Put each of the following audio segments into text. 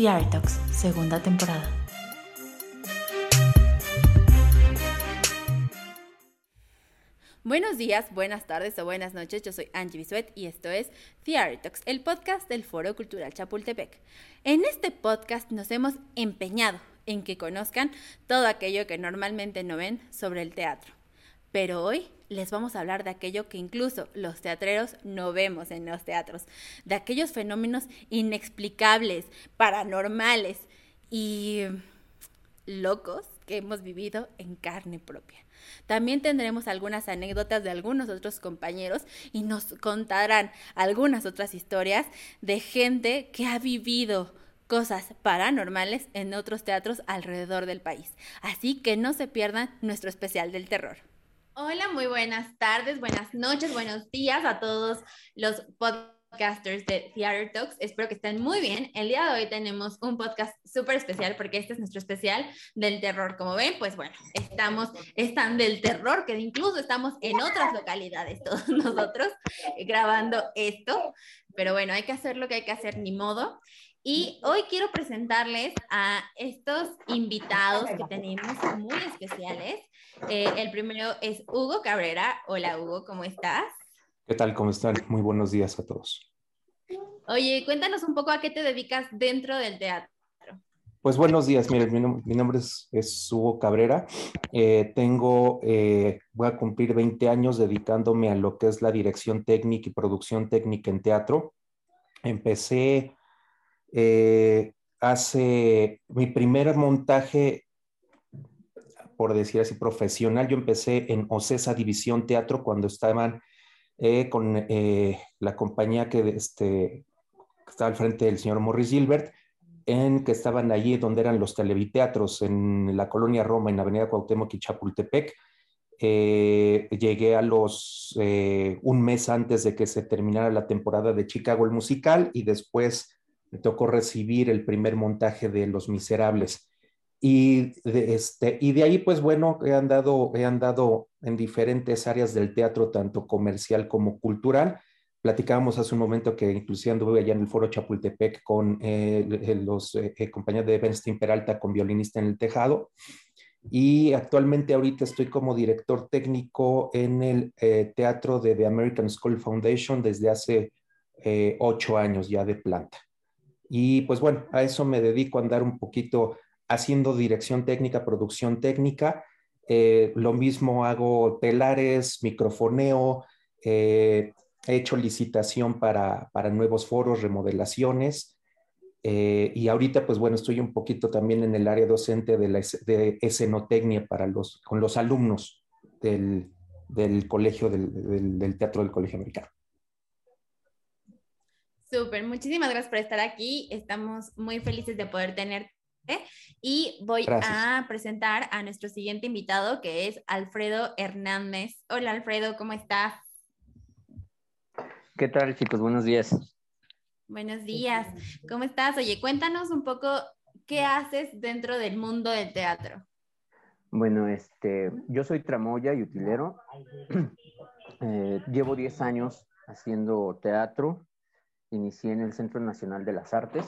The Talks, segunda temporada. Buenos días, buenas tardes o buenas noches. Yo soy Angie Bisuet y esto es The Talks, el podcast del Foro Cultural Chapultepec. En este podcast nos hemos empeñado en que conozcan todo aquello que normalmente no ven sobre el teatro. Pero hoy les vamos a hablar de aquello que incluso los teatreros no vemos en los teatros, de aquellos fenómenos inexplicables, paranormales y locos que hemos vivido en carne propia. También tendremos algunas anécdotas de algunos otros compañeros y nos contarán algunas otras historias de gente que ha vivido cosas paranormales en otros teatros alrededor del país. Así que no se pierdan nuestro especial del terror. Hola, muy buenas tardes, buenas noches, buenos días a todos los podcasters de Theater Talks. Espero que estén muy bien. El día de hoy tenemos un podcast súper especial porque este es nuestro especial del terror. Como ven, pues bueno, estamos, están del terror, que incluso estamos en otras localidades todos nosotros grabando esto. Pero bueno, hay que hacer lo que hay que hacer, ni modo. Y hoy quiero presentarles a estos invitados que tenemos muy especiales. Eh, el primero es Hugo Cabrera. Hola Hugo, ¿cómo estás? ¿Qué tal? ¿Cómo están? Muy buenos días a todos. Oye, cuéntanos un poco a qué te dedicas dentro del teatro. Pues buenos días, mire, mi, nombre es, Hugo Cabrera. Eh, tengo, eh, voy a cumplir 20 años dedicándome a lo que es la dirección técnica y producción técnica en teatro. Empecé eh, hace mi primer montaje, por decir así, profesional, yo empecé en Ocesa División Teatro cuando estaban eh, con eh, la compañía que este, estaba al frente del señor Morris Gilbert, en que estaban allí donde eran los televiteatros, en la colonia Roma, en la avenida Cuauhtémoc y Chapultepec. llegué a los un mes antes de que se terminara la temporada de Chicago el musical y después me tocó recibir el primer montaje de Los Miserables. Y de, este, y de ahí, pues bueno, he andado, he andado en diferentes áreas del teatro, tanto comercial como cultural. Platicábamos hace un momento que inclusive anduve allá en el Foro Chapultepec con eh, los eh, eh, compañeros de Bernstein Peralta con violinista en el tejado. Y actualmente ahorita estoy como director técnico en el teatro de The American School Foundation desde hace ocho años ya de planta. Y pues bueno, a eso me dedico a andar un poquito haciendo dirección técnica, producción técnica. Eh, lo mismo hago telares, microfoneo, eh, he hecho licitación para, para nuevos foros, remodelaciones. Eh, y ahorita, pues bueno, estoy un poquito también en el área docente de, la, de escenotecnia para los, con los alumnos del, del colegio, del, del Teatro del Colegio Americano. Súper, muchísimas gracias por estar aquí. Estamos muy felices de poder tenerte. Y voy a presentar a nuestro siguiente invitado, que es Alfredo Hernández. Hola Alfredo, ¿cómo estás? ¿Qué tal chicos? Buenos días. Buenos días. ¿Cómo estás? Oye, cuéntanos un poco qué haces dentro del mundo del teatro. Bueno, este, yo soy tramoya y utilero. Eh, llevo 10 años haciendo teatro inicié en el Centro Nacional de las Artes,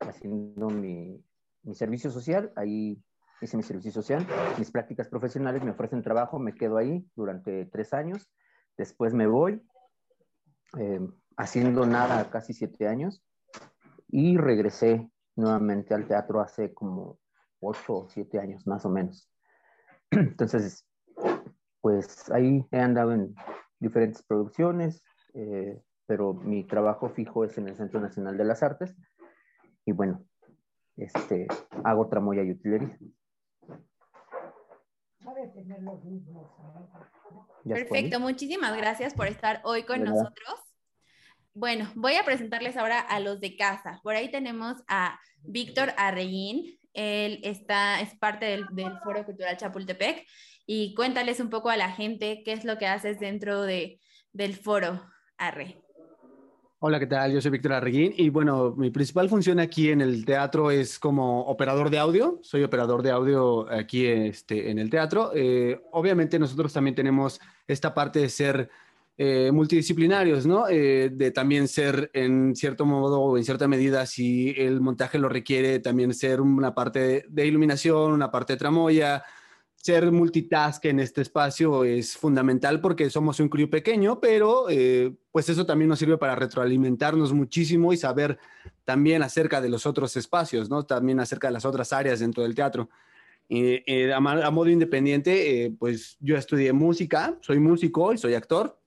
haciendo mi, mi servicio social, ahí hice mi servicio social, mis prácticas profesionales, me ofrecen trabajo, me quedo ahí durante tres años, después me voy, eh, haciendo nada casi siete años, y regresé nuevamente al teatro hace como ocho o siete años más o menos. Entonces, pues ahí he andado en diferentes producciones, eh, pero mi trabajo fijo es en el Centro Nacional de las Artes. Y bueno, este, hago tramoya y utilería. Perfecto, muchísimas gracias por estar hoy con nosotros. Bueno, voy a presentarles ahora a los de casa. Por ahí tenemos a Víctor Arreguín. Él está, es parte del, del, Foro Cultural Chapultepec. Y cuéntales un poco a la gente qué es lo que haces dentro de, del foro Arre. Hola, ¿qué tal? Yo soy Víctor Arreguín y bueno, mi principal función aquí en el teatro es como operador de audio. Soy operador de audio aquí este, en el teatro. Eh, obviamente nosotros también tenemos esta parte de ser eh, multidisciplinarios, ¿no? Eh, de también ser en cierto modo o en cierta medida, si el montaje lo requiere, también ser una parte de iluminación, una parte de tramoya, ser multitask en este espacio es fundamental porque somos un crew pequeño, pero eh, pues eso también nos sirve para retroalimentarnos muchísimo y saber también acerca de los otros espacios, ¿no? También acerca de las otras áreas dentro del teatro. a, modo independiente, pues yo estudié música, soy músico y soy actor.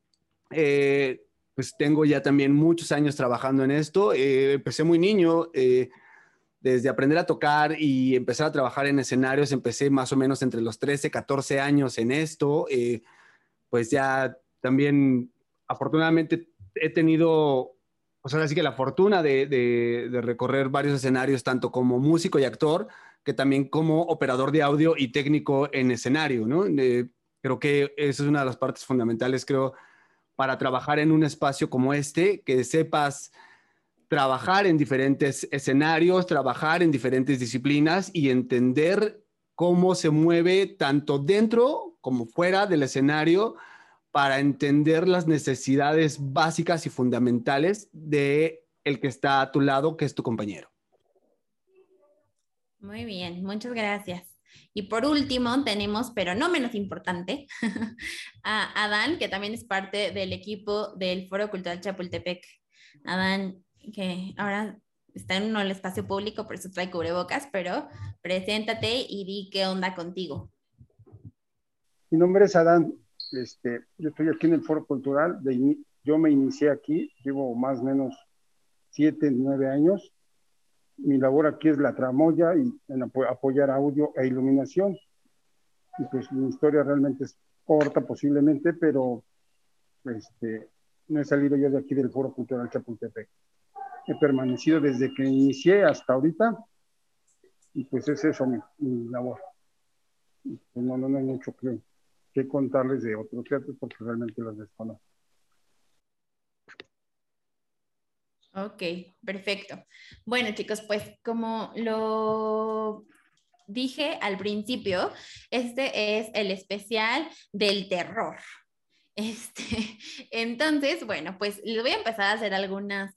Eh, pues tengo ya también muchos años trabajando en esto. Eh, empecé muy niño, eh, desde aprender a tocar y empezar a trabajar en escenarios, empecé más o menos entre los 13, 14 años en esto. pues ya también, afortunadamente, he tenido, pues ahora sí que la fortuna de, de recorrer varios escenarios, tanto como músico y actor, que también como operador de audio y técnico en escenario, ¿no? creo que esa es una de las partes fundamentales, creo, para trabajar en un espacio como este, que sepas trabajar en diferentes escenarios, trabajar en diferentes disciplinas y entender cómo se mueve tanto dentro como fuera del escenario para entender las necesidades básicas y fundamentales de el que está a tu lado, que es tu compañero. Muy bien, muchas gracias. Y por último, tenemos, pero no menos importante, a Adán, que también es parte del equipo del Foro Cultural Chapultepec. Adán, que ahora está en el espacio público, por eso trae cubrebocas, pero preséntate y di qué onda contigo. Mi nombre es Adán, este, yo estoy aquí en el Foro Cultural, de, yo me inicié aquí, llevo más o menos siete, nueve años, mi labor aquí es la tramoya y en apoyar audio e iluminación. Y pues mi historia realmente es corta posiblemente, pero este, no he salido yo de aquí del Foro Cultural Chapultepec. He permanecido desde que inicié hasta ahorita y pues es eso mi, labor. Pues no, no, no hay mucho que, que contarles de otros teatros porque realmente los desconozco. Ok, perfecto. Bueno, chicos, pues como lo dije al principio, este es el especial del terror. Este, entonces, bueno, pues les voy a empezar a hacer algunas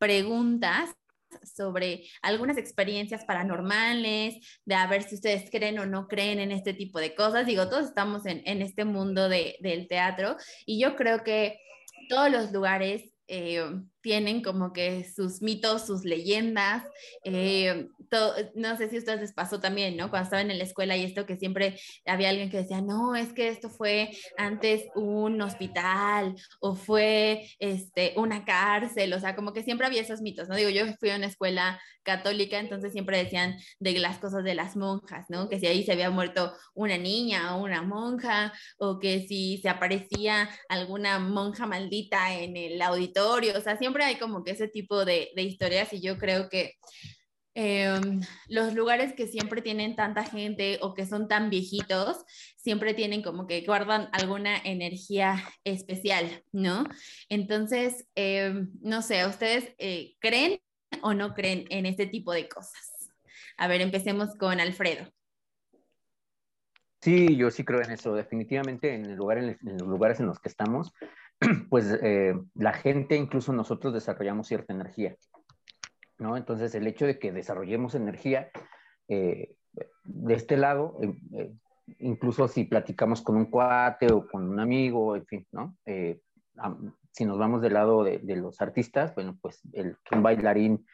preguntas sobre algunas experiencias paranormales, de a ver si ustedes creen o no creen en este tipo de cosas. Digo, todos estamos en, este mundo del teatro y yo creo que todos los lugares eh, tienen como que sus mitos, sus leyendas. Eh, no sé si a ustedes les pasó también, ¿no? Cuando estaban en la escuela y esto que siempre había alguien que decía, no, es que esto fue antes un hospital o fue este, una cárcel, o sea, como que siempre había esos mitos, ¿no? Digo, yo fui a una escuela católica, entonces siempre decían de las cosas de las monjas, ¿no? Que si ahí se había muerto una niña o una monja, o que si se aparecía alguna monja maldita en el auditorio, o sea, siempre siempre hay como que ese tipo de, historias y yo creo que em, los lugares que siempre tienen tanta gente o que son tan viejitos, siempre tienen como que guardan alguna energía especial, ¿no? Entonces, em, no sé, ¿ustedes eh, creen o no creen en este tipo de cosas? A ver, empecemos con Alfredo. Sí, yo sí creo en eso. Definitivamente en, el lugar, en los lugares en los que estamos, pues eh, la gente, incluso nosotros desarrollamos cierta energía, ¿no? Entonces el hecho de que desarrollemos energía eh, de este lado, eh, incluso si platicamos con un cuate o con un amigo, en fin, ¿no? si nos vamos del lado de, los artistas, bueno, pues el, un bailarín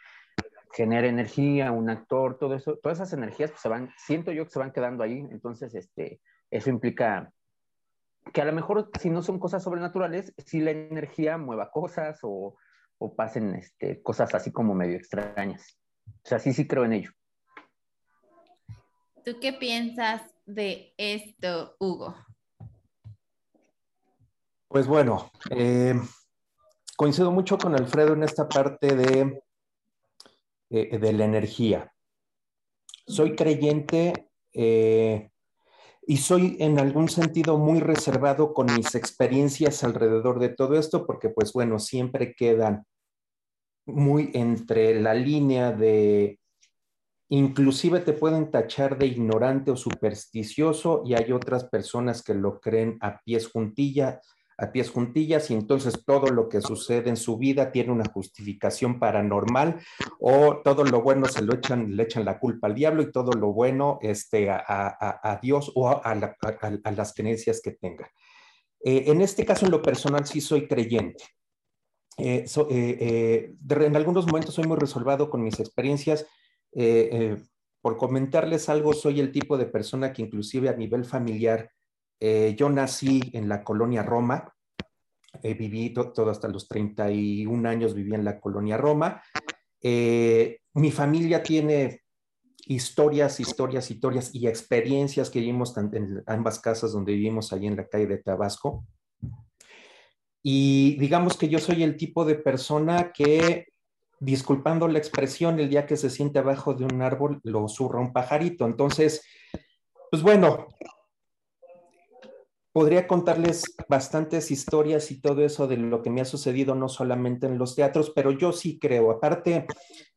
genera energía, un actor, todo eso, todas esas energías pues, se van, siento yo que se van quedando ahí, entonces este, eso implica que a lo mejor si no son cosas sobrenaturales, si la energía mueva cosas o, o pasen este, cosas así como medio extrañas. O sea, sí, sí creo en ello. ¿Tú qué piensas de esto, Hugo? Pues bueno, eh, coincido mucho con Alfredo en esta parte de, eh, de la energía. Soy creyente eh, y soy en algún sentido muy reservado con mis experiencias alrededor de todo esto, porque pues bueno, siempre quedan muy entre la línea de, inclusive te pueden tachar de ignorante o supersticioso y hay otras personas que lo creen a pies juntillas, a pies juntillas y entonces todo lo que sucede en su vida tiene una justificación paranormal o todo lo bueno se lo echan, le echan la culpa al diablo y todo lo bueno este, a, Dios o a, las creencias que tenga. Eh, en este caso, en lo personal, sí soy creyente. Eh, eh, en algunos momentos soy muy resolvado con mis experiencias. por comentarles algo, soy el tipo de persona que inclusive a nivel familiar eh, yo nací en la colonia Roma, eh, viví todo hasta los 31 años, viví en la colonia Roma. Eh, mi familia tiene historias, historias, historias y experiencias que vivimos en ambas casas donde vivimos allí en la calle de Tabasco. Y digamos que yo soy el tipo de persona que, disculpando la expresión, el día que se siente abajo de un árbol, lo zurra un pajarito. Entonces, pues bueno, podría contarles bastantes historias y todo eso de lo que me ha sucedido, no solamente en los teatros, pero yo sí creo. Aparte,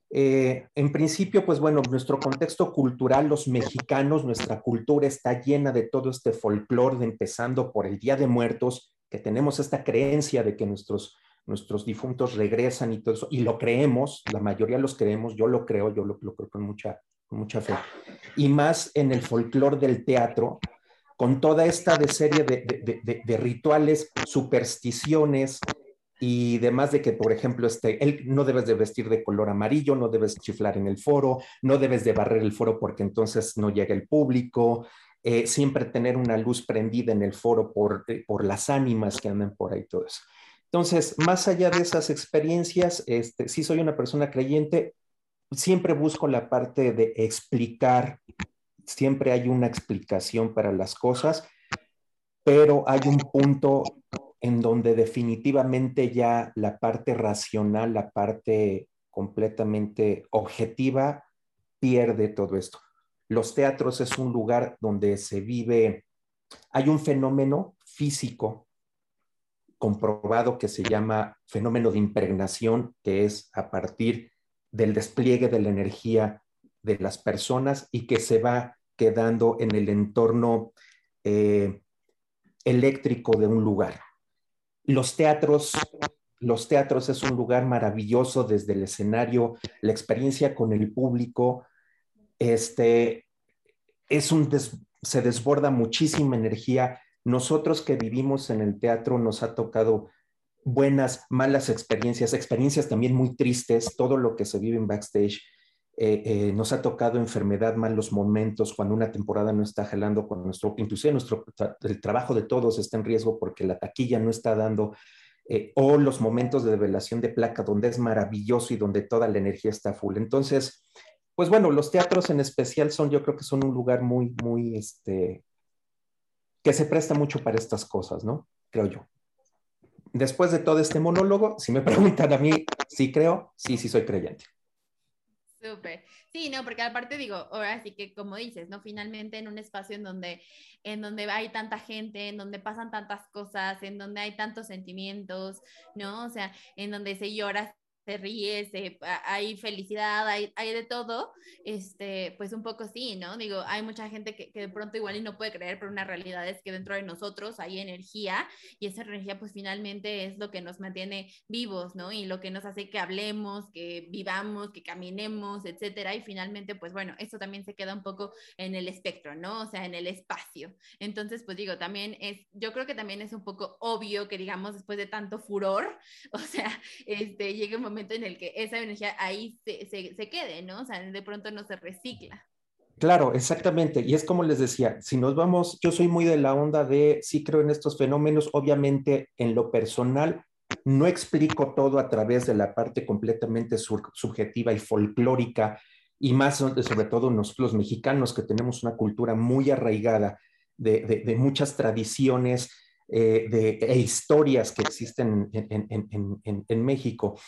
eh, en principio, pues bueno, nuestro contexto cultural, los mexicanos, nuestra cultura está llena de todo este folclore, empezando por el Día de Muertos, que tenemos esta creencia de que nuestros, nuestros difuntos regresan y todo eso, y lo creemos, la mayoría los creemos, yo lo creo, yo lo, lo creo con mucha, con mucha fe. Y más en el folclore del teatro, con toda esta serie de, rituales, supersticiones y demás de que, por ejemplo, este, él, no debes de vestir de color amarillo, no debes chiflar en el foro, no debes de barrer el foro porque entonces no llega el público, eh, siempre tener una luz prendida en el foro por, eh, las ánimas que andan por ahí, todo eso. Entonces, más allá de esas experiencias, este, sí soy una persona creyente, siempre busco la parte de explicar siempre hay una explicación para las cosas, pero hay un punto en donde definitivamente ya la parte racional, la parte completamente objetiva, pierde todo esto. Los teatros es un lugar donde se vive, hay un fenómeno físico comprobado que se llama fenómeno de impregnación, que es a partir del despliegue de la energía de las personas y que se va quedando en el entorno eh, eléctrico de un lugar. Los teatros, los teatros es un lugar maravilloso desde el escenario, la experiencia con el público, este, es un se desborda muchísima energía. Nosotros que vivimos en el teatro nos ha tocado buenas, malas experiencias, experiencias también muy tristes, todo lo que se vive en backstage eh, eh, nos ha tocado enfermedad, malos momentos, cuando una temporada no está jalando con nuestro, inclusive nuestro, el trabajo de todos está en riesgo porque la taquilla no está dando, eh, o los momentos de develación de placa donde es maravilloso y donde toda la energía está full. Entonces, pues bueno, los teatros en especial son, yo creo que son un lugar muy, muy, este, que se presta mucho para estas cosas, ¿no? Creo yo. Después de todo este monólogo, si me preguntan a mí, sí creo, sí, sí soy creyente. Súper. Sí, no, porque aparte digo, ahora sí que como dices, ¿no? Finalmente en un espacio en donde, en donde hay tanta gente, en donde pasan tantas cosas, en donde hay tantos sentimientos, ¿no? O sea, en donde se llora, se ríe, hay felicidad, hay, hay, de todo, este, pues un poco sí, ¿no? Digo, hay mucha gente que, que, de pronto igual y no puede creer, pero una realidad es que dentro de nosotros hay energía y esa energía pues finalmente es lo que nos mantiene vivos, ¿no? Y lo que nos hace que hablemos, que vivamos, que caminemos, etcétera. Y finalmente, pues bueno, eso también se queda un poco en el espectro, ¿no? O sea, en el espacio. Entonces, pues digo, también es, yo creo que también es un poco obvio que digamos después de tanto furor, o sea, este, llegue un momento en el que esa energía ahí se, se, quede, ¿no? O sea, de pronto no se recicla. Claro, exactamente. Y es como les decía, si nos vamos, yo soy muy de la onda de, sí creo en estos fenómenos, obviamente en lo personal, no explico todo a través de la parte completamente subjetiva y folclórica, y más sobre todo nosotros los mexicanos que tenemos una cultura muy arraigada de, de muchas tradiciones eh, de, e historias que existen en, en, en, en México.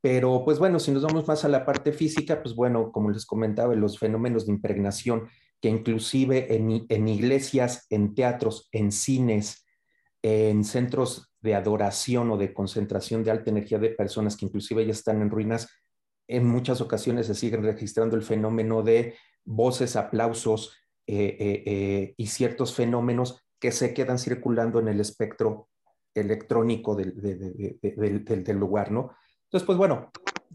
Pero pues bueno, si nos vamos más a la parte física, pues bueno, como les comentaba, los fenómenos de impregnación que inclusive en, en iglesias, en teatros, en cines, en centros de adoración o de concentración de alta energía de personas que inclusive ya están en ruinas, en muchas ocasiones se siguen registrando el fenómeno de voces, aplausos eh, eh, eh, y ciertos fenómenos que se quedan circulando en el espectro electrónico del, del, lugar, ¿no? Entonces, pues bueno,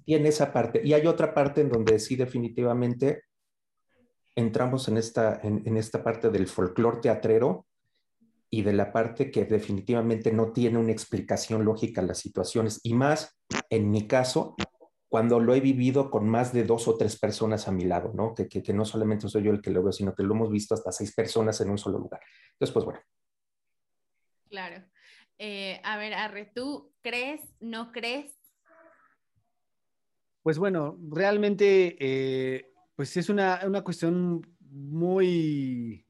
tiene esa parte. Y hay otra parte en donde sí definitivamente entramos en esta, en, esta parte del folclore teatrero y de la parte que definitivamente no tiene una explicación lógica a las situaciones. Y más, en mi caso, cuando lo he vivido con más de dos o tres personas a mi lado, ¿no? Que, que, no solamente soy yo el que lo veo, sino que lo hemos visto hasta seis personas en un solo lugar. Entonces, pues bueno. Claro. Eh, a ver, Arre, ¿tú crees, no crees? Pues bueno, realmente, eh, pues es una, una cuestión muy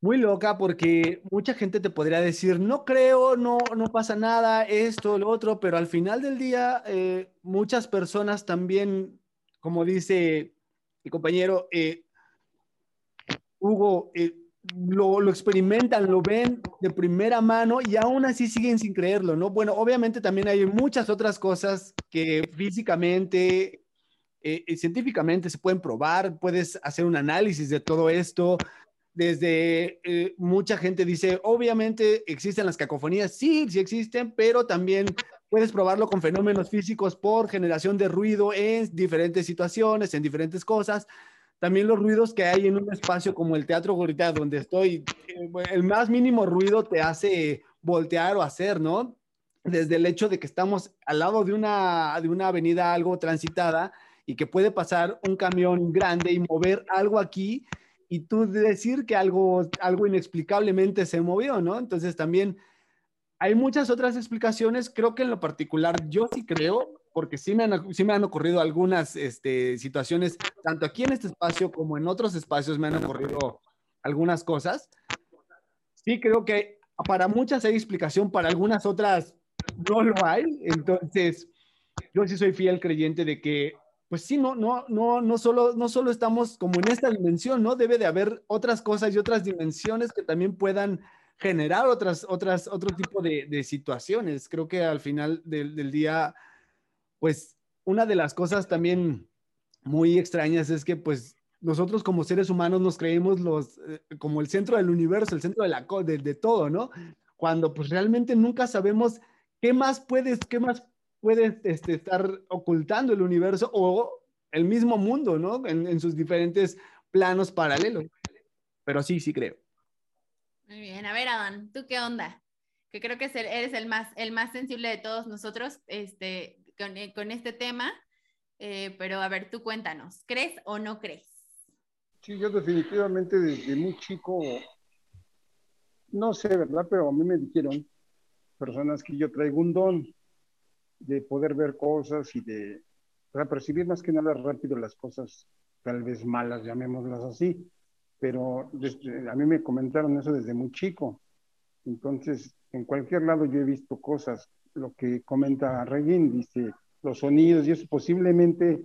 muy loca porque mucha gente te podría decir, no creo, no, no pasa nada, esto, lo otro, pero al final del día eh, muchas personas también, como dice mi compañero eh, Hugo, lo, lo, experimentan, lo ven de primera mano y aún así siguen sin creerlo, ¿no? Bueno, obviamente también hay muchas otras cosas que físicamente, científicamente se pueden probar, puedes hacer un análisis de todo esto, desde eh, mucha gente dice, obviamente existen las cacofonías, sí, sí existen, pero también puedes probarlo con fenómenos físicos por generación de ruido en diferentes situaciones, en diferentes cosas. También los ruidos que hay en un espacio como el Teatro Gorita, donde estoy, eh, el más mínimo ruido te hace voltear o hacer, ¿no? Desde el hecho de que estamos al lado de una, de una avenida algo transitada y que puede pasar un camión grande y mover algo aquí, y tú decir que algo, algo inexplicablemente se movió, ¿no? Entonces también hay muchas otras explicaciones. Creo que en lo particular yo sí creo, porque sí me han, sí me han ocurrido algunas este, situaciones, tanto aquí en este espacio como en otros espacios me han ocurrido algunas cosas. Sí creo que para muchas hay explicación, para algunas otras no lo hay. Entonces, yo sí soy fiel creyente de que pues sí, no, no, no, no solo, no solo estamos como en esta dimensión, ¿no? Debe de haber otras cosas y otras dimensiones que también puedan generar otras, otras, otro tipo de, situaciones. Creo que al final del, día, pues una de las cosas también muy extrañas es que pues nosotros como seres humanos nos creemos los, eh, como el centro del universo, el centro de, la, de, de todo, ¿no? Cuando pues realmente nunca sabemos qué más puedes, qué más puede este, estar ocultando el universo o el mismo mundo, ¿no? En, sus diferentes planos paralelos. Pero sí, sí creo. Muy bien, a ver, Adán, ¿tú qué onda? Que creo que eres el más, el más sensible de todos nosotros este, con, eh, este tema. Eh, pero a ver, tú cuéntanos, ¿crees o no crees? Sí, yo definitivamente desde muy chico, no sé, ¿verdad? Pero a mí me dijeron personas que yo traigo un don de poder ver cosas y de percibir más que nada rápido las cosas tal vez malas, llamémoslas así. Pero a mí me comentaron eso desde muy chico. Entonces, en cualquier lado yo he visto cosas. Lo que comenta Regin, dice, los sonidos y eso posiblemente,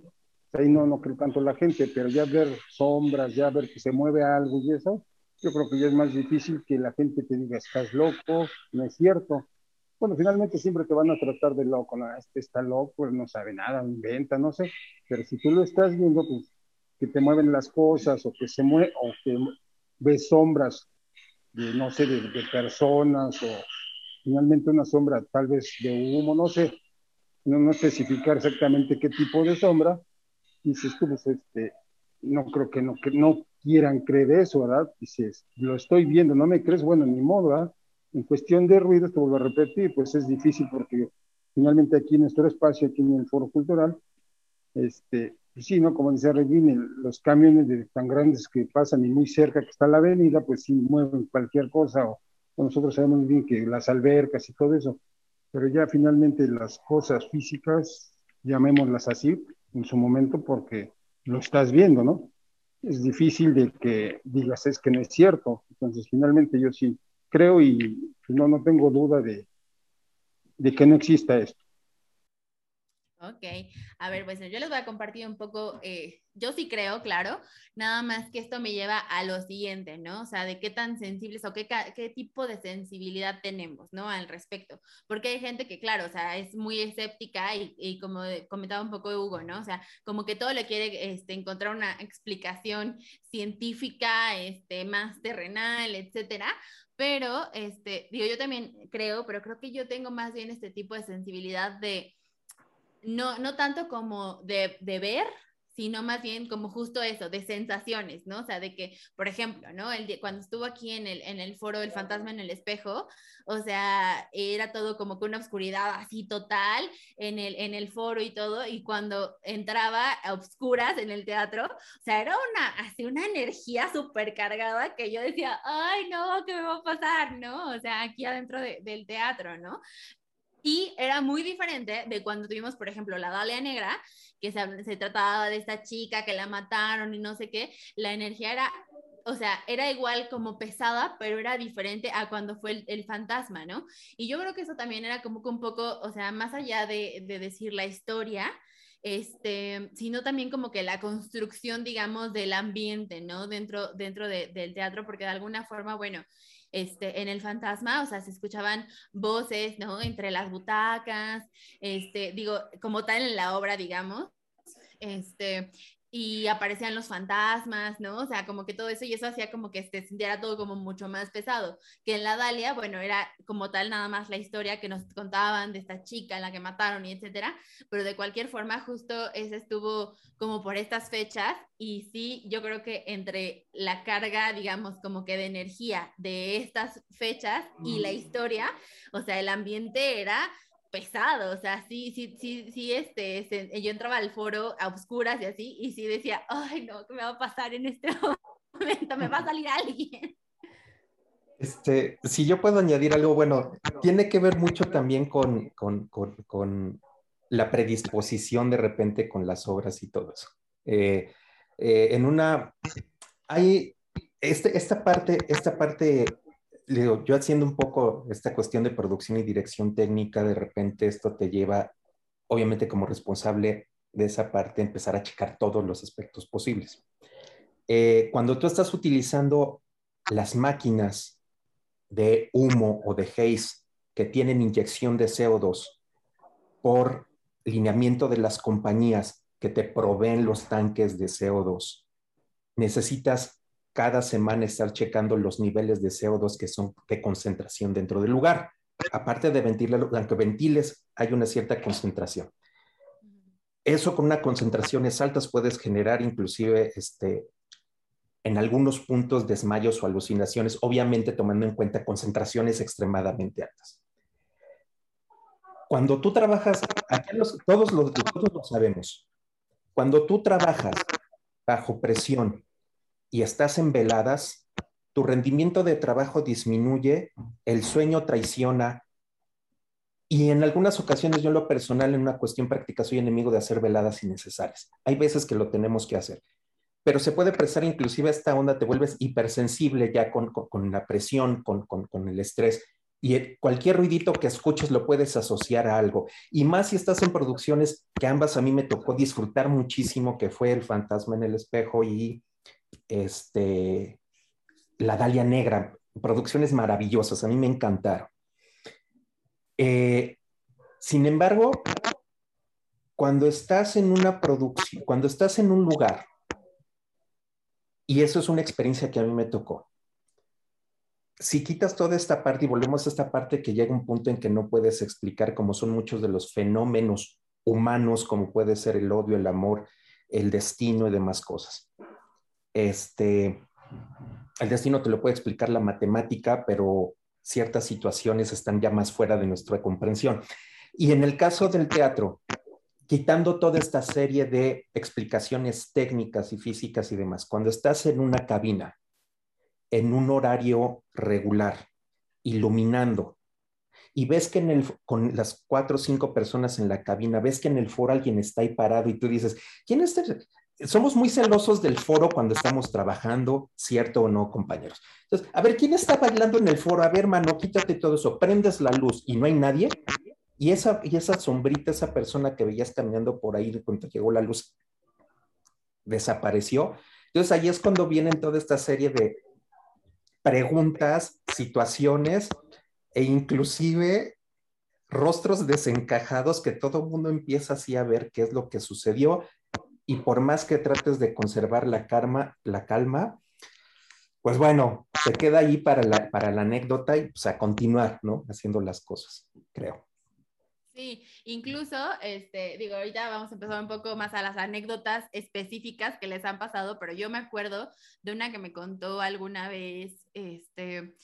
ahí no, no creo tanto la gente, pero ya ver sombras, ya ver que se mueve algo y eso, yo creo que ya es más difícil que la gente te diga, estás loco, no es cierto bueno, finalmente siempre te van a tratar de loco, ¿no? Este está loco, no sabe nada, inventa, no sé, pero si tú lo estás viendo, pues que te mueven las cosas o que se mueve, o que ves sombras de, no sé, de, personas o finalmente una sombra tal vez de humo, no sé, no, no especificar exactamente qué tipo de sombra, dices tú, pues este, no creo que no, que no quieran creer eso, ¿verdad? Dices, lo estoy viendo, no me crees, bueno, ni modo, ¿verdad? En cuestión de ruidos, te vuelvo a repetir, pues es difícil porque finalmente aquí en nuestro espacio, aquí en el foro cultural, este, pues sí, ¿no? Como dice Regine, los camiones de, tan grandes que pasan y muy cerca que está la avenida, pues sí mueven cualquier cosa, o, nosotros sabemos bien que las albercas y todo eso, pero ya finalmente las cosas físicas, llamémoslas así, en su momento, porque lo estás viendo, ¿no? Es difícil de que digas es que no es cierto. Entonces, finalmente yo sí creo y no, no tengo duda de, de que no exista esto. Ok, a ver, pues yo les voy a compartir un poco, eh, yo sí creo, claro, nada más que esto me lleva a lo siguiente, ¿no? O sea, de qué tan sensibles o qué, qué tipo de sensibilidad tenemos, ¿no? Al respecto, porque hay gente que, claro, o sea, es muy escéptica y, y como comentaba un poco Hugo, ¿no? O sea, como que todo le quiere este, encontrar una explicación científica, este, más terrenal, etcétera, pero, este, digo, yo también creo, pero creo que yo tengo más bien este tipo de sensibilidad de no, no tanto como de, de ver, sino más bien como justo eso, de sensaciones, ¿no? O sea, de que, por ejemplo, ¿no? El, cuando estuvo aquí en el, en el foro del fantasma en el espejo, o sea, era todo como que una oscuridad así total en el, en el foro y todo, y cuando entraba a oscuras en el teatro, o sea, era una, así una energía súper cargada que yo decía, ay, no, ¿qué me va a pasar? ¿No? O sea, aquí adentro del teatro, ¿no? Y era muy diferente de cuando tuvimos, por ejemplo, la Dalia Negra, que se, trataba de esta chica que la mataron y no sé qué. La energía era o sea, era igual como pesada, pero era diferente a cuando fue el, fantasma, ¿no? Y yo creo que eso también era como que un poco, o sea, más allá de, decir la historia, este, sino también como que la construcción, digamos, del ambiente, ¿no? Dentro, dentro del teatro, porque de alguna forma, bueno, este, en el fantasma, o sea, se escuchaban voces, ¿no? Entre las butacas, este, digo, como tal en la obra, digamos, este, y aparecían los fantasmas, ¿no? O sea, como que todo eso y eso hacía como que se sintiera todo como mucho más pesado. Que en la Dalia, bueno, era como tal nada más la historia que nos contaban de esta chica, la que mataron y etcétera, pero de cualquier forma justo ese estuvo como por estas fechas y sí, yo creo que entre la carga, digamos, como que de energía de estas fechas y la historia, o sea, el ambiente era pesado, o sea, sí, sí, sí, sí, este, yo entraba al foro a oscuras y así, y sí decía, ay, no, ¿qué me va a pasar en este momento? Me va a salir alguien. Este, si yo puedo añadir algo, bueno, tiene que ver mucho también con, con, con, con la predisposición de repente con las obras y todo eso. Eh, eh, en una, hay, este, esta parte, esta parte yo haciendo un poco esta cuestión de producción y dirección técnica, de repente esto te lleva, obviamente como responsable de esa parte, empezar a checar todos los aspectos posibles. Eh, cuando tú estás utilizando las máquinas de humo o de haze que tienen inyección de CO2 por lineamiento de las compañías que te proveen los tanques de CO2, necesitas cada semana estar checando los niveles de CO2 que son de concentración dentro del lugar. Aparte de ventilar, aunque ventiles, hay una cierta concentración. Eso con una concentraciones altas puedes generar inclusive este, en algunos puntos desmayos o alucinaciones, obviamente tomando en cuenta concentraciones extremadamente altas. Cuando tú trabajas, todos, lo, todos lo sabemos, cuando tú trabajas bajo presión y estás en veladas, tu rendimiento de trabajo disminuye, el sueño traiciona y en algunas ocasiones yo en lo personal en una cuestión práctica soy enemigo de hacer veladas innecesarias. Hay veces que lo tenemos que hacer, pero se puede prestar inclusive esta onda, te vuelves hipersensible ya con, la presión, con, con el estrés y cualquier ruidito que escuches lo puedes asociar a algo. Y más si estás en producciones que ambas a mí me tocó disfrutar muchísimo, que fue El fantasma en el espejo y este, La Dalia Negra, producciones maravillosas, a mí me encantaron. Eh, sin embargo, cuando estás en una producción, cuando estás en un lugar, y eso es una experiencia que a mí me tocó, si quitas toda esta parte y volvemos a esta parte que llega un punto en que no puedes explicar cómo son muchos de los fenómenos humanos, como puede ser el odio, el amor, el destino y demás cosas. Este, el destino te lo puede explicar la matemática, pero ciertas situaciones están ya más fuera de nuestra comprensión. Y en el caso del teatro, quitando toda esta serie de explicaciones técnicas y físicas y demás, cuando estás en una cabina, en un horario regular, iluminando, y ves que en el, con las cuatro o cinco personas en la cabina, ves que en el foro alguien está ahí parado y tú dices, ¿quién es este? Somos muy celosos del foro cuando estamos trabajando, ¿cierto o no, compañeros? Entonces, a ver, ¿quién está bailando en el foro? A ver, mano, quítate todo eso, prendes la luz y no hay nadie. Y esa, y esa sombrita, esa persona que veías caminando por ahí cuando llegó la luz, desapareció. Entonces ahí es cuando vienen toda esta serie de preguntas, situaciones e inclusive rostros desencajados que todo mundo empieza así a ver qué es lo que sucedió y por más que trates de conservar la calma, la calma, pues bueno, se queda ahí para la, para la anécdota y pues a continuar, ¿no? Haciendo las cosas, creo. Sí, incluso, este, digo, ahorita vamos a empezar un poco más a las anécdotas específicas que les han pasado, pero yo me acuerdo de una que me contó alguna vez, este,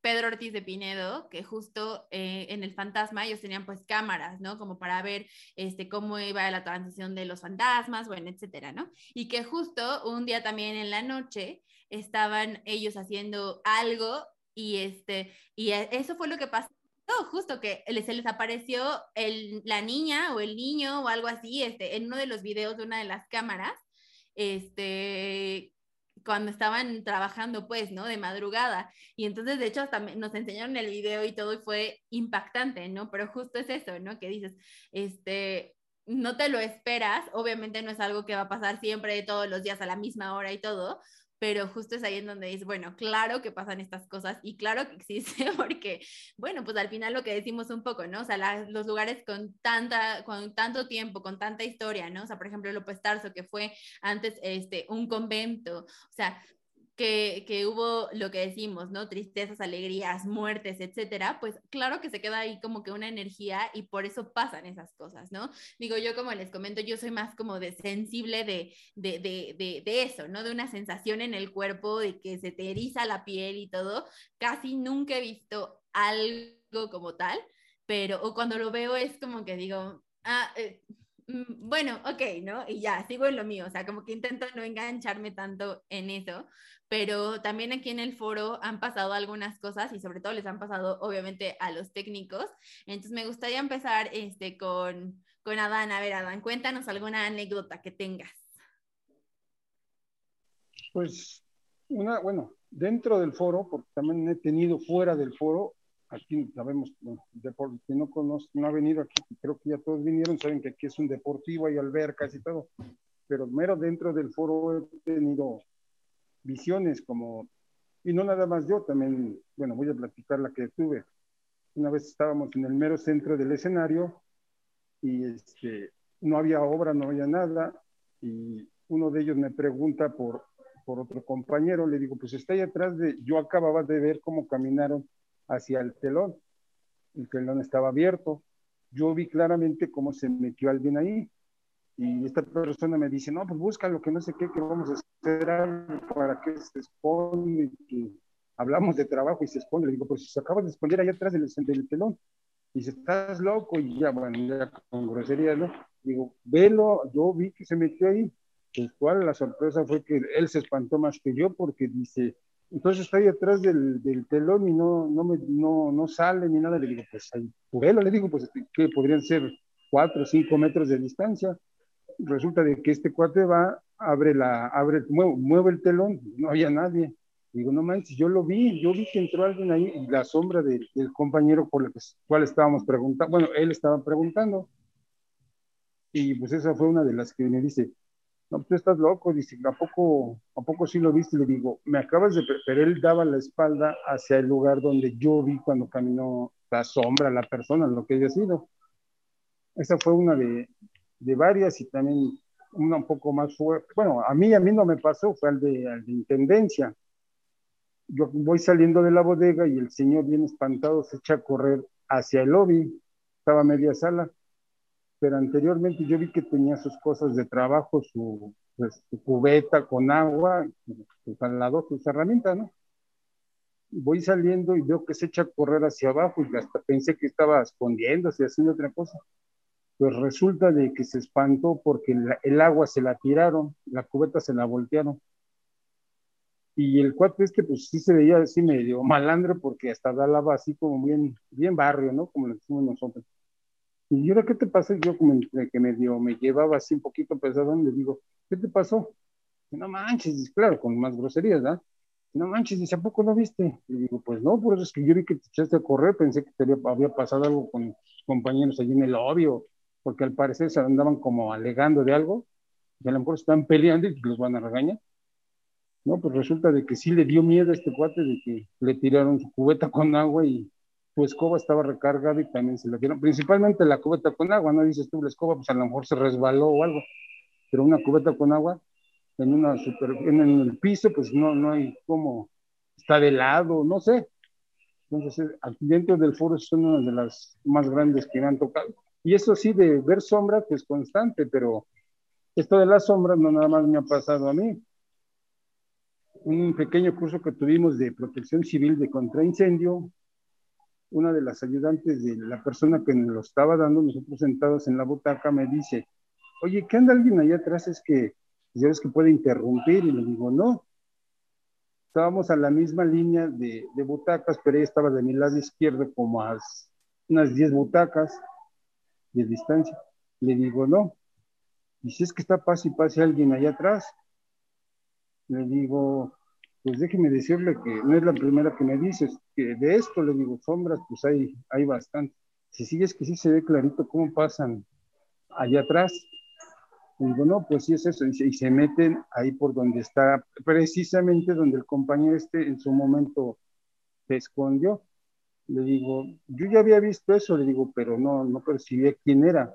Pedro Ortiz de Pinedo, que justo eh, en el fantasma ellos tenían pues cámaras, ¿no? Como para ver este, cómo iba la transición de los fantasmas, bueno, etcétera, ¿no? Y que justo un día también en la noche estaban ellos haciendo algo y este, y e, eso fue lo que pasó justo que se les apareció el, la niña o el niño o algo así, este, en uno de los videos de una de las cámaras, este, cuando estaban trabajando, pues, ¿no? De madrugada. Y entonces, de hecho, hasta nos enseñaron el video y todo y fue impactante, ¿no? Pero justo es eso, ¿no? Que dices, este, no te lo esperas, obviamente no es algo que va a pasar siempre, todos los días a la misma hora y todo, pero justo es ahí en donde dices, bueno, claro que pasan estas cosas y claro que existe porque, bueno, pues al final lo que decimos un poco, ¿no? O sea, los lugares con, tanta, con tanto tiempo, con tanta historia, ¿no? O sea, por ejemplo, López Tarso, que fue antes este, un convento, o sea, que, hubo lo que decimos, ¿no? Tristezas, alegrías, muertes, etcétera, pues claro que se queda ahí como que una energía y por eso pasan esas cosas, ¿no? Digo, yo como les comento, yo soy más como de sensible de, de, de, de eso, ¿no? De una sensación en el cuerpo, de que se te eriza la piel y todo. Casi nunca he visto algo como tal, pero o cuando lo veo es como que digo, ah, eh, mm, bueno, ok, ¿no? Y ya, sigo en lo mío, o sea, como que intento no engancharme tanto en eso, pero también aquí en el foro han pasado algunas cosas y sobre todo les han pasado obviamente a los técnicos. Entonces me gustaría empezar este, con, con Adán. A ver, Adán, cuéntanos alguna anécdota que tengas. Pues una, bueno, dentro del foro, porque también he tenido fuera del foro, aquí sabemos, bueno, que no conoce, no ha venido aquí, creo que ya todos vinieron, saben que aquí es un deportivo, hay albercas y todo, pero mero dentro del foro he tenido visiones como, y no nada más yo, también, bueno, voy a platicar la que tuve. Una vez estábamos en el mero centro del escenario y este, no había obra, no había nada, y uno de ellos me pregunta por, por otro compañero, le digo, pues está ahí atrás de, yo acababa de ver cómo caminaron hacia el telón, el telón estaba abierto, yo vi claramente cómo se metió alguien ahí, y esta persona me dice, no, pues busca lo que no sé qué, que vamos a hacer algo para que se esconde, que hablamos de trabajo y se esconde. Le digo, pues se acaba de esconder allá atrás del, del telón. Y dice, estás loco, y ya, bueno, ya con grosería, ¿no? Digo, velo, yo vi que se metió ahí. Pues cual la sorpresa fue que él se espantó más que yo porque dice, entonces está ahí atrás del, del telón y no, no, me, no, no sale ni nada. Le digo, pues ahí, velo, le digo, pues que podrían ser cuatro o cinco metros de distancia resulta de que este cuate va, abre la, abre, mueve, el telón, no había nadie. Digo, no manches, yo lo vi, yo vi que entró alguien ahí, la sombra del compañero por el cual estábamos preguntando, bueno, él estaba preguntando. Y pues esa fue una de las que me dice, no, tú estás loco, dice, ¿a poco, ¿a poco sí lo viste? Le digo, me acabas de, pero él daba la espalda hacia el lugar donde yo vi cuando caminó la sombra, la persona, lo que haya sido. Esa fue una de, de varias y también una un poco más fuerte. Bueno, a mí, a mí no me pasó, fue al de, al de intendencia. Yo voy saliendo de la bodega y el señor bien espantado se echa a correr hacia el lobby, estaba media sala, pero anteriormente yo vi que tenía sus cosas de trabajo, su, pues, cubeta con agua, pues, al lado sus herramientas, ¿no? Voy saliendo y veo que se echa a correr hacia abajo y hasta pensé que estaba escondiéndose, haciendo otra cosa pues resulta de que se espantó porque el, agua se la tiraron, la cubeta se la voltearon. Y el cuate este, pues sí se veía así medio malandro porque hasta daba así como bien, bien barrio, ¿no? Como le decimos nosotros. Y yo, ¿qué te pasó? Yo como entre que medio me llevaba así un poquito pesado, le digo, ¿qué te pasó? No manches, claro, con más groserías, ¿verdad? no manches, dice, ¿a poco no viste? Le digo, pues no, por eso es que yo vi que te echaste a correr, pensé que te había, pasado algo con tus compañeros allí en el obvio, porque al parecer se andaban como alegando de algo, y a lo mejor están peleando y los van a regañar. No, pues resulta de que sí le dio miedo a este cuate de que le tiraron su cubeta con agua y su escoba estaba recargada y también se la dieron. Principalmente la cubeta con agua, ¿no? Dices tú, la escoba, pues a lo mejor se resbaló o algo, pero una cubeta con agua en una super, en el piso, pues no, no hay como, está de lado, no sé. Entonces, eh, dentro del foro son una de las más grandes que me han tocado. Y eso sí, de ver sombras, pues constante, pero esto de las sombras no nada más me ha pasado a mí. Un pequeño curso que tuvimos de protección civil de contraincendio, una de las ayudantes de la persona que nos lo estaba dando, nosotros sentados en la butaca, me dice, oye, ¿qué anda alguien allá atrás? Es que ya ves que puede interrumpir y le digo, no. Estábamos a la misma línea de, butacas, pero ella estaba de mi lado izquierdo como a unas 10 butacas de distancia. Le digo, no. Y si es que está pase y pase alguien allá atrás, le digo, pues déjeme decirle que no es la primera que me dices, que de esto le digo, sombras, pues hay, hay bastante. Si sigues que sí se ve clarito cómo pasan allá atrás, y digo, no, pues sí es eso. Y se, meten ahí por donde está, precisamente donde el compañero este en su momento se escondió. Le digo, yo ya había visto eso, le digo, pero no, no percibía quién era.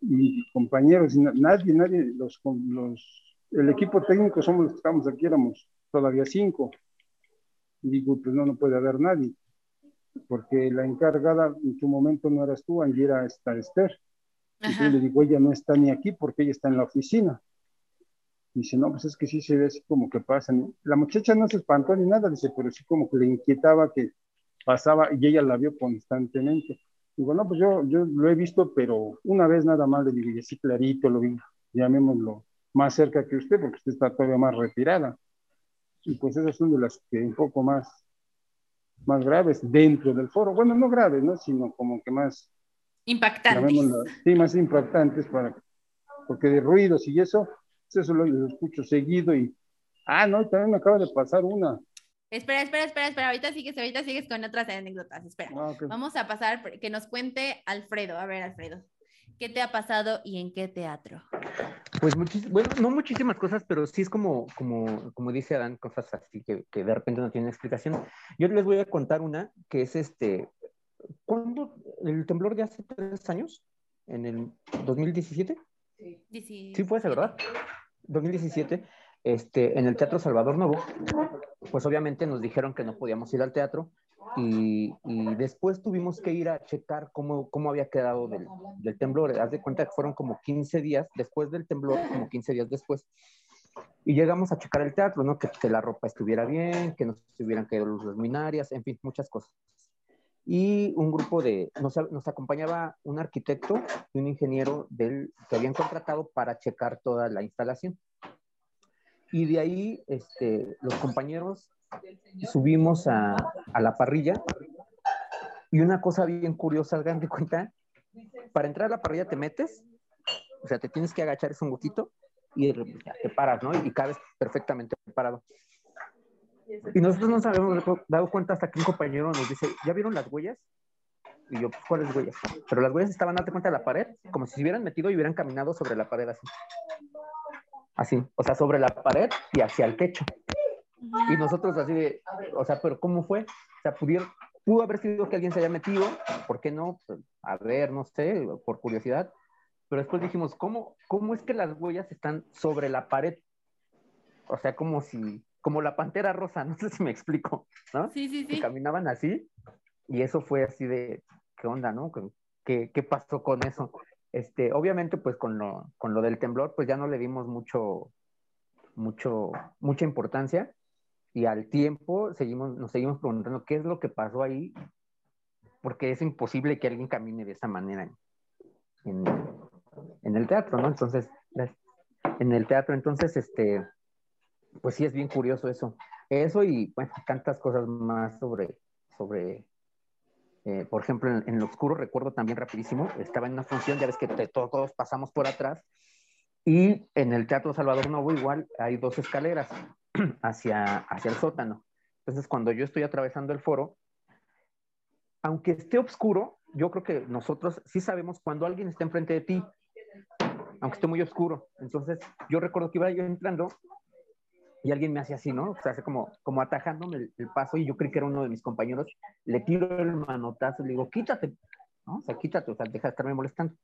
Y compañeros, nadie, nadie, los, los, el equipo técnico somos los que estamos aquí, éramos todavía cinco. digo, pues no, no puede haber nadie, porque la encargada en su momento no eras tú, Angie era esta Esther. Y yo le digo, ella no está ni aquí porque ella está en la oficina. Dice, no, pues es que sí se ve así como que pasan. La muchacha no se espantó ni nada, dice, pero sí como que le inquietaba que pasaba y ella la vio constantemente. Digo, no, pues yo, yo lo he visto, pero una vez nada más le digo, y así clarito lo vi, llamémoslo más cerca que usted, porque usted está todavía más retirada. Y pues esas son de las que un poco más, más graves dentro del foro. Bueno, no graves, ¿no? Sino como que más Impactantes. Sí, más impactantes para, porque de ruidos y eso, eso lo, escucho seguido y, ah, no, también me acaba de pasar una. Espera, espera, espera, espera, ahorita sigues, ahorita sigues con otras anécdotas, espera. Ah, Vamos a pasar, que nos cuente Alfredo, a ver, Alfredo, ¿qué te ha pasado y en qué teatro? Pues bueno, no muchísimas cosas, pero sí es como, como, como dice Adán, cosas así que, que de repente no tienen explicación. Yo les voy a contar una que es este, ¿Cuándo? ¿El temblor de hace tres años? ¿En el 2017? Sí. Sí, fue ese, ¿verdad? 2017, este, en el Teatro Salvador Nuevo, pues obviamente nos dijeron que no podíamos ir al teatro y, y después tuvimos que ir a checar cómo, cómo había quedado del, del, temblor. Haz de cuenta que fueron como 15 días después del temblor, como 15 días después. Y llegamos a checar el teatro, ¿no? Que, que la ropa estuviera bien, que no se hubieran caído las luminarias, en fin, muchas cosas y un grupo de, nos, nos, acompañaba un arquitecto y un ingeniero del, que habían contratado para checar toda la instalación. Y de ahí este, los compañeros subimos a, a, la parrilla y una cosa bien curiosa, hagan de cuenta, para entrar a la parrilla te metes, o sea, te tienes que agachar, es un huequito, y te paras, ¿no? Y cabes perfectamente parado. Y nosotros no nos habíamos dado cuenta hasta que un compañero nos dice, ¿ya vieron las huellas? Y yo, pues, ¿cuáles huellas? Pero las huellas estaban, date cuenta, de la pared, como si se hubieran metido y hubieran caminado sobre la pared así. Así, o sea, sobre la pared y hacia el techo. Y nosotros así de, o sea, pero ¿cómo fue? O sea, pudieron, pudo haber sido que alguien se haya metido, ¿por qué no? A ver, no sé, por curiosidad. Pero después dijimos, ¿cómo, cómo es que las huellas están sobre la pared? O sea, como si como la pantera rosa, no sé si me explico, ¿no? Sí, sí, sí. Que caminaban así y eso fue así de, ¿qué onda, no? ¿Qué, qué pasó con eso? Este, obviamente, pues con lo, con lo del temblor, pues ya no le dimos mucho, mucho, mucha importancia y al tiempo seguimos, nos seguimos preguntando qué es lo que pasó ahí, porque es imposible que alguien camine de esa manera en, en el teatro, ¿no? Entonces, en el teatro, entonces, este, pues sí es bien curioso eso. Eso y bueno, tantas cosas más sobre, sobre eh, por ejemplo, en, lo oscuro recuerdo también rapidísimo, estaba en una función, ya ves que todos, pasamos por atrás, y en el Teatro Salvador Novo igual hay dos escaleras hacia, hacia el sótano. Entonces, cuando yo estoy atravesando el foro, aunque esté oscuro, yo creo que nosotros sí sabemos cuando alguien está enfrente de ti, aunque esté muy oscuro. Entonces, yo recuerdo que iba yo entrando y alguien me hacía así, ¿no? O sea, hace como, como atajándome el, paso y yo creí que era uno de mis compañeros. Le tiro el manotazo y le digo, quítate, ¿no? O sea, quítate, o sea, deja de estarme molestando.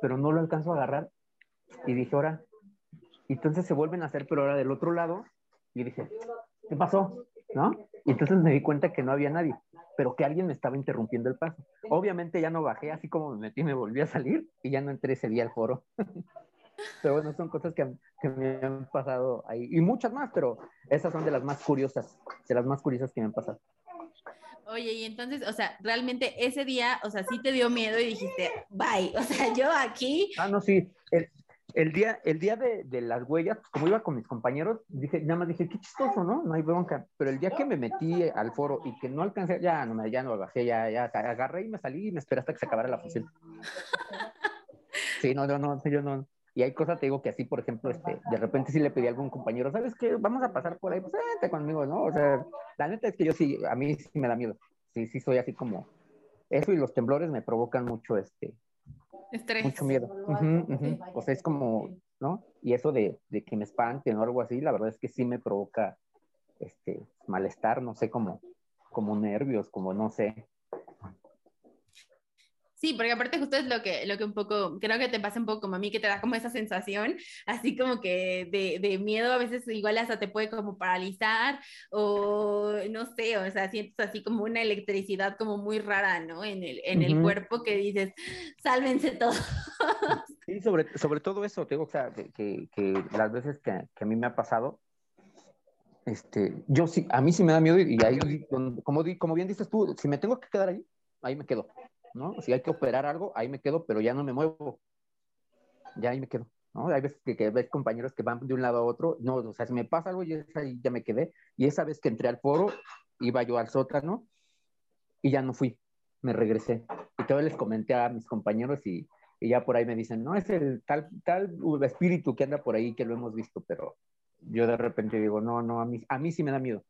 Pero no lo alcanzo a agarrar y dije, ahora. Entonces se vuelven a hacer, pero ahora del otro lado. Y dije, ¿qué pasó? ¿No? Y entonces me di cuenta que no había nadie, pero que alguien me estaba interrumpiendo el paso. Obviamente ya no bajé, así como me metí, me volví a salir y ya no entré ese día al foro. pero bueno, son cosas que, que, me han pasado ahí. Y muchas más, pero esas son de las más curiosas, de las más curiosas que me han pasado. Oye, y entonces, o sea, realmente ese día, o sea, sí te dio miedo y dijiste, bye, o sea, yo aquí. Ah, no, sí. El, el día, el día de, de, las huellas, como iba con mis compañeros, dije, nada más dije, qué chistoso, ¿no? No hay bronca. Pero el día que me metí al foro y que no alcancé, ya no, ya no bajé, ya, ya agarré y me salí y me esperé hasta que se acabara la función. Sí, no, no, no, yo no. Y hay cosas, te digo, que así, por ejemplo, este, de repente sí le pedí a algún compañero, ¿sabes qué? Vamos a pasar por ahí, pues vente conmigo, ¿no? O sea, la neta es que yo sí, a mí sí me da miedo. Sí, sí soy así como, eso y los temblores me provocan mucho, este, Estrés. mucho miedo. Uh -huh, uh -huh. O sea, es como, ¿no? Y eso de, de, que me espanten o algo así, la verdad es que sí me provoca, este, malestar, no sé, como, como nervios, como no sé. Sí, porque aparte justo es lo que, lo que un poco, creo que te pasa un poco como a mí, que te da como esa sensación, así como que de, de miedo a veces igual hasta te puede como paralizar o no sé, o sea, sientes así como una electricidad como muy rara, ¿no? En el, en el uh -huh. cuerpo que dices, sálvense todos. Sí, sobre, sobre todo eso, te digo, o sea, que, que, que las veces que, que, a mí me ha pasado, este, yo sí, a mí sí me da miedo y ahí, como, como bien dices tú, si me tengo que quedar ahí, ahí me quedo. ¿No? Si hay que operar algo, ahí me quedo, pero ya no me muevo. Ya ahí me quedo, ¿no? Hay veces que, que ves compañeros que van de un lado a otro, no, o sea, si me pasa algo, yo ya me quedé. Y esa vez que entré al foro, iba yo al sótano y ya no fui, me regresé. Y todavía les comenté a mis compañeros y, y ya por ahí me dicen, no, es el tal, tal espíritu que anda por ahí que lo hemos visto, pero yo de repente digo, no, no, a mí, a mí sí me da miedo.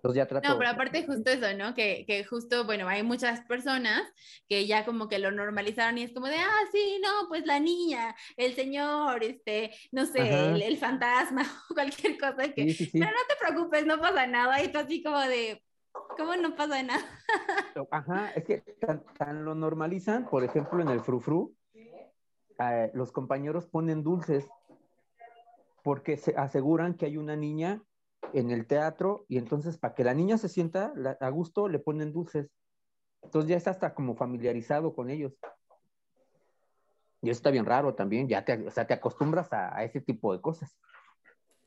Entonces ya trato... No, pero aparte justo eso, ¿no? Que, que, justo, bueno, hay muchas personas que ya como que lo normalizaron y es como de, ah, sí, no, pues la niña, el señor, este, no sé, el, el, fantasma, cualquier cosa que... Sí, sí, sí. Pero no te preocupes, no pasa nada. Y tú así como de, ¿cómo no pasa nada? Ajá, es que tan, tan lo normalizan, por ejemplo, en el frufru, eh, los compañeros ponen dulces porque se aseguran que hay una niña en el teatro y entonces para que la niña se sienta a gusto le ponen dulces. Entonces ya está hasta como familiarizado con ellos. Y eso está bien raro también, ya te, o sea, te acostumbras a, a ese tipo de cosas.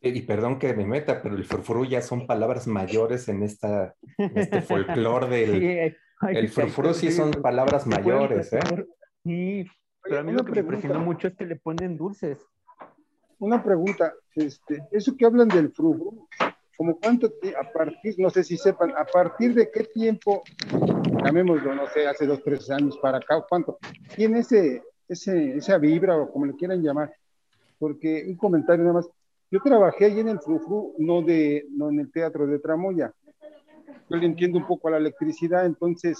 Y perdón que me meta, pero el frufru ya son palabras mayores en, esta, en este folclore del... Sí, ay, el frufru sí son palabras mayores, ¿eh? Sí, pero a mí lo que me impresionó mucho es que le ponen dulces una pregunta, este, eso que hablan del frufru, como cuánto, a partir, no sé si sepan, a partir de qué tiempo, llamémoslo, no sé, hace dos, tres años para acá, cuánto, tiene ese, ese, esa vibra o como le quieran llamar, porque un comentario nada más, yo trabajé ahí en el frufru, no, de, no en el teatro de Tramoya, yo le entiendo un poco a la electricidad, entonces,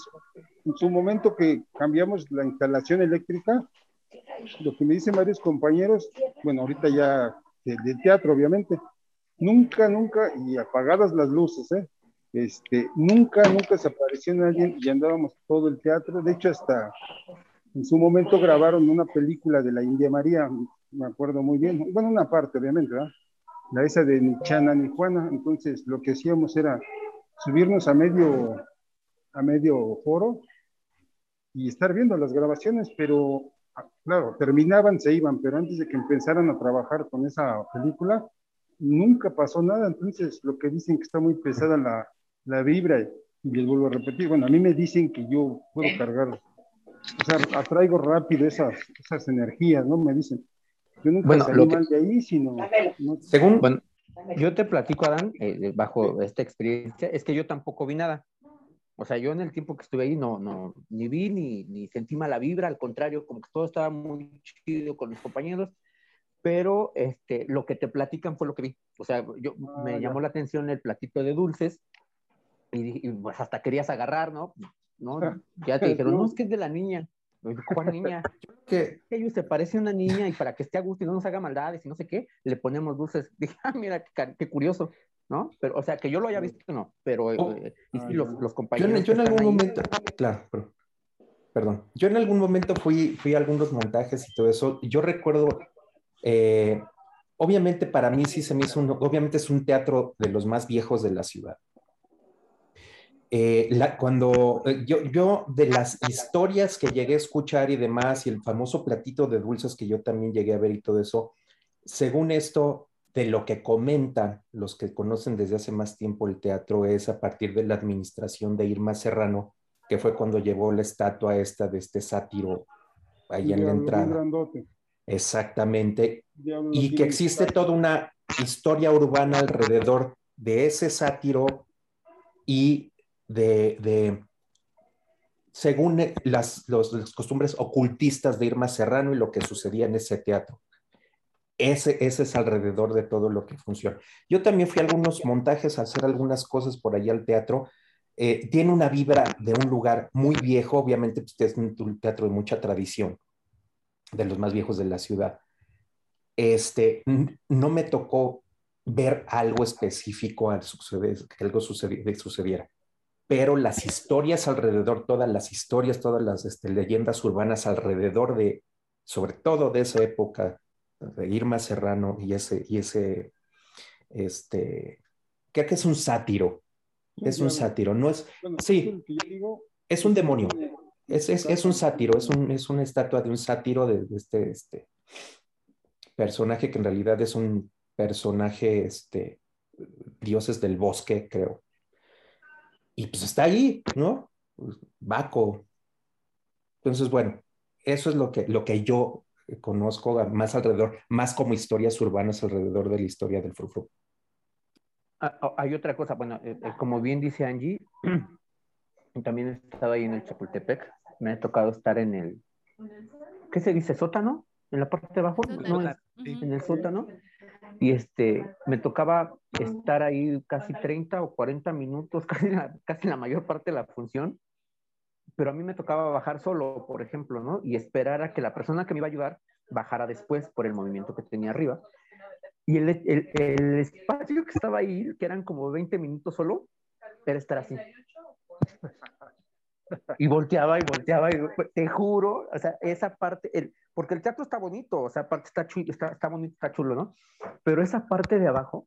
en su momento que cambiamos la instalación eléctrica, lo que me dicen varios compañeros, bueno, ahorita ya del de teatro, obviamente, nunca, nunca, y apagadas las luces, ¿eh? Este, nunca, nunca se apareció nadie y andábamos todo el teatro. De hecho, hasta en su momento grabaron una película de la India María, me acuerdo muy bien. Bueno, una parte, obviamente, ¿verdad? La esa de ni Chana ni Juana. Entonces, lo que hacíamos era subirnos a medio, a medio foro y estar viendo las grabaciones, pero claro, terminaban, se iban, pero antes de que empezaran a trabajar con esa película, nunca pasó nada. Entonces, lo que dicen que está muy pesada la, la vibra, y les vuelvo a repetir, bueno, a mí me dicen que yo puedo cargar, o sea, atraigo rápido esas, esas energías, ¿no? Me dicen. Yo nunca bueno, salí lo que, mal de ahí, sino... No, según, bueno, yo te platico, Adán, eh, bajo esta experiencia, es que yo tampoco vi nada. O sea, yo en el tiempo que estuve ahí no, no, ni vi ni, ni sentí mala vibra, al contrario, como que todo estaba muy chido con los compañeros. Pero este, lo que te platican fue lo que vi. O sea, yo, Ah, me ya. llamó la atención el platito de dulces y, y, pues hasta querías agarrar, ¿no? ¿No? Ya te dijeron, no, es que es de la niña. ¿Cuál niña? Que, ellos se parece a una niña y para que esté a gusto y no nos haga maldades y no sé qué, le ponemos dulces. Dije, ah, mira, qué, curioso, ¿no? Pero, o sea, que yo lo haya visto, no, pero eh, Oh. eh, y sí, Ah, los, los compañeros. yo en algún ahí- momento, claro, pero- perdón, yo en algún momento fui, fui a algunos montajes y todo eso. y Yo recuerdo, eh, obviamente para mí sí se me hizo, un, obviamente es un teatro de los más viejos de la ciudad. Eh, la- cuando eh, yo, yo de las historias que llegué a escuchar y demás, y el famoso platito de dulces que yo también llegué a ver y todo eso, según esto, de lo que comentan los que conocen desde hace más tiempo el teatro, es a partir de la administración de Irma Serrano, que fue cuando llevó la estatua esta de este sátiro ahí en la entrada. grandote. Exactamente, y que existe toda una historia urbana alrededor de ese sátiro y de, de según las, los- las costumbres ocultistas de Irma Serrano y lo que sucedía en ese teatro. Ese, ese es alrededor de todo lo que funciona. Yo también fui a algunos montajes a hacer algunas cosas por allá al teatro. Eh, tiene una vibra de un lugar muy viejo, obviamente pues, es un teatro de mucha tradición, de los más viejos de la ciudad este, no me tocó ver algo específico al suceder, que algo sucedi- sucediera, pero las historias alrededor, todas las historias, todas las este, leyendas urbanas alrededor de, sobre todo de esa época, de Irma Serrano y ese, y ese, este, creo que es un sátiro, es un sátiro, no es, sí. es un demonio. Es, es, es un sátiro, es, un, es una estatua de un sátiro de, este, este personaje que en realidad es un personaje, este, dioses del bosque, creo. Y pues está ahí, ¿no? Pues, Baco. Entonces, bueno, eso es lo que, lo que yo conozco más alrededor, más como historias urbanas alrededor de la historia del frufru. Ah, ah, hay otra cosa, bueno, eh, eh, como bien dice Angie, también he estado ahí en el Chapultepec, me ha tocado estar en el, ¿qué se dice? ¿Sótano? ¿En la parte de abajo? No, en, en el sótano. Y este, me tocaba estar ahí casi 30 o 40 minutos, casi la, casi la mayor parte de la función, pero a mí me tocaba bajar solo, por ejemplo, ¿no? Y esperar a que la persona que me iba a ayudar bajara después por el movimiento que tenía arriba. Y el, el, el espacio que estaba ahí, que eran como 20 minutos solo, era estar así. Y volteaba y volteaba, y te juro, o sea, esa parte, el, porque el teatro está bonito, o sea, aparte está, chulo, está, está bonito, está chulo, ¿no? Pero esa parte de abajo,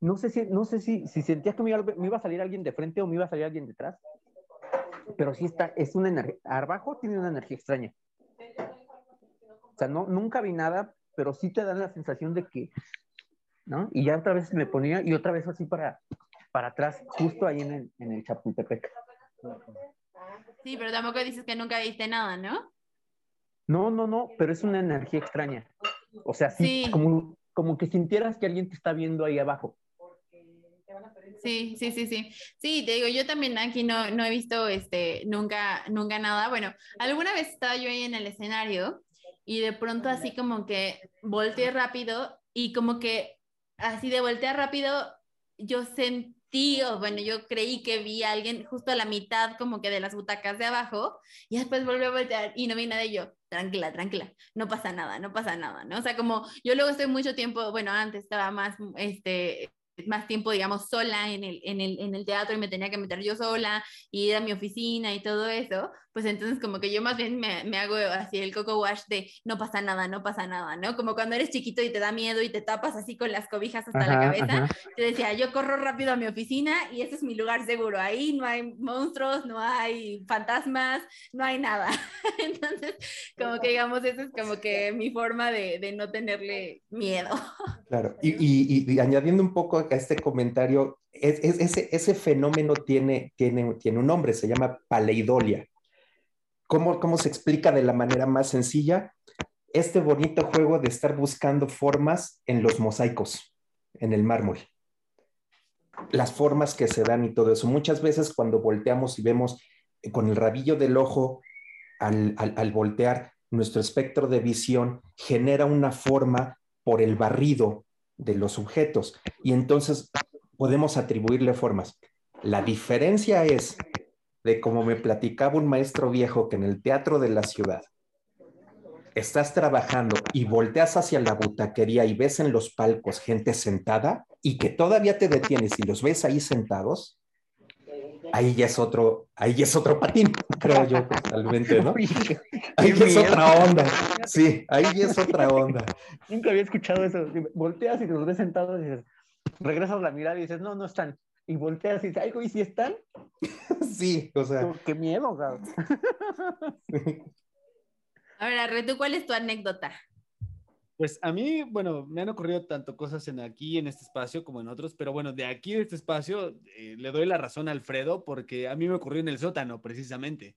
no sé si, no sé si, si sentías que me iba, me iba a salir alguien de frente o me iba a salir alguien detrás, pero sí está, es una energía, abajo tiene una energía extraña. O sea, no, nunca vi nada, pero sí te da la sensación de que, ¿no? Y ya otra vez me ponía y otra vez así para, para atrás, justo ahí en el, en el Chapultepec. Sí, pero tampoco dices que nunca viste nada, ¿no? No, no, no, pero es una energía extraña. O sea, sí, Sí. Como, como que sintieras que alguien te está viendo ahí abajo. Sí, sí, sí, sí. Sí, te digo, yo también aquí no, no he visto este, nunca, nunca nada. Bueno, alguna vez estaba yo ahí en el escenario y de pronto así como que volteé rápido y como que así de voltear rápido yo sentí, o bueno, yo creí que vi a alguien justo a la mitad como que de las butacas de abajo y después volví a voltear y no vi nada y yo, tranquila, tranquila, no pasa nada, no pasa nada, ¿no? O sea, como yo luego estoy mucho tiempo, bueno, antes estaba más, este, más tiempo, digamos, sola en el, en, el, en el teatro y me tenía que meter yo sola y ir a mi oficina y todo eso, pues entonces como que yo más bien me, me hago así el coco wash de no pasa nada, no pasa nada, ¿no? Como cuando eres chiquito y te da miedo y te tapas así con las cobijas hasta la cabeza. ajá. Yo decía, yo corro rápido a mi oficina y ese es mi lugar seguro. Ahí no hay monstruos, no hay fantasmas, no hay nada. Entonces, como que digamos, esa es como que mi forma de, de no tenerle miedo. Claro, y, y- y añadiendo un poco a este comentario, es- es- ese, ese fenómeno tiene, tiene, tiene un nombre, se llama paleidolia. ¿Cómo, ¿Cómo se explica de la manera más sencilla? Este bonito juego de estar buscando formas en los mosaicos, en el mármol. Las formas que se dan y todo eso. Muchas veces cuando volteamos y vemos con el rabillo del ojo, al, al- al voltear, nuestro espectro de visión genera una forma por el barrido de los sujetos. Y entonces podemos atribuirle formas. La diferencia es de como me platicaba un maestro viejo que en el teatro de la ciudad estás trabajando y volteas hacia la butaquería y ves en los palcos gente sentada y que todavía te detienes y los ves ahí sentados, ahí ya es otro, ahí ya es otro patín, creo yo totalmente, ¿no? Ahí ya es otra onda. Sí, ahí ya es otra onda. Nunca había escuchado eso. Volteas y los ves sentados y dices, regresas la mirada y dices, no, no están. Y volteas y dices, ay, ¿y si están? Sí, o sea. Qué miedo, cabrón. A ver, Arre, ¿tú cuál es tu anécdota? Pues a mí, bueno, me han ocurrido tanto cosas en aquí, en este espacio, como en otros, pero bueno, de aquí, de este espacio, eh, le doy la razón a Alfredo, porque a mí me ocurrió en el sótano, precisamente.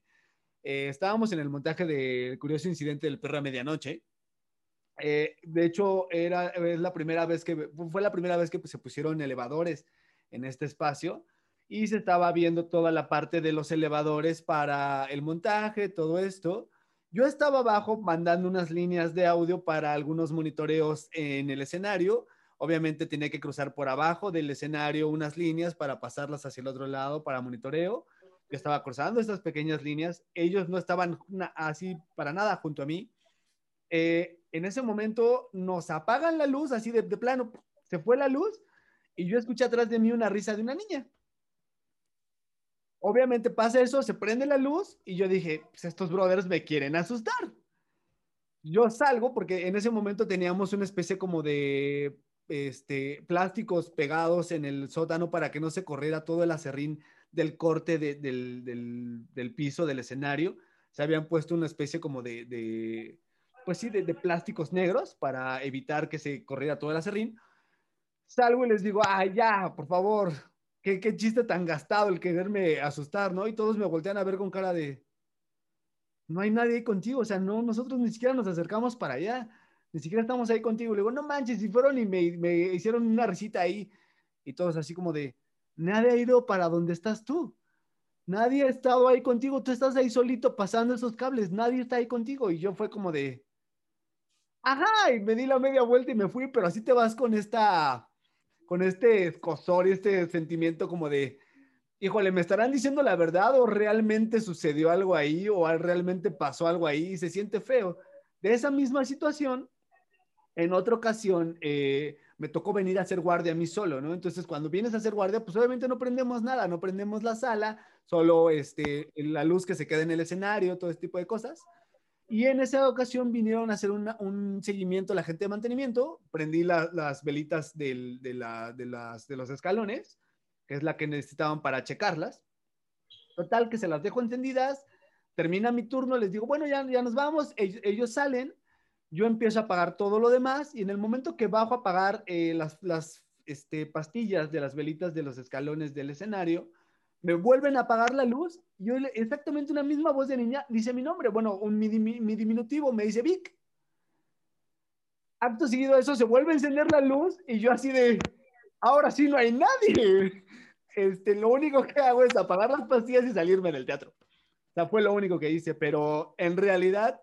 Eh, estábamos en el montaje del curioso incidente del perro a medianoche. Eh, de hecho, era es la primera vez que, fue la primera vez que se pusieron elevadores en este espacio y se estaba viendo toda la parte de los elevadores para el montaje, todo esto. Yo estaba abajo mandando unas líneas de audio para algunos monitoreos en el escenario. Obviamente tenía que cruzar por abajo del escenario unas líneas para pasarlas hacia el otro lado para monitoreo. Yo estaba cruzando estas pequeñas líneas. Ellos no estaban así para nada junto a mí. Eh, en ese momento nos apagan la luz, así de, de plano, se fue la luz y yo escuché atrás de mí una risa de una niña. Obviamente pasa eso, se prende la luz y yo dije, pues estos brothers me quieren asustar. Yo salgo porque en ese momento teníamos una especie como de este, plásticos pegados en el sótano para que no se corriera todo el acerrín del corte del, piso del escenario. Se habían puesto una especie como de, pues sí, de, de, plásticos negros para evitar que se corriera todo el acerrín. Salgo y les digo, ay, ya, por favor, qué, chiste tan gastado el quererme asustar, ¿no? Y todos me voltean a ver con cara de, no hay nadie ahí contigo, o sea, no, nosotros ni siquiera nos acercamos para allá, ni siquiera estamos ahí contigo. Le digo, no manches, si fueron y me, me hicieron una risita ahí, y todos así como de, nadie ha ido para donde estás tú. Nadie ha estado ahí contigo, tú estás ahí solito pasando esos cables, nadie está ahí contigo. Y yo fue como de, ajá, y me di la media vuelta y me fui, pero así te vas con esta con este escosor y este sentimiento como de, híjole, ¿me estarán diciendo la verdad o realmente sucedió algo ahí o realmente pasó algo ahí y se siente feo? De esa misma situación, en otra ocasión, eh, me tocó venir a hacer guardia a mí solo, ¿no? Entonces, cuando vienes a hacer guardia, pues obviamente no prendemos nada, no prendemos la sala, solo este, la luz que se queda en el escenario, todo este tipo de cosas. Y en esa ocasión vinieron a hacer un seguimiento la gente de mantenimiento. Prendí las velitas de, la, de, las, los escalones, que es la que necesitaban para checarlas. Total, que se las dejo encendidas. Termina mi turno, les digo, bueno, ya, ya nos vamos. Ellos, salen, yo empiezo a apagar todo lo demás. Y en el momento que bajo a apagar eh, las, las este, pastillas de las velitas de los escalones del escenario, me vuelven a apagar la luz, yo exactamente una misma voz de niña dice mi nombre, bueno, un, mi, diminutivo me dice Vic. Acto seguido de eso se vuelve a encender la luz y yo así de, ahora sí no hay nadie. Este, lo único que hago es apagar las pastillas y salirme del teatro. O sea, fue lo único que hice, pero en realidad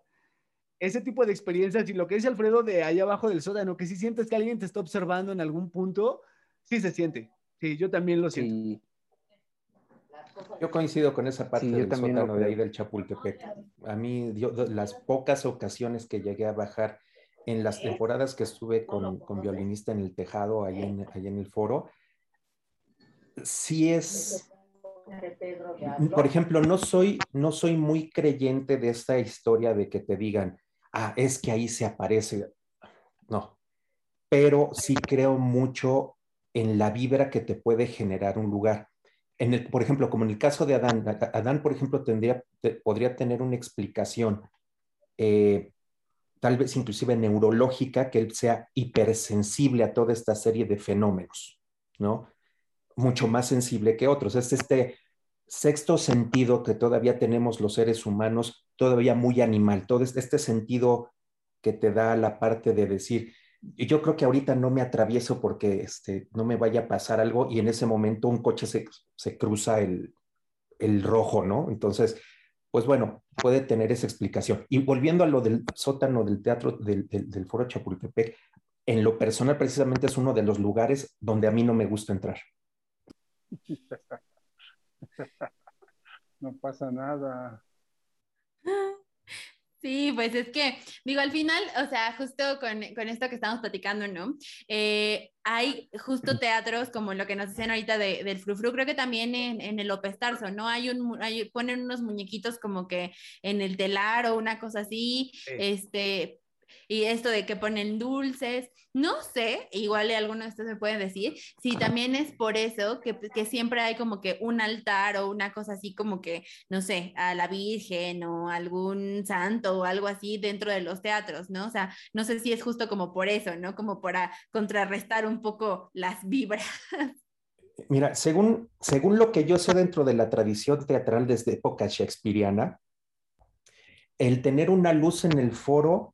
ese tipo de experiencias y lo que dice Alfredo de allá abajo del sótano, que si sientes que alguien te está observando en algún punto, sí se siente. Sí, yo también lo siento. Yo coincido con esa parte del sótano de ahí del Chapultepec. A mí, las pocas ocasiones que llegué a bajar en las temporadas que estuve con, con violinista en el tejado, ahí en, en el foro, sí es, por ejemplo, no soy, no soy muy creyente de esta historia de que te digan, ah, es que ahí se aparece. No, pero sí creo mucho en la vibra que te puede generar un lugar el, por ejemplo, como en el caso de Adán, Adán, por ejemplo, tendría, podría tener una explicación, eh, tal vez inclusive neurológica, que él sea hipersensible a toda esta serie de fenómenos, ¿no? Mucho más sensible que otros. Es este sexto sentido que todavía tenemos los seres humanos, todavía muy animal, todo este, sentido que te da la parte de decir, yo creo que ahorita no me atravieso porque este, no me vaya a pasar algo y en ese momento un coche se, se cruza el, el, rojo, ¿no? Entonces, pues bueno, puede tener esa explicación. Y volviendo a lo del sótano del teatro del, del, Foro Chapultepec, en lo personal precisamente es uno de los lugares donde a mí no me gusta entrar. No pasa nada. Sí, pues es que, digo, al final, o sea, justo con, con esto que estamos platicando, ¿no? Eh, hay justo teatros como lo que nos dicen ahorita de, del Frufru, creo que también en, en el López Tarso, ¿no? Hay un, hay, ponen unos muñequitos como que en el telar o una cosa así, este, y esto de que ponen dulces, no sé, igual alguno de ustedes me pueden decir, si también es por eso que, que, siempre hay como que un altar o una cosa así como que, no sé, a la Virgen o algún santo o algo así dentro de los teatros, ¿no? O sea, no sé si es justo como por eso, ¿no? Como para contrarrestar un poco las vibras. Mira, según, según lo que yo sé dentro de la tradición teatral desde época shakespeariana, el tener una luz en el foro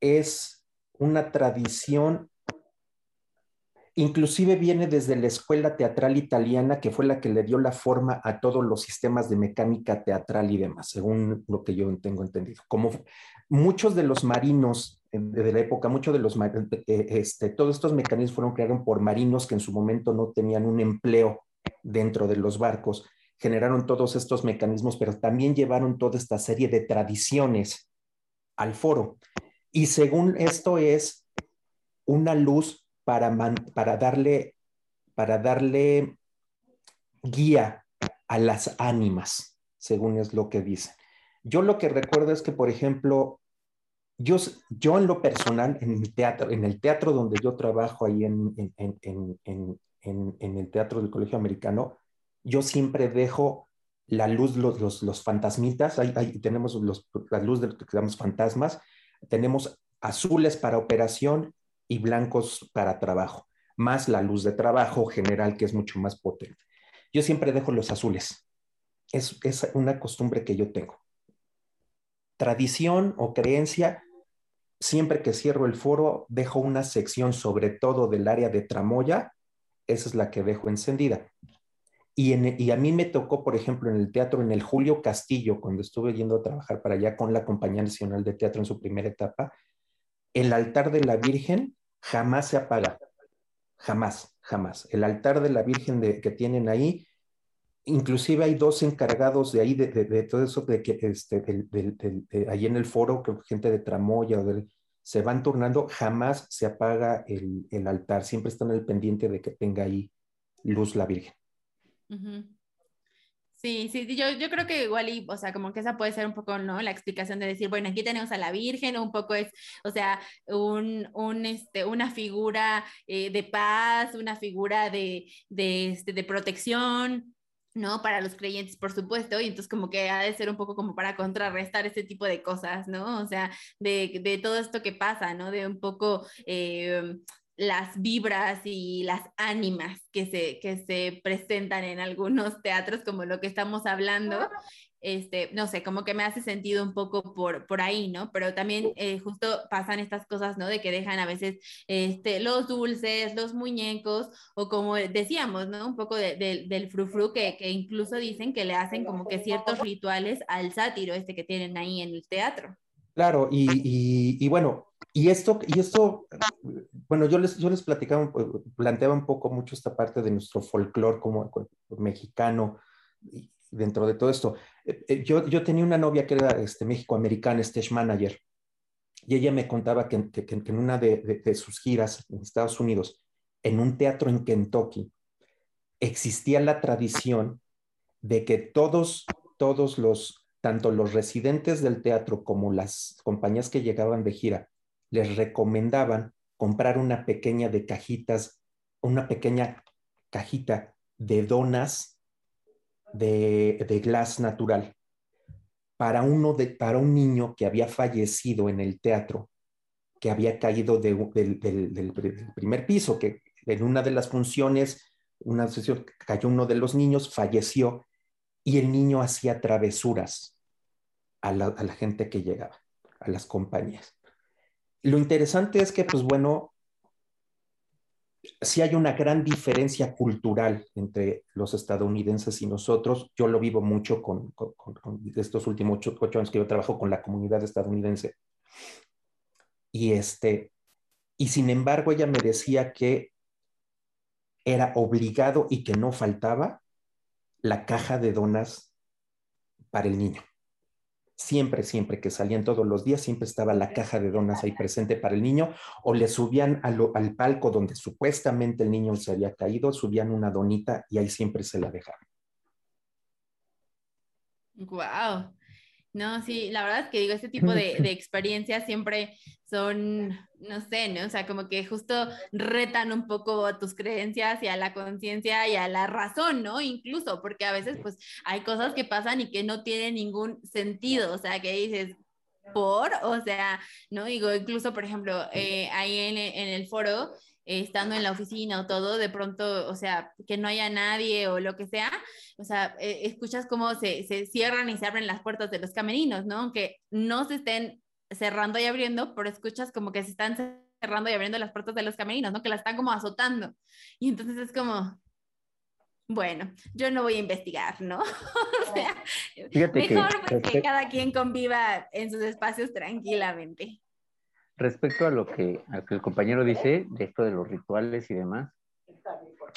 es una tradición, inclusive viene desde la escuela teatral italiana, que fue la que le dio la forma a todos los sistemas de mecánica teatral y demás, según lo que yo tengo entendido. Como muchos de los marinos de la época, muchos de los, este, todos estos mecanismos fueron creados por marinos que en su momento no tenían un empleo dentro de los barcos, generaron todos estos mecanismos, pero también llevaron toda esta serie de tradiciones al foro. Y según esto es una luz para, darle, para darle guía a las ánimas, según es lo que dice. Yo lo que recuerdo es que, por ejemplo, yo, yo en lo personal, en el teatro, en el teatro donde yo trabajo ahí en, en, el teatro del Colegio Americano, yo siempre dejo la luz, los, los, los fantasmitas, ahí, tenemos los, la luz de lo que llamamos fantasmas, tenemos azules para operación y blancos para trabajo, más la luz de trabajo general que es mucho más potente. Yo siempre dejo los azules. Es, es una costumbre que yo tengo. Tradición o creencia, siempre que cierro el foro, dejo una sección sobre todo del área de tramoya, esa es la que dejo encendida. Y, a mí me tocó, por ejemplo, en el teatro, en el Julio Castillo, cuando estuve yendo a trabajar para allá con la Compañía Nacional de Teatro en su primera etapa, el altar de la Virgen jamás se apaga. Jamás, jamás. El altar de la Virgen que tienen ahí, inclusive hay dos encargados de ahí, de, todo eso, de que este, ahí en el foro, que gente de Tramoya, se van turnando, jamás se apaga el, el altar, siempre están al pendiente de que tenga ahí luz la Virgen. Sí, sí, yo, yo creo que igual, y, o sea, como que esa puede ser un poco, ¿no? La explicación de decir, bueno, aquí tenemos a la Virgen, un poco es, o sea, un, un este, una figura eh, de paz, una figura de, de, este, de protección, ¿no? Para los creyentes, por supuesto, y entonces como que ha de ser un poco como para contrarrestar ese tipo de cosas, ¿no? O sea, de, de todo esto que pasa, ¿no? De un poco... Eh, las vibras y las ánimas que se, que se presentan en algunos teatros, como lo que estamos hablando. Este, no sé, como que me hace sentido un poco por, por ahí, ¿no? Pero también eh, justo pasan estas cosas, ¿no? De que dejan a veces este, los dulces, los muñecos, o como decíamos, ¿no? Un poco de, del frufru, que, que incluso dicen que le hacen como que ciertos rituales al sátiro este que tienen ahí en el teatro. Claro, y, y, bueno, y esto, y esto, bueno, yo les, yo les platicaba, planteaba un poco mucho esta parte de nuestro folclore como mexicano dentro de todo esto. Eh, eh, yo, yo tenía una novia que era este, México-americana, stage manager, y ella me contaba que, que, que en una de, de, de, sus giras en Estados Unidos, en un teatro en Kentucky, existía la tradición de que todos, todos los, tanto los residentes del teatro como las compañías que llegaban de gira, les recomendaban comprar una pequeña de cajitas, una pequeña cajita de donas de, de glass natural para, uno de, para un niño que había fallecido en el teatro, que había caído de, del, primer piso, que en una de las funciones, una cayó uno de los niños, falleció y el niño hacía travesuras a la, gente que llegaba, a las compañías. Lo interesante es que, pues bueno, sí hay una gran diferencia cultural entre los estadounidenses y nosotros. Yo lo vivo mucho con, estos últimos ocho, ocho, años que yo trabajo con la comunidad estadounidense. Y este, Y sin embargo, ella me decía que era obligado y que no faltaba la caja de donas para el niño. Siempre, siempre que salían todos los días, siempre estaba la caja de donas ahí presente para el niño, o le subían al palco donde supuestamente el niño se había caído, subían una donita y ahí siempre se la dejaban. Wow. No, sí, la verdad es que digo, este tipo de, de, experiencias siempre son, no sé, ¿no? O sea, como que justo retan un poco a tus creencias y a la conciencia y a la razón, ¿no? Incluso, porque a veces pues hay cosas que pasan y que no tienen ningún sentido, o sea, que dices, por, o sea, ¿no? Digo, incluso, por ejemplo, eh, ahí en, en el foro, estando en la oficina o todo, de pronto, o sea, que no haya nadie o lo que sea, o sea, eh, escuchas cómo se, se, cierran y se abren las puertas de los camerinos, ¿no? Aunque no se estén cerrando y abriendo, pero escuchas como que se están cerrando y abriendo las puertas de los camerinos, ¿no? Que la están como azotando. Y entonces es como, bueno, yo no voy a investigar, ¿no? o sea, mejor que, pues, que cada quien conviva en sus espacios tranquilamente respecto a lo que, el compañero dice, de esto de los rituales y demás,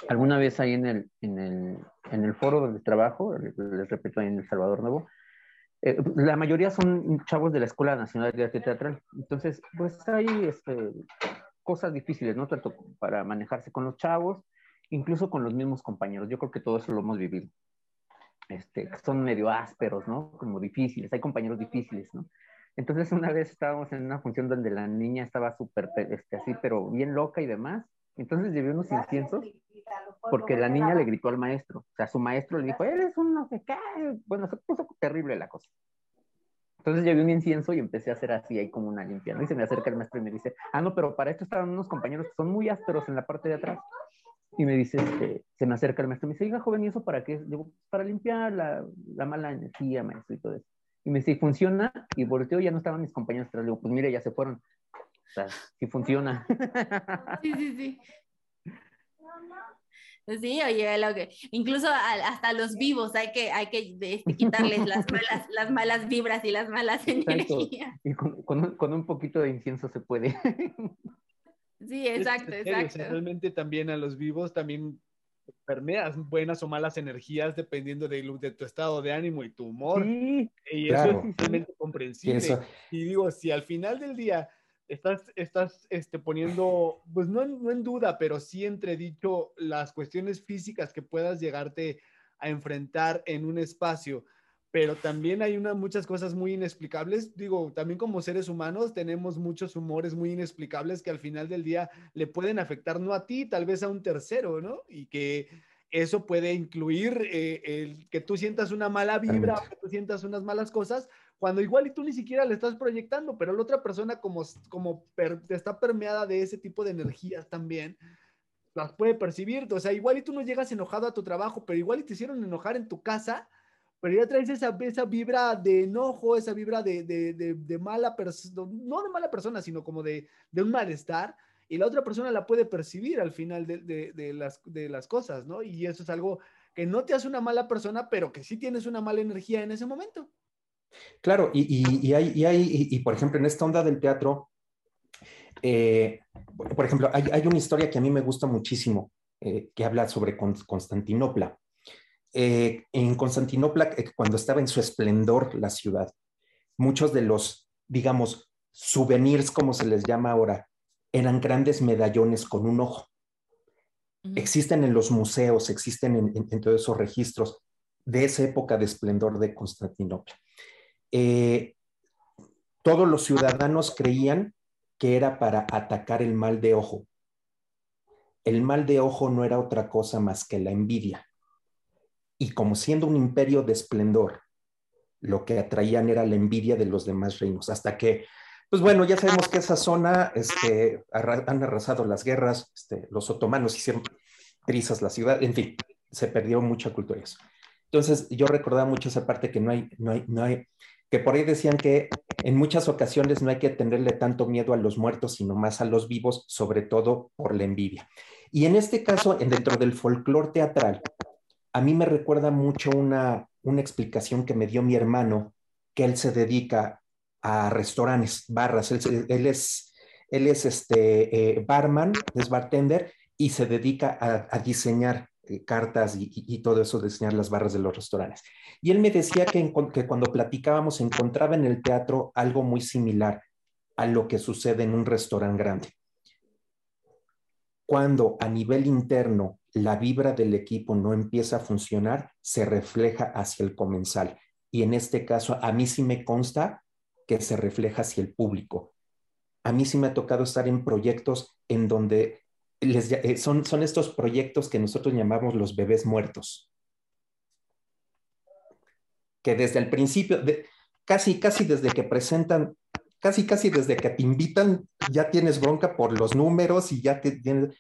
alguna vez ahí en el, foro donde trabajo, les, repito, en El Salvador Nuevo, eh, la mayoría son chavos de la Escuela Nacional de Arte Teatral. Entonces, pues hay este, cosas difíciles, ¿no? Tanto para manejarse con los chavos, incluso con los mismos compañeros. Yo creo que todo eso lo hemos vivido. Este, son medio ásperos, ¿no? Como difíciles. Hay compañeros difíciles, ¿no? Entonces una vez estábamos en una función donde la niña estaba súper este, así, pero bien loca y demás. Entonces llevé unos inciensos porque la niña le gritó al maestro. O sea, su maestro le dijo, eres un no sé qué. Bueno, se puso terrible la cosa. Entonces llevé un incienso y empecé a hacer así, ahí como una limpia, Y se me acerca el maestro y me dice, ah, no, pero para esto estaban unos compañeros que son muy ásperos en la parte de atrás. Y me dice, este, se me acerca el maestro y me dice, oiga, joven, ¿y eso para qué? Digo, para limpiar la, la mala energía, maestro, y todo eso. Y me dice, ¿funciona? Y volteo, ya no estaban mis compañeros atrás. Le digo, pues mire, ya se fueron. O sea, sí funciona. Sí, sí, sí. Sí, oye, lo que, incluso hasta los vivos hay que, hay que este, quitarles las malas, las malas vibras y las malas energías. Y con, con, con, un poquito de incienso se puede. Sí, exacto, exacto. realmente también a los vivos también permeas buenas o malas energías dependiendo de, de, tu estado de ánimo y tu humor. y eso es simplemente comprensible. Y digo, si al final del día estás, estás este, poniendo, pues no, no en duda, pero sí entredicho las cuestiones físicas que puedas llegarte a enfrentar en un espacio pero también hay una, muchas cosas muy inexplicables. Digo, también como seres humanos tenemos muchos humores muy inexplicables que al final del día le pueden afectar no a ti, tal vez a un tercero, ¿no? Y que eso puede incluir eh, el que tú sientas una mala vibra, que tú sientas unas malas cosas, cuando igual y tú ni siquiera le estás proyectando, pero la otra persona como, como está permeada de ese tipo de energías también, las puede percibir. O sea, igual y tú no llegas enojado a tu trabajo, pero igual y te hicieron enojar en tu casa pero ya traes esa, esa vibra de enojo, esa vibra de, de, de, mala persona, no de mala persona, sino como de, de, un malestar, y la otra persona la puede percibir al final de, las, de las cosas, ¿no? Y eso es algo que no te hace una mala persona, pero que sí tienes una mala energía en ese momento. Claro, y, y, y hay, y, hay y, por ejemplo, en esta onda del teatro, eh, por ejemplo, hay, hay, una historia que a mí me gusta muchísimo, eh, que habla sobre Constantinopla. Eh, en Constantinopla, eh, cuando estaba en su esplendor la ciudad, muchos de los, digamos, souvenirs, como se les llama ahora, eran grandes medallones con un ojo. Existen en los museos, existen en, todos esos registros de esa época de esplendor de Constantinopla. Eh, todos los ciudadanos creían que era para atacar el mal de ojo. El mal de ojo no era otra cosa más que la envidia y como siendo un imperio de esplendor, lo que atraían era la envidia de los demás reinos, hasta que, pues bueno, ya sabemos que esa zona este, han arrasado las guerras, este, los otomanos hicieron trizas la ciudad, en fin, se perdió mucha cultura. Entonces, yo recordaba mucho esa parte que no hay, no hay, no hay, que por ahí decían que en muchas ocasiones no hay que tenerle tanto miedo a los muertos, sino más a los vivos, sobre todo por la envidia. Y en este caso, dentro del folclore teatral, a mí me recuerda mucho una, una explicación que me dio mi hermano, que él se dedica a restaurantes, barras, él, es, él es este eh, barman, es bartender y se dedica a, diseñar eh, cartas y, todo eso, diseñar las barras de los restaurantes. Y él me decía que, que cuando platicábamos encontraba en el teatro algo muy similar a lo que sucede en un restaurante grande. Cuando a nivel interno la vibra del equipo no empieza a funcionar, se refleja hacia el comensal. Y en este caso, a mí sí me consta que se refleja hacia el público. A mí sí me ha tocado estar en proyectos en donde eh, son, son estos proyectos que nosotros llamamos los bebés muertos. Que desde el principio, casi, casi desde que presentan, casi, casi desde que te invitan, ya tienes bronca por los números y ya te tienes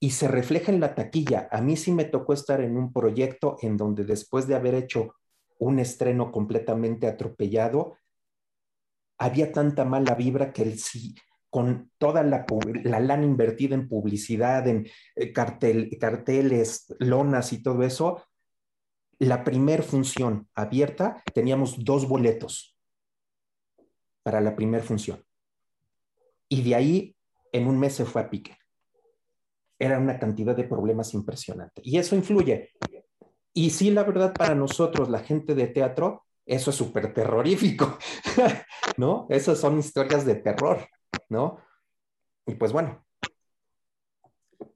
y se refleja en la taquilla. A mí sí me tocó estar en un proyecto en donde después de haber hecho un estreno completamente atropellado, había tanta mala vibra que el sí, con toda la, la lana invertida en publicidad, en eh, cartel, carteles, lonas y todo eso, la primer función abierta teníamos dos boletos para la primer función. Y de ahí en un mes se fue a pique era una cantidad de problemas impresionante. Y eso influye. Y sí, la verdad, para nosotros, la gente de teatro, eso es súper terrorífico, ¿no? Esas son historias de terror, ¿no? Y pues bueno,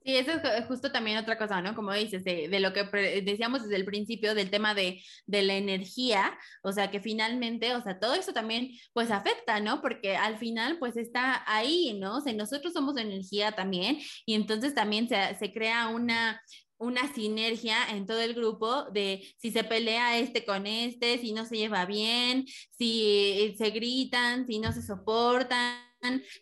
Sí, eso es justo también otra cosa, ¿no? Como dices, de, lo que decíamos desde el principio del tema de, de, la energía, o sea, que finalmente, o sea, todo eso también pues afecta, ¿no? Porque al final pues está ahí, ¿no? O sea, nosotros somos energía también y entonces también se, se crea una, una sinergia en todo el grupo de si se pelea este con este, si no se lleva bien, si se gritan, si no se soportan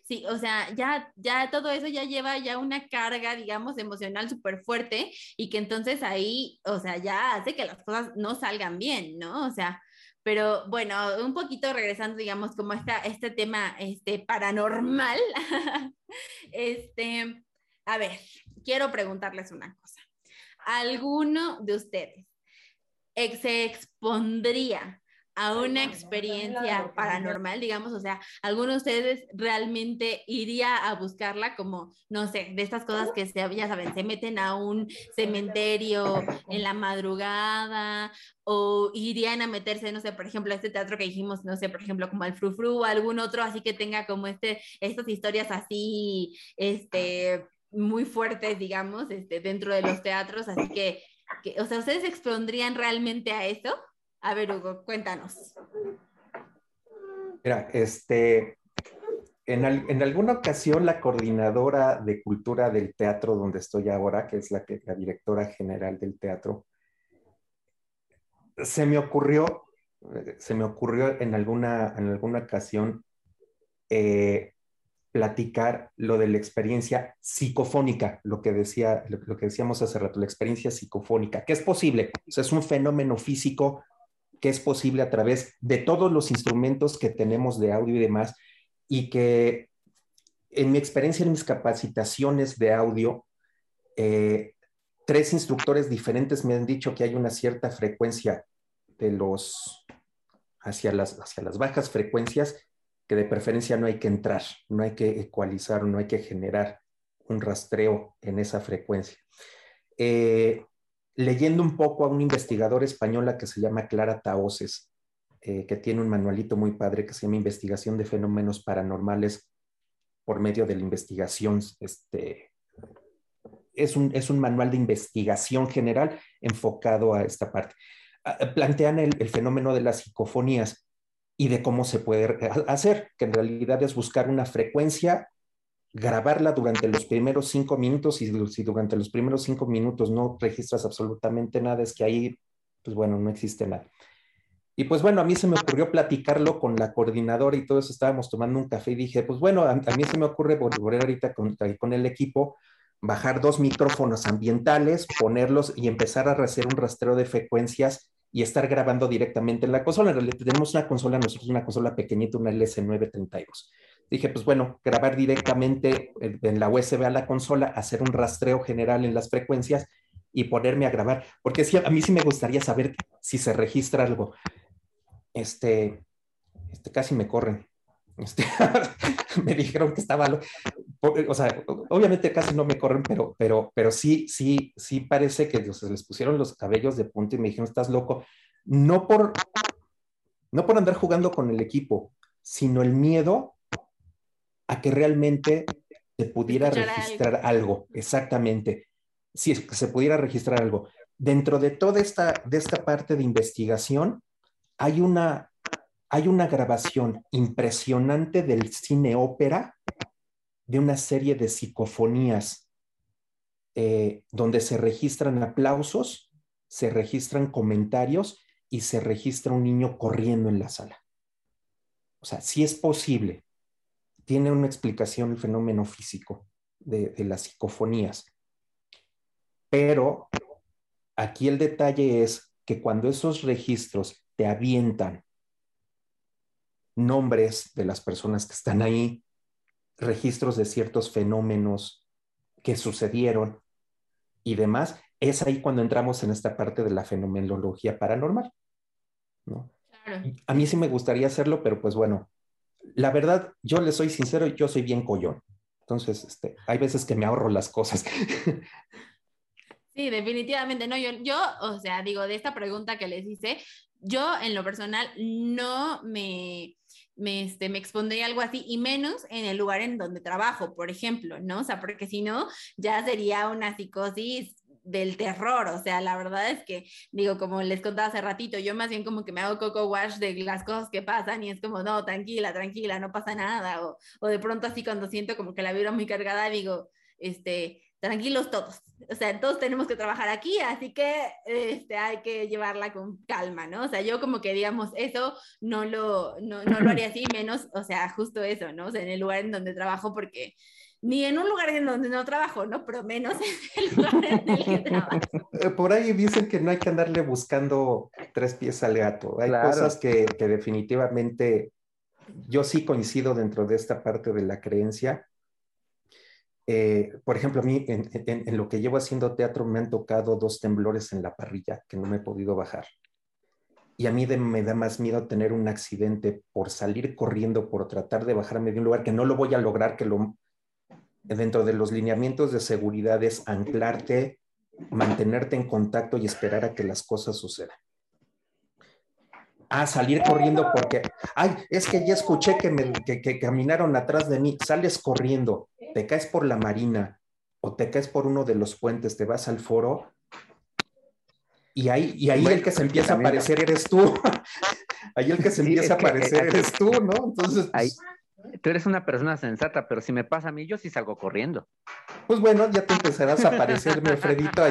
sí, o sea, ya, ya todo eso ya lleva ya una carga, digamos, emocional súper fuerte y que entonces ahí, o sea, ya hace que las cosas no salgan bien, ¿no? O sea, pero bueno, un poquito regresando, digamos, como esta, este tema este, paranormal, este, a ver, quiero preguntarles una cosa. ¿Alguno de ustedes se expondría a una experiencia paranormal, digamos, o sea, ¿alguno de ustedes realmente iría a buscarla como, no sé, de estas cosas que se, ya saben, se meten a un cementerio en la madrugada o irían a meterse, no sé, por ejemplo, a este teatro que dijimos, no sé, por ejemplo, como al Frufru o algún otro, así que tenga como este, estas historias así, este, muy fuertes, digamos, este, dentro de los teatros, así que, que o sea, ¿ustedes expondrían realmente a eso? A ver, Hugo, cuéntanos. Mira, este, en, en, alguna ocasión la coordinadora de cultura del teatro donde estoy ahora, que es la, que, la directora general del teatro, se me ocurrió, se me ocurrió en alguna, en alguna ocasión eh, platicar lo de la experiencia psicofónica, lo que, decía, lo, que decíamos hace rato, la experiencia psicofónica, que es posible, es un fenómeno físico que es posible a través de todos los instrumentos que tenemos de audio y demás, y que en mi experiencia, en mis capacitaciones de audio, eh, tres instructores diferentes me han dicho que hay una cierta frecuencia de los hacia las, hacia las bajas frecuencias que de preferencia no hay que entrar, no hay que ecualizar, no hay que generar un rastreo en esa frecuencia. Eh, leyendo un poco a una investigadora española que se llama Clara Taoses, eh, que tiene un manualito muy padre que se llama Investigación de Fenómenos Paranormales por medio de la investigación. Este, es, un, es un manual de investigación general enfocado a esta parte. plantean el, el fenómeno de las psicofonías y de cómo se puede hacer, que en realidad es buscar una frecuencia grabarla durante los primeros cinco minutos y si durante los primeros cinco minutos no registras absolutamente nada, es que ahí, pues bueno, no existe nada. Y pues bueno, a mí se me ocurrió platicarlo con la coordinadora y todo eso, estábamos tomando un café y dije, pues bueno, a, mí se me ocurre volver ahorita con, con el equipo, bajar dos micrófonos ambientales, ponerlos y empezar a hacer un rastreo de frecuencias y estar grabando directamente en la consola. En realidad tenemos una consola, nosotros una consola pequeñita, una LS932 dije, pues bueno, grabar directamente en la USB a la consola, hacer un rastreo general en las frecuencias y ponerme a grabar, porque sí, a mí sí me gustaría saber si se registra algo. Este, este casi me corren. Este, me dijeron que estaba, o sea, obviamente casi no me corren, pero, pero, pero sí, sí, sí parece que se les pusieron los cabellos de punta y me dijeron, estás loco. No por, no por andar jugando con el equipo, sino el miedo a que realmente se pudiera registrar algo. exactamente. Si es que se pudiera registrar algo. Dentro de toda esta, de esta parte de investigación, hay una, hay una grabación impresionante del cine ópera de una serie de psicofonías eh, donde se registran aplausos, se registran comentarios y se registra un niño corriendo en la sala. O sea, si es posible. Tiene una explicación el fenómeno físico de, de las psicofonías. Pero aquí el detalle es que cuando esos registros te avientan nombres de las personas que están ahí, registros de ciertos fenómenos que sucedieron y demás, es ahí cuando entramos en esta parte de la fenomenología paranormal. ¿no? A mí sí me gustaría hacerlo, pero pues bueno, la verdad, yo le soy sincero, yo soy bien collón. Entonces, este, hay veces que me ahorro las cosas. Sí, definitivamente, no, yo, yo, o sea, digo, de esta pregunta que les hice, yo en lo personal no me, me, este, me expondría algo así, y menos en el lugar en donde trabajo, por ejemplo, ¿no? O sea, porque si no, ya sería una psicosis del terror, o sea, la verdad es que, digo, como les contaba hace ratito, yo más bien como que me hago coco wash de las cosas que pasan y es como, no, tranquila, tranquila, no pasa nada, o, o de pronto así cuando siento como que la vibra muy cargada, digo, este, tranquilos todos. O sea, todos tenemos que trabajar aquí, así que este, hay que llevarla con calma, ¿no? O sea, yo como que, digamos, eso no lo, no, no lo haría así, menos, o sea, justo eso, ¿no? O sea, en el lugar en donde trabajo, porque ni en un lugar en donde no trabajo, ¿no? Pero menos en el lugar en el que trabajo. Eh, por ahí dicen que no hay que andarle buscando tres pies al gato. Hay cosas que, que definitivamente yo sí coincido dentro de esta parte de la creencia eh, por ejemplo, a mí en, lo que llevo haciendo teatro me han tocado dos temblores en la parrilla que no me he podido bajar. Y a mí me da más miedo tener un accidente por salir corriendo, por tratar de bajarme de un lugar que no lo voy a lograr, que lo, dentro de los lineamientos de seguridad es anclarte, mantenerte en contacto y esperar a que las cosas sucedan. A salir corriendo porque, ay, es que ya escuché que, me, que caminaron atrás de mí, sales corriendo te caes por la marina o te caes por uno de los puentes, te vas al foro y ahí, y ahí el que se empieza a aparecer eres tú. ahí el que se empieza a aparecer eres tú, ¿no? Entonces, pues, tú eres una persona sensata, pero si me pasa a mí, yo sí salgo corriendo. Pues bueno, ya te empezarás a aparecer mi Alfredito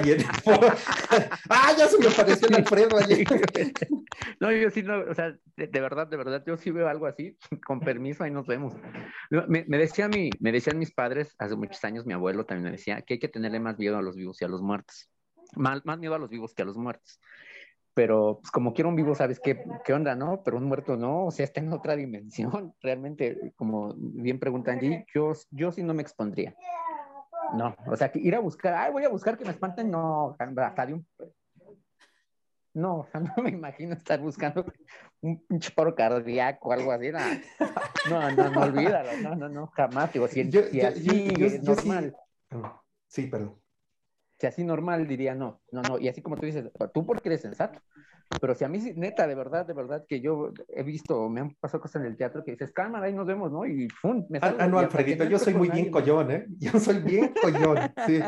foro. ¡Ah, ya se me apareció el Alfredo allí! no, yo sí, no, o sea, de, verdad, de verdad, yo sí veo algo así, con permiso, ahí nos vemos. Me, me, decía mi, me decían mis padres, hace muchos años, mi abuelo también me decía que hay que tenerle más miedo a los vivos y a los muertos. Más, más miedo a los vivos que a los muertos pero pues como quiero un vivo, ¿sabes qué, qué onda, no? Pero un muerto no, o sea, está en otra dimensión. Realmente, como bien preguntan allí, yo, yo sí no me expondría. No, o sea, que ir a buscar, ay, voy a buscar que me espanten, no, hasta de un... No, o sea, no me imagino estar buscando un pinche paro cardíaco o algo así. No, no, no, olvídalo, no, no, no, jamás. Digo, si, yo, así es normal. sí, perdón si así normal diría no, no, no, y así como tú dices, tú porque eres sensato, pero si a mí, neta, de verdad, de verdad, que yo he visto, me han pasado cosas en el teatro que dices, cámara, ahí nos vemos, ¿no? Y ¡fum! Me ah, ah, no, Alfredito, yo soy muy bien collón, ¿eh? Yo soy bien collón, sí.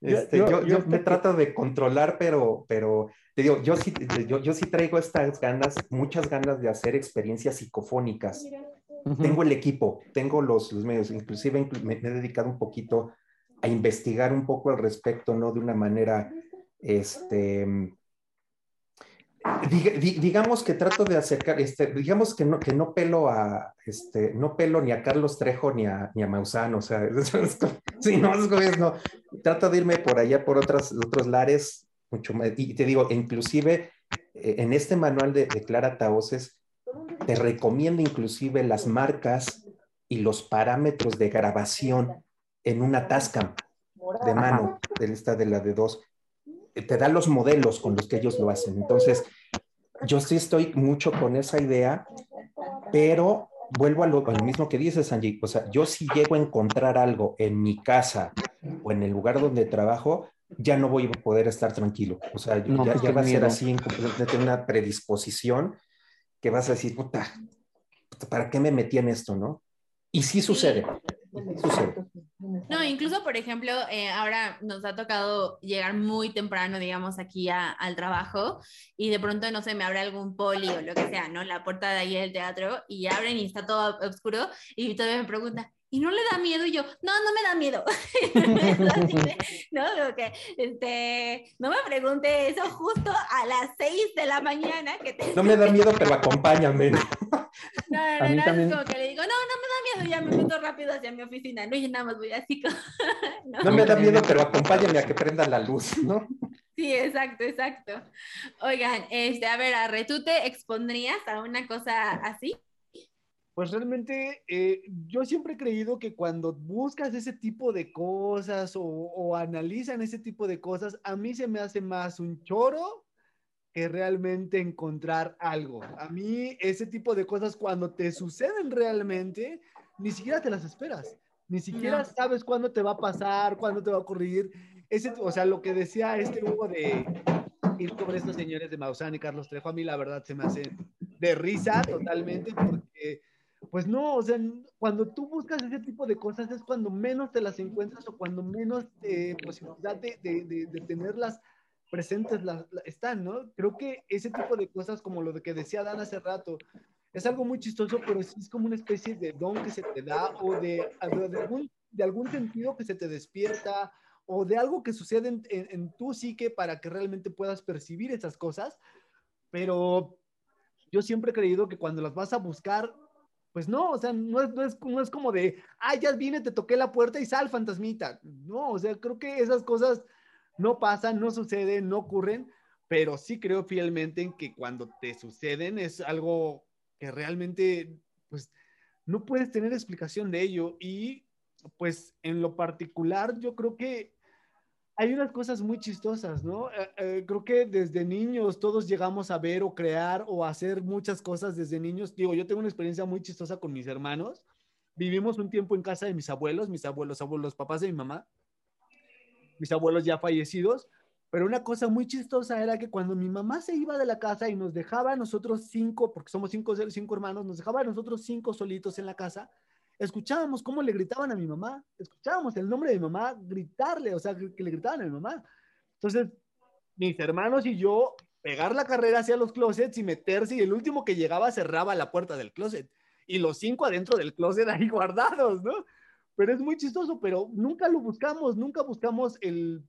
Este, yo, yo, me trato de controlar, pero, pero te digo, yo sí, yo, yo sí traigo estas ganas, muchas ganas de hacer experiencias psicofónicas. Tengo el equipo, tengo los, los medios, inclusive me, me he dedicado un poquito a investigar un poco al respecto, ¿no? De una manera, este, digamos que trato de acercar, este, digamos que no, que no pelo a, este, no pelo ni a Carlos Trejo ni a, ni a Mausano, o sea, sí, no, es, no, trato de irme por allá, por otras, otros lares, mucho más, y te digo, inclusive eh, en este manual de, de Clara Taoces, te recomiendo inclusive las marcas y los parámetros de grabación en una Tascam de mano, de esta de la de dos, te da los modelos con los que ellos lo hacen. Entonces, yo sí estoy mucho con esa idea, pero vuelvo a lo, mismo que dices, Angie. O sea, yo si llego a encontrar algo en mi casa o en el lugar donde trabajo, ya no voy a poder estar tranquilo. O sea, ya, ya va a ser así, completamente una predisposición que vas a decir, puta, ¿para qué me metí en esto, no? Y sí sucede, sucede. No, incluso, por ejemplo, eh, ahora nos ha tocado llegar muy temprano, digamos, aquí al trabajo y de pronto, no sé, me abre algún poli o lo que sea, ¿no? La puerta de ahí del teatro y abren y está todo oscuro y todavía me pregunta, y no le da miedo y yo, no, no me da miedo. no, que, este, no me pregunte eso justo a las 6 de la mañana. Que No me da miedo, pero acompáñame. no, no, no, también... como que le digo, no, no me da miedo, ya me meto rápido hacia mi oficina, no, y nada más voy así como... no. no me da miedo, pero acompáñame a que prenda la luz, ¿no? Sí, exacto, exacto. Oigan, este, a ver, Arre, ¿tú te expondrías a una cosa así? Pues realmente eh, yo siempre he creído que cuando buscas ese tipo de cosas o, o, analizan ese tipo de cosas, a mí se me hace más un choro que realmente encontrar algo. A mí ese tipo de cosas cuando te suceden realmente, ni siquiera te las esperas, ni siquiera sabes cuándo te va a pasar, cuándo te va a ocurrir. Ese, o sea, lo que decía este Hugo de ir sobre estos señores de Maussan y Carlos Trejo, a mí la verdad se me hace de risa totalmente porque pues no, o sea, cuando tú buscas ese tipo de cosas es cuando menos te las encuentras o cuando menos eh, posibilidad de, de, tenerlas presentes están, ¿no? Creo que ese tipo de cosas, como lo que decía Dan hace rato, es algo muy chistoso, pero sí es como una especie de don que se te da o de, de, algún, de algún sentido que se te despierta o de algo que sucede en, en, en tu psique para que realmente puedas percibir esas cosas, pero yo siempre he creído que cuando las vas a buscar pues no, o sea, no es, no es, no es como de, ah, ya vine, te toqué la puerta y sal, fantasmita. No, o sea, creo que esas cosas no pasan, no suceden, no ocurren, pero sí creo fielmente en que cuando te suceden es algo que realmente, pues, no puedes tener explicación de ello. Y, pues, en lo particular, yo creo que hay unas cosas muy chistosas, ¿no? Eh, eh, creo que desde niños todos llegamos a ver o crear o hacer muchas cosas desde niños. Digo, yo tengo una experiencia muy chistosa con mis hermanos. Vivimos un tiempo en casa de mis abuelos, mis abuelos, abuelos, papás de mi mamá, mis abuelos ya fallecidos. Pero una cosa muy chistosa era que cuando mi mamá se iba de la casa y nos dejaba a nosotros cinco, porque somos cinco, cinco hermanos, nos dejaba a nosotros cinco solitos en la casa, escuchábamos cómo le gritaban a mi mamá, escuchábamos el nombre de mi mamá gritarle, o sea, que le gritaban a mi mamá. Entonces, mis hermanos y yo pegar la carrera hacia los closets y meterse y el último que llegaba cerraba la puerta del closet y los cinco adentro del closet ahí guardados, ¿no? Pero es muy chistoso, pero nunca lo buscamos, nunca buscamos el,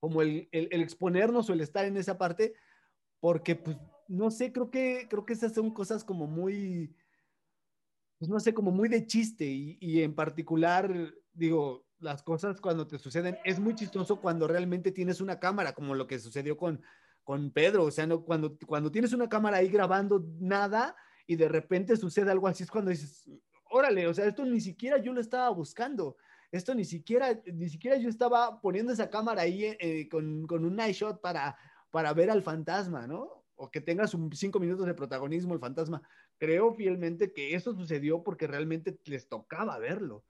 como el, el, exponernos o el estar en esa parte, porque pues, no sé, creo que, creo que esas son cosas como muy, pues no sé, como muy de chiste y, en particular, digo, las cosas cuando te suceden, es muy chistoso cuando realmente tienes una cámara, como lo que sucedió con, con Pedro, o sea, no, cuando, cuando tienes una cámara ahí grabando nada y de repente sucede algo así, es cuando dices, órale, o sea, esto ni siquiera yo lo estaba buscando, esto ni siquiera, ni siquiera yo estaba poniendo esa cámara ahí eh, con, con, un night shot para, para ver al fantasma, ¿no? O que tengas un cinco minutos de protagonismo el fantasma creo fielmente que eso sucedió porque realmente les tocaba verlo.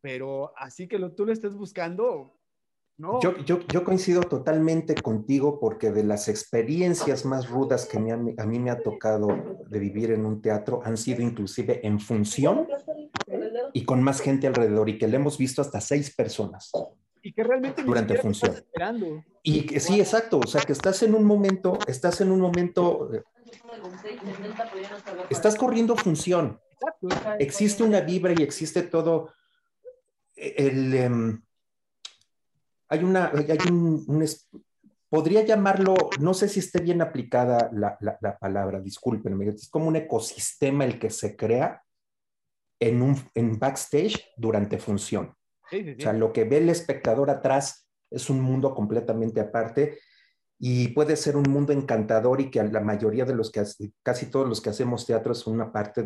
Pero así que lo, tú lo estés buscando, no. Yo, yo, yo, coincido totalmente contigo porque de las experiencias más rudas que me, a mí me ha tocado de vivir en un teatro han sido inclusive en función y con más gente alrededor y que le hemos visto hasta seis personas. Y que realmente durante función. Y que sí, exacto, o sea, que estás en un momento, estás en un momento Estás corriendo función. Existe una vibra y existe todo. El, em, hay una, hay un, podría llamarlo, no sé si esté bien aplicada la, la, palabra, discúlpenme, es como un ecosistema el que se crea en, un, en backstage durante función. O sea, lo que ve el espectador atrás es un mundo completamente aparte y puede ser un mundo encantador y que la mayoría de los que, casi todos los que hacemos teatro es una parte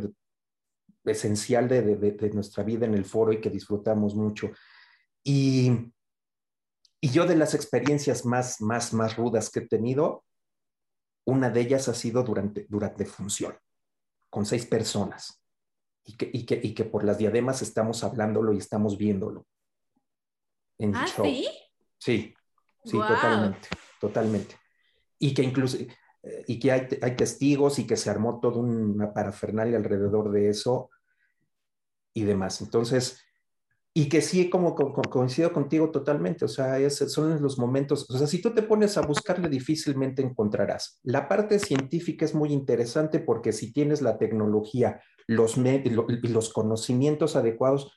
esencial de, de, nuestra vida en el foro y que disfrutamos mucho. Y, y yo de las experiencias más, más, más rudas que he tenido, una de ellas ha sido durante, durante función, con seis personas. y que, y que, y que por las diademas estamos hablándolo y estamos viéndolo. En ¿Ah, show. sí? Sí, sí, totalmente, totalmente. Y que incluso, eh, y que hay, hay, testigos y que se armó toda una parafernalia alrededor de eso y demás. Entonces, y que sí, como, coincido contigo totalmente, o sea, son los momentos, o sea, si tú te pones a buscarle difícilmente encontrarás. La parte científica es muy interesante porque si tienes la tecnología, los los conocimientos adecuados,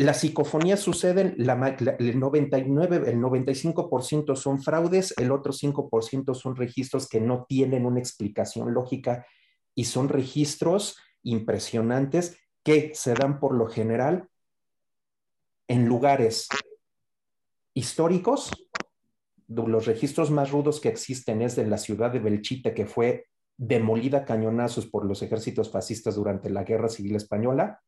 las psicofonías suceden, la, el 99, el 95% son fraudes, el otro 5% son registros que no tienen una explicación lógica y son registros impresionantes que se dan por lo general en lugares históricos. Los registros más rudos que existen es de la ciudad de Belchite, que fue demolida cañonazos por los ejércitos fascistas durante la Guerra Civil Española.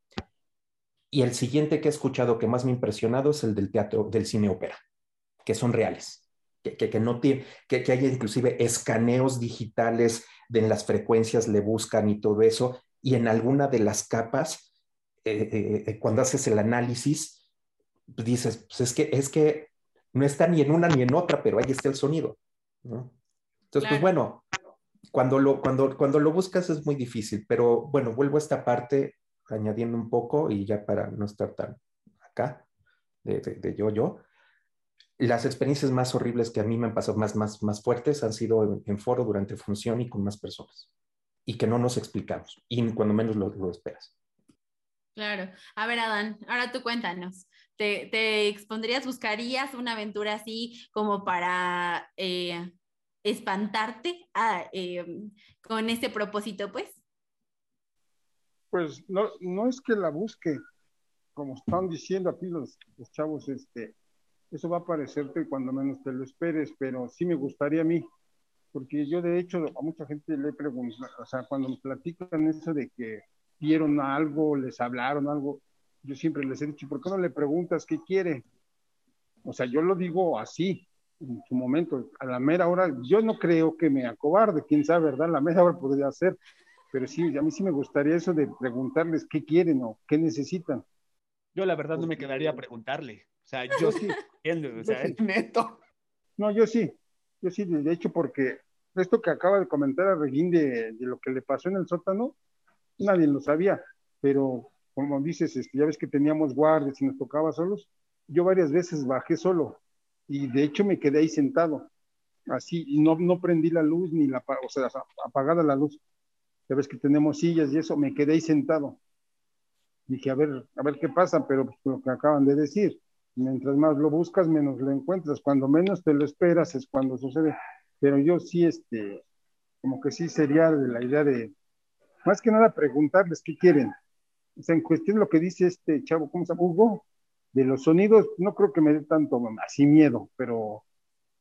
Y el siguiente que he escuchado que más me ha impresionado es el del teatro, del cine ópera, que son reales, que, que, no tiene, que, que hay inclusive escaneos digitales de en las frecuencias le buscan y todo eso, y en alguna de las capas, eh, eh, eh, cuando haces el análisis, dices, pues es que, es que no está ni en una ni en otra, pero ahí está el sonido. Entonces, pues bueno, cuando lo, cuando, cuando lo buscas es muy difícil, pero bueno, vuelvo a esta parte añadiendo un poco y ya para no estar tan acá, de, de, yo, yo. Las experiencias más horribles que a mí me han pasado, más, más, más fuertes, han sido en, foro durante función y con más personas. Y que no nos explicamos, y cuando menos lo, lo esperas. Claro. A ver, Adán, ahora tú cuéntanos. ¿Te, expondrías, buscarías una aventura así como para eh, espantarte em, con ese propósito, pues? Pues no, no es que la busque, como están diciendo aquí los, los chavos, este, eso va a parecerte cuando menos te lo esperes, pero sí me gustaría a mí, porque yo de hecho a mucha gente le he preguntado, o sea, cuando me platican eso de que vieron algo, les hablaron algo, yo siempre les he dicho, ¿por qué no le preguntas qué quiere? O sea, yo lo digo así, en su momento, a la mera hora, yo no creo que me acobarde, quién sabe, ¿verdad? La mera hora podría ser, pero sí, a mí sí me gustaría eso de preguntarles qué quieren o qué necesitan. Yo la verdad no me quedaría a preguntarle, o sea, yo sí, o sea, es neto. No, yo sí, yo sí, de hecho, porque esto que acaba de comentar a Regín de, de lo que le pasó en el sótano, nadie lo sabía, pero como dices, este, ya ves que teníamos guardias y nos tocaba solos, yo varias veces bajé solo y de hecho me quedé ahí sentado, así, y no, no prendí la luz ni la, o sea, apagada la luz. Ya ves que tenemos sillas y eso, me quedé ahí sentado. Dije, a ver, a ver qué pasa, pero pues, lo que acaban de decir, mientras más lo buscas, menos lo encuentras. Cuando menos te lo esperas es cuando sucede. Pero yo sí, este, como que sí sería de la idea de, más que nada preguntarles qué quieren o sea, en cuestión lo que dice este chavo, ¿cómo se llama? Hugo, de los sonidos, no creo que me dé tanto así miedo, pero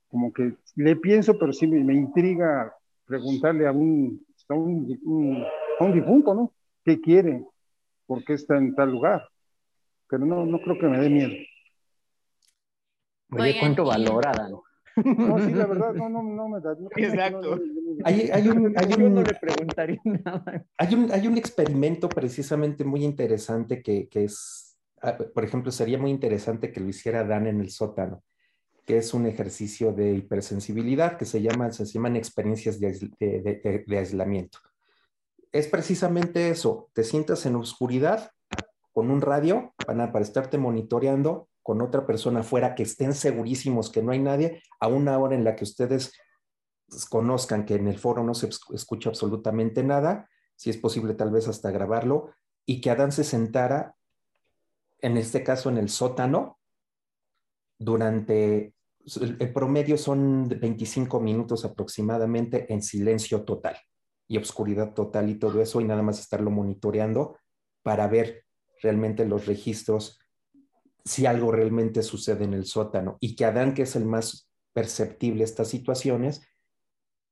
como que le pienso, pero sí me, intriga preguntarle a un, a un, a un difunto, ¿no? ¿Qué quiere? ¿Por qué está en tal lugar? Pero no, no creo que me dé miedo. Oye, ¿cuánto valora, No, sí, la verdad, no, no, no me da. Exacto. hay, hay, un, hay un, no le preguntaría nada. Hay un, hay un experimento precisamente muy interesante que, que es, ah, por ejemplo, sería muy interesante que lo hiciera Dan en el sótano, que es un ejercicio de hipersensibilidad que se, llama, se llaman experiencias de, aislamiento. Es precisamente eso, te sientas en oscuridad con un radio para, para estarte monitoreando con otra persona afuera que estén segurísimos que no hay nadie, a una hora en la que ustedes conozcan que en el foro no se escucha absolutamente nada, si es posible tal vez hasta grabarlo, y que Adán se sentara, en este caso en el sótano, durante, el promedio son 25 minutos aproximadamente en silencio total y obscuridad total y todo eso, y nada más estarlo monitoreando para ver realmente los registros si algo realmente sucede en el sótano y que Adán, que es el más perceptible estas situaciones,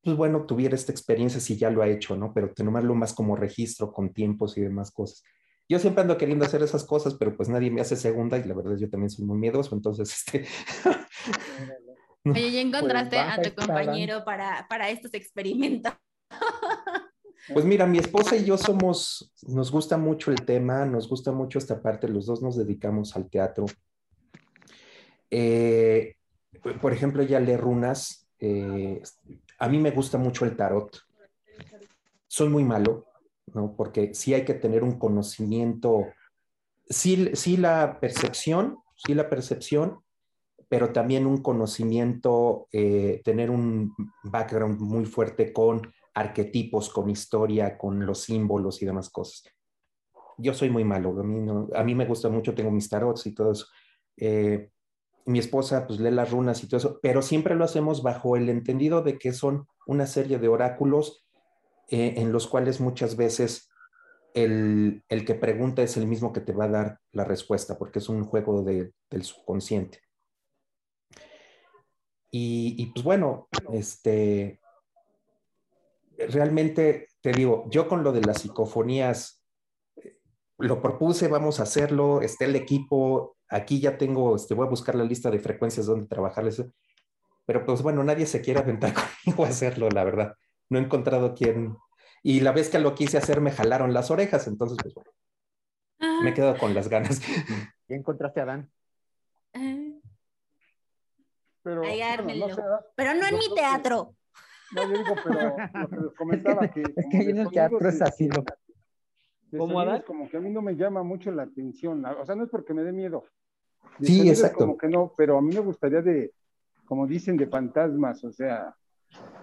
pues bueno, tuviera esta experiencia si ya lo ha hecho, ¿no? Pero tomarlo más como registro con tiempos y demás cosas. Yo siempre ando queriendo hacer esas cosas, pero pues nadie me hace segunda y la verdad yo también soy muy miedoso, entonces este... Oye, ¿ya encontraste pues a tu compañero para, para estos experimentos? Pues mira, mi esposa y yo somos, nos gusta mucho el tema, nos gusta mucho esta parte, los dos nos dedicamos al teatro. Eh, por ejemplo, ella lee runas. eh, a mí me gusta mucho el tarot. Soy muy malo, ¿no? Porque sí hay que tener un conocimiento, sí, sí la percepción, sí la percepción, pero también un conocimiento, eh, tener un background muy fuerte con arquetipos, con historia, con los símbolos y demás cosas. Yo soy muy malo, a mí, no, a mí me gusta mucho, tengo mis tarots y todo eso. Eh, mi esposa pues lee las runas y todo eso, pero siempre lo hacemos bajo el entendido de que son una serie de oráculos eh, en los cuales muchas veces el, el, que pregunta es el mismo que te va a dar la respuesta, porque es un juego de, del subconsciente. Y, y, pues bueno, este, realmente te digo, yo con lo de las psicofonías lo propuse, vamos a hacerlo, está el equipo, aquí ya tengo, este, voy a buscar la lista de frecuencias donde trabajarles, pero pues bueno, nadie se quiere aventar conmigo a hacerlo, la verdad. No he encontrado quien, y la vez que lo quise hacer me jalaron las orejas, entonces pues bueno, ah. me he quedado con las ganas. ¿Ya encontraste a Dan? Pero, bueno, no sé, pero no en mi teatro. No, yo digo, pero lo que les comentaba que... Es que en el teatro es así, ¿no? ¿Cómo Adán? Como que a mí no me llama mucho la atención, o sea, no es porque me dé miedo. De sí, exacto. Como que no, pero a mí me gustaría de, como dicen, de fantasmas, o sea,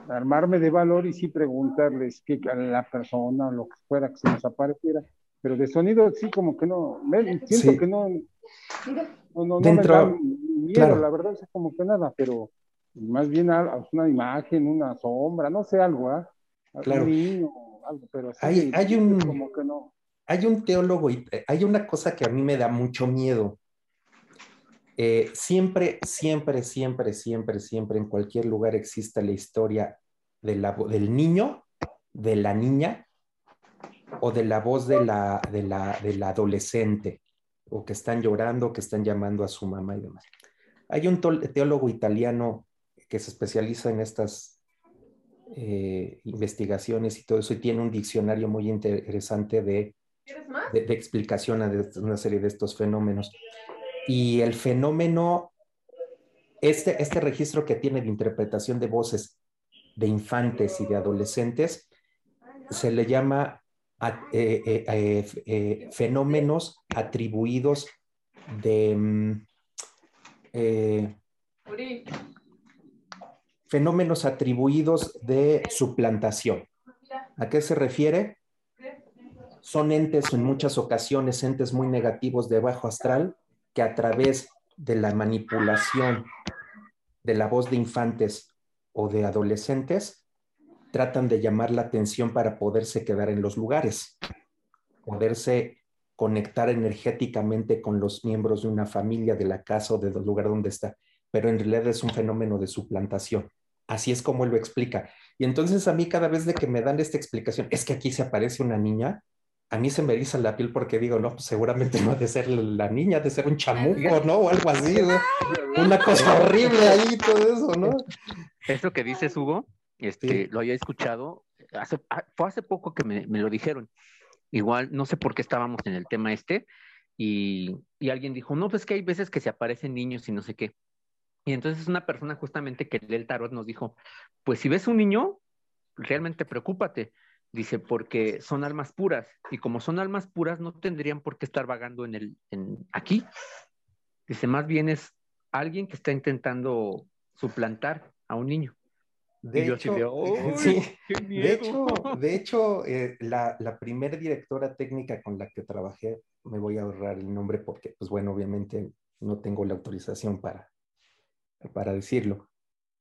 armarme de valor y sí preguntarles qué a la persona o lo que fuera que se nos apareciera, pero de sonido sí como que no, me, siento sí. que no, no, no, Dentro, no me da miedo, claro. la verdad es como que nada, pero más bien una imagen, una sombra, no sé, algo, ¿ah? ¿eh? Claro. Un niño, algo, pero hay, hay un, como que no. Hay un teólogo y hay una cosa que a mí me da mucho miedo. Eh, siempre, siempre, siempre, siempre, siempre en cualquier lugar exista la historia de la, del niño, de la niña o de la voz de la, de la, de la adolescente o que están llorando, que están llamando a su mamá y demás. Hay un teólogo italiano que se especializa en estas eh, investigaciones y todo eso y tiene un diccionario muy interesante de, de, de explicación a de una serie de estos fenómenos. Y el fenómeno, este, este registro que tiene de interpretación de voces de infantes y de adolescentes, se le llama eh, eh, eh, fenómenos atribuidos de fenómenos atribuidos de suplantación. ¿A qué se refiere? Son entes en muchas ocasiones, entes muy negativos de bajo astral, que a través de la manipulación de la voz de infantes o de adolescentes tratan de llamar la atención para poderse quedar en los lugares, poderse conectar energéticamente con los miembros de una familia, de la casa o del lugar donde está, pero en realidad es un fenómeno de suplantación. Así es como lo explica. Y entonces a mí cada vez que me dan esta explicación, es que aquí se aparece una niña, a mí se me eriza la piel porque digo, no, pues seguramente no ha de ser la niña, ha de ser un chamuco, ¿no? O algo así, ¿no? Una cosa horrible ahí, todo eso, ¿no? Eso que dices, Hugo, este, sí. lo había escuchado, hace, fue hace poco que me, me, lo dijeron. Igual, no sé por qué estábamos en el tema este, y, y alguien dijo, no, pues que hay veces que se aparecen niños y no sé qué. Y entonces una persona justamente que lee el tarot nos dijo, pues si ves un niño, realmente preocúpate. Dice, porque son almas puras. Y como son almas puras, no tendrían por qué estar vagando en el, en, aquí. Dice, más bien es alguien que está intentando suplantar a un niño. De y yo hecho, así de, ¡Oh, sí, qué de hecho, de hecho eh, la, la primera directora técnica con la que trabajé, me voy a ahorrar el nombre porque, pues bueno, obviamente no tengo la autorización para, para decirlo.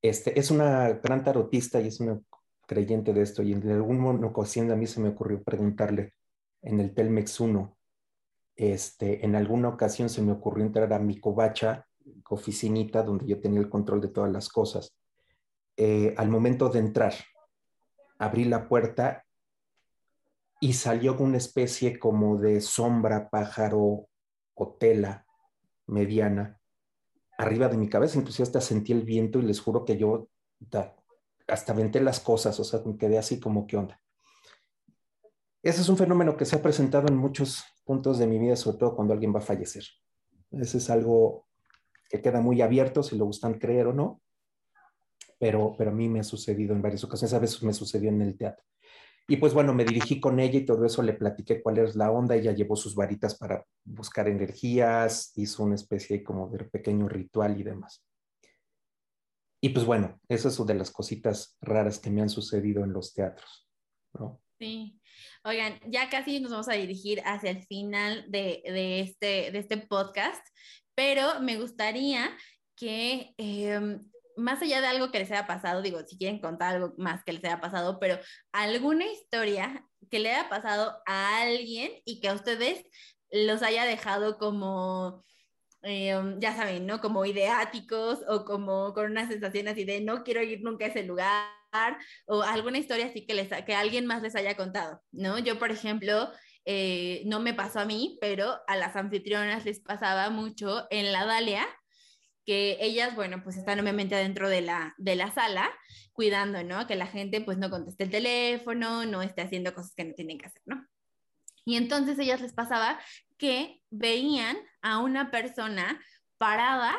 Este, es una gran tarotista y es una creyente de esto y en alguna ocasión a mí se me ocurrió preguntarle en el Telmex 1, este, en alguna ocasión se me ocurrió entrar a mi covacha, oficinita, donde yo tenía el control de todas las cosas. Eh, al momento de entrar, abrí la puerta y salió una especie como de sombra, pájaro o tela mediana arriba de mi cabeza, incluso hasta sentí el viento y les juro que yo hasta aventé las cosas, o sea, me quedé así como, ¿qué onda? ese es un fenómeno que se ha presentado en muchos puntos de mi vida, sobre todo cuando alguien va a fallecer. Ese es algo que queda muy abierto si lo gustan creer o no, pero, pero a mí me ha sucedido en varias ocasiones, a veces me sucedió en el teatro. Y pues bueno, me dirigí con ella y todo eso le platiqué cuál es la onda. Ella llevó sus varitas para buscar energías, hizo una especie como de pequeño ritual y demás. Y pues bueno, eso es de las cositas raras que me han sucedido en los teatros. Sí. Oigan, ya casi nos vamos a dirigir hacia el final de, de este, de este podcast, pero me gustaría que eh, más allá de algo que les haya pasado, digo, si quieren contar algo más que les haya pasado, pero alguna historia que le haya pasado a alguien y que a ustedes los haya dejado como, em, ya saben, ¿no? Como ideáticos o como con una sensación así de no quiero ir nunca a ese lugar o alguna historia así que, les, que alguien más les haya contado, ¿no? Yo, por ejemplo, eh, no me pasó a mí, pero a las anfitrionas les pasaba mucho en la Dalia que ellas, bueno, pues están obviamente dentro de la, de la sala cuidando, ¿no? Que la gente pues no conteste el teléfono, no esté haciendo cosas que no tienen que hacer, ¿no? Y entonces ellas les pasaba que veían a una persona parada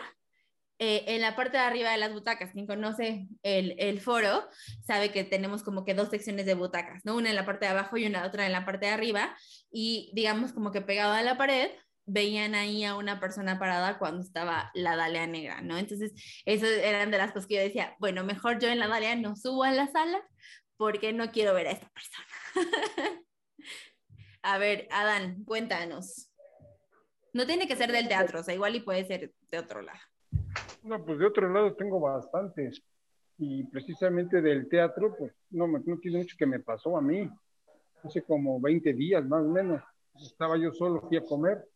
eh, en la parte de arriba de las butacas. Quien conoce el, el, foro sabe que tenemos como que dos secciones de butacas, ¿no? Una en la parte de abajo y una otra en la parte de arriba. Y digamos como que pegado a la pared veían ahí a una persona parada cuando estaba la Dalia negra, ¿no? Entonces, esas eran de las cosas que yo decía, bueno, mejor yo en la Dalia no subo a la sala porque no quiero ver a esta persona. a ver, Adán, cuéntanos. No tiene que ser del teatro, o sea, igual y puede ser de otro lado. No, pues de otro lado tengo bastantes. Y precisamente del teatro, pues no, no tiene mucho que me pasó a mí. Hace como 20 días más o menos. Estaba yo solo, fui a comer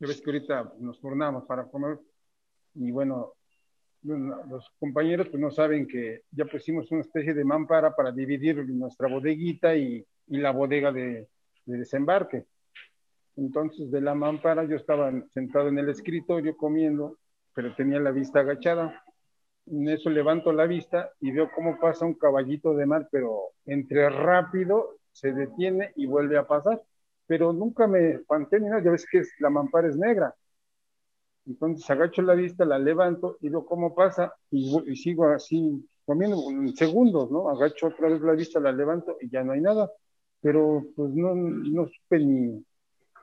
ya ves que ahorita nos turnamos para comer y bueno, los compañeros pues no saben que ya pusimos una especie de mampara para dividir nuestra bodeguita y, la bodega de, de, desembarque. Entonces de la mampara yo estaba sentado en el escritorio comiendo, pero tenía la vista agachada. En eso levanto la vista y veo cómo pasa un caballito de mar, pero entre rápido se detiene y vuelve a pasar pero nunca me espanté ni nada, ya ves que la mampara es negra. Entonces agacho la vista, la levanto y veo cómo pasa y, sigo así comiendo en segundos, ¿no? Agacho otra vez la vista, la levanto y ya no hay nada. Pero pues no, no supe ni,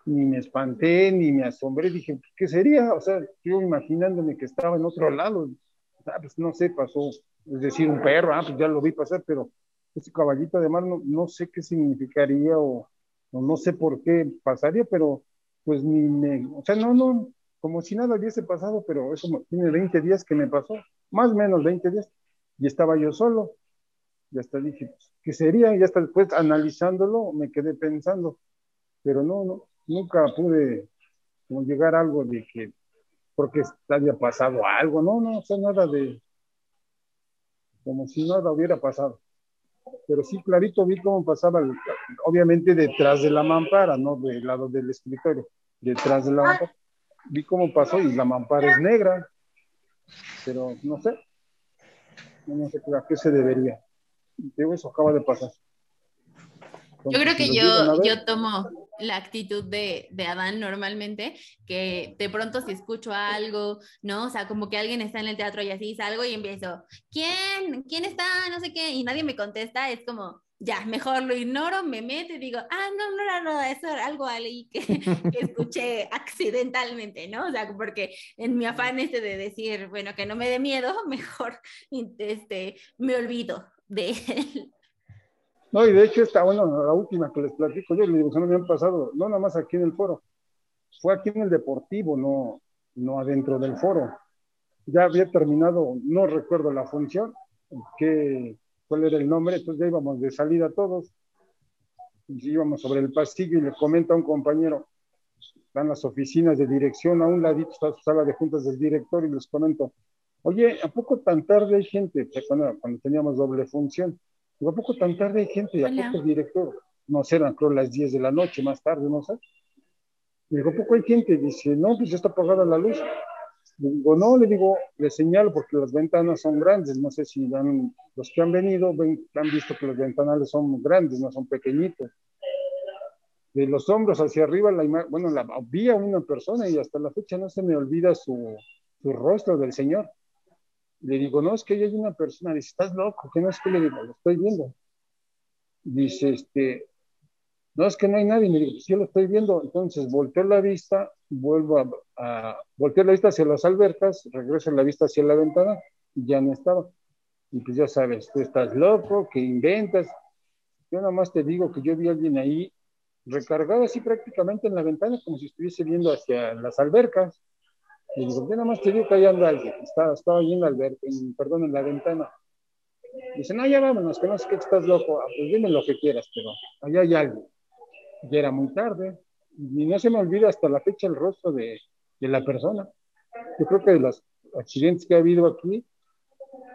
ni me espanté, ni me asombré. Dije, ¿qué sería? O sea, yo imaginándome que estaba en otro lado. Ah, pues no sé, pasó, es decir, un perro, ah, pues ya lo vi pasar, pero ese caballito de mar no, no sé qué significaría o, no, sé por qué pasaría, pero pues ni me, o sea, no, no, como si nada hubiese pasado, pero eso tiene 20 días que me pasó, más o menos 20 días, y estaba yo solo. Y hasta dije, pues, ¿qué sería? Y hasta después analizándolo me quedé pensando, pero no, no, nunca pude como llegar a algo de que, porque había pasado algo, no, no, o sea, nada de, como si nada hubiera pasado pero sí clarito vi cómo pasaba, obviamente detrás de la mampara, no del lado del escritorio, detrás de la mampara. Vi cómo pasó y la mampara es negra, pero no sé, no sé a qué se debería. Eso acaba de pasar. yo creo que yo, yo tomo, la actitud de, de, Adán normalmente, que de pronto si escucho algo, ¿no? O sea, como que alguien está en el teatro y así salgo y empiezo, ¿quién? ¿Quién está? No sé qué, y nadie me contesta, es como, ya, mejor lo ignoro, me meto y digo, ah, no, no era nada, eso era algo ahí que, que escuché accidentalmente, ¿no? O sea, porque en mi afán este de decir, bueno, que no me dé miedo, mejor este, me olvido de él. No, y de hecho esta, bueno, la última que les platico, yo le digo, no me han pasado, no nada más aquí en el foro, fue aquí en el deportivo, no, no adentro del foro. Ya había terminado, no recuerdo la función, que, cuál era el nombre, entonces ya íbamos de salida todos, y íbamos sobre el pasillo y le comenta a un compañero, están las oficinas de dirección, a un ladito está su sala de juntas del director y les comento, oye, ¿a poco tan tarde hay gente? Cuando, cuando teníamos doble función ¿a poco tan tarde hay gente? ¿A poco el director? No sé, eran creo las 10 de la noche, más tarde, no sé. Digo, ¿a poco hay gente? Dice, no, pues ya está apagada la luz. Le digo, no, le digo, le señalo porque las ventanas son grandes. No sé si los que han venido ven, han visto que los ventanales son grandes, no son pequeñitos. de los hombros hacia arriba, la bueno, la, vi a una persona y hasta la fecha no se me olvida su, su rostro del Señor. Le digo, no, es que hay una persona, dice, estás loco, ¿qué no es que le digo? Lo estoy viendo. Dice, este, no, es que no hay nadie. Me digo, sí, lo estoy viendo. Entonces, volteo la vista, vuelvo a, a volteo la vista hacia las albercas, regreso la vista hacia la ventana y ya no estaba. Y pues ya sabes, tú estás loco, que inventas. Yo nada más te digo que yo vi a alguien ahí recargado así prácticamente en la ventana, como si estuviese viendo hacia las albercas. Y digo, yo nada más te digo que ahí anda alguien. Estaba, estaba ahí en la alberca, perdón, en la ventana. Dice, no, ya vámonos, que no sé que estás loco. Ah, pues dime lo que quieras, pero allá hay alguien. Ya era muy tarde. Y no se me olvida hasta la fecha el rostro de, de la persona. Yo creo que de los accidentes que ha habido aquí,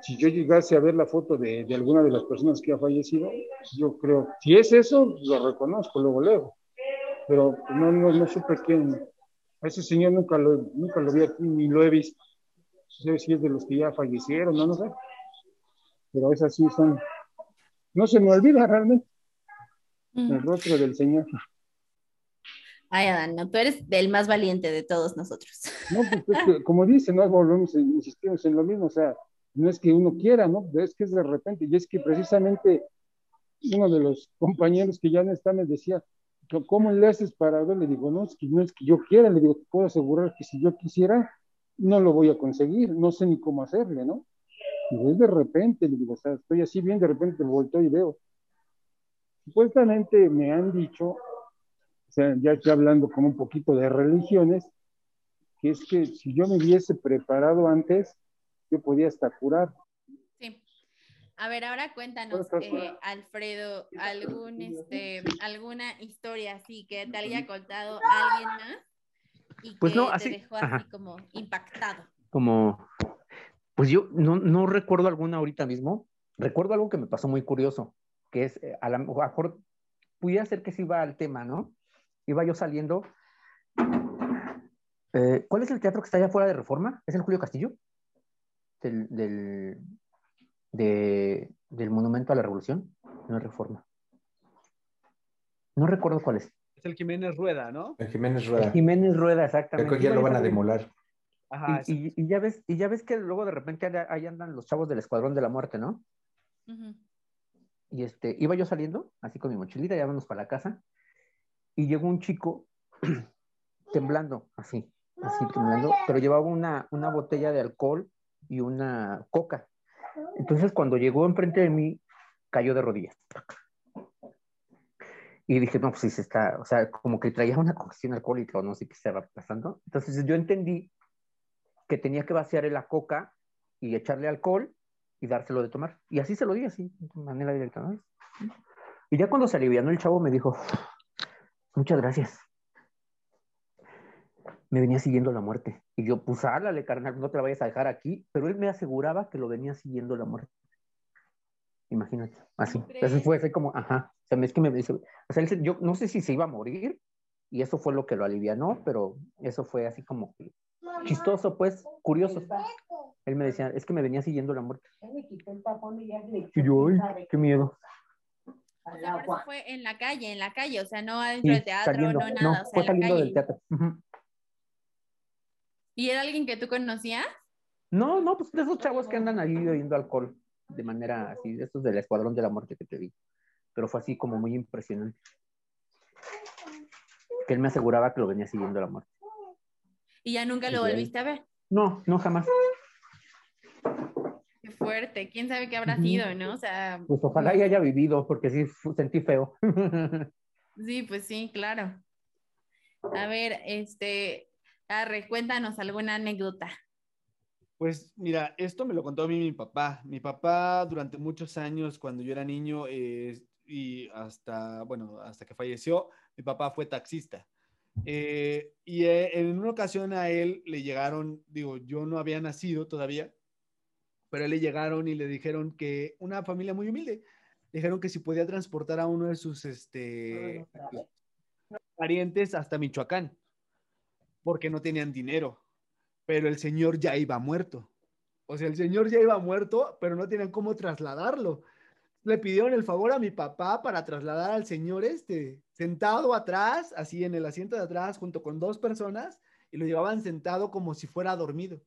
si yo llegase a ver la foto de, de, alguna de las personas que ha fallecido, yo creo, si es eso, lo reconozco, luego luego. Pero no, no, no supe quién. A ese señor nunca lo, nunca lo vi aquí, ni lo he visto. No sé si es de los que ya fallecieron, no, no sé. Pero esas sí son. No se me olvida realmente el rostro del Señor. Ay, Adán, no, tú eres el más valiente de todos nosotros. No, pues como dice, no volvemos, insistimos en lo mismo, o sea, no es que uno quiera, ¿no? Es que es de repente, y es que precisamente uno de los compañeros que ya no está me decía, ¿cómo le haces para ver? Le digo, no, es que no es que yo quiera, le digo, te puedo asegurar que si yo quisiera, no lo voy a conseguir, no sé ni cómo hacerle, ¿no? Y de repente, le digo, o sea, estoy así bien, de repente volteo y veo. Supuestamente me han dicho, o sea, ya estoy hablando como un poquito de religiones, que es que si yo me hubiese preparado antes, yo podía hasta curar. A ver, ahora cuéntanos, eh, Alfredo, algún, este, alguna historia así que te haya contado alguien más y pues que no, así, te dejó así como impactado. Como, pues yo no, no recuerdo alguna ahorita mismo. Recuerdo algo que me pasó muy curioso, que es, eh, a lo mejor, pudiera ser que se iba al tema, ¿no? Iba yo saliendo. Eh, ¿Cuál es el teatro que está allá fuera de Reforma? ¿Es el Julio Castillo? del, del, Monumento a la Revolución, no Reforma. No recuerdo cuál es. Es el Jiménez Rueda, ¿no? El Jiménez Rueda. El Jiménez Rueda, exactamente. Creo que ya lo van a demolar. y, ya ves, y ya ves que luego de repente ahí andan los chavos del Escuadrón de la Muerte, ¿no? Y este, iba yo saliendo, así con mi mochilita, ya vamos para la casa, y llegó un chico temblando, así, así temblando, pero llevaba una, una botella de alcohol y una coca. Entonces, cuando llegó enfrente de mí, cayó de rodillas. Y dije, no, pues sí, se está, o sea, como que traía una congestión alcohólica o no sé qué estaba pasando. Entonces, yo entendí que tenía que vaciar la coca y echarle alcohol y dárselo de tomar. Y así se lo di, así, de manera directa. ¿no? Y ya cuando se alivianó el chavo me dijo, muchas gracias me venía siguiendo la muerte. Y yo, pues háblale, carnal, no te la vayas a dejar aquí. Pero él me aseguraba que lo venía siguiendo la muerte. Imagínate, así. Entonces fue así como, ajá. O sea, es que me dice, o sea, yo no sé si se iba a morir, y eso fue lo que lo alivianó, pero eso fue así como chistoso, pues, curioso. Él me decía, es que me venía siguiendo la muerte. Y yo, ay, qué miedo. O sea, por eso fue en la calle, en la calle, o sea, no adentro del teatro, no nada. No, fue saliendo del teatro. ¿Y era alguien que tú conocías? No, no, pues de esos chavos que andan ahí bebiendo alcohol de manera así, de estos del Escuadrón de la Muerte que te vi. Pero fue así como muy impresionante. Que él me aseguraba que lo venía siguiendo la muerte. ¿Y ya nunca lo volviste a ver? No, no, jamás. Qué fuerte. ¿Quién sabe qué habrá sido, no? O sea... Pues ojalá y haya vivido, porque sí sentí feo. sí, pues sí, claro. A ver, este, Arre, cuéntanos alguna anécdota. Pues mira, esto me lo contó a mí mi papá. Mi papá durante muchos años, cuando yo era niño y hasta, bueno, hasta que falleció, mi papá fue taxista. Eh, y eh, en una ocasión a él le llegaron, digo, yo no había nacido todavía, pero a él le llegaron y le dijeron que una familia muy humilde, dijeron que si podía transportar a uno de sus este, parientes hasta Michoacán porque no tenían dinero, pero el señor ya iba muerto. O sea, el señor ya iba muerto, pero no tenían cómo trasladarlo. le pidieron el favor a mi papá para trasladar al señor este, sentado atrás, así en el asiento de atrás, junto con dos personas, y lo llevaban sentado como si fuera dormido.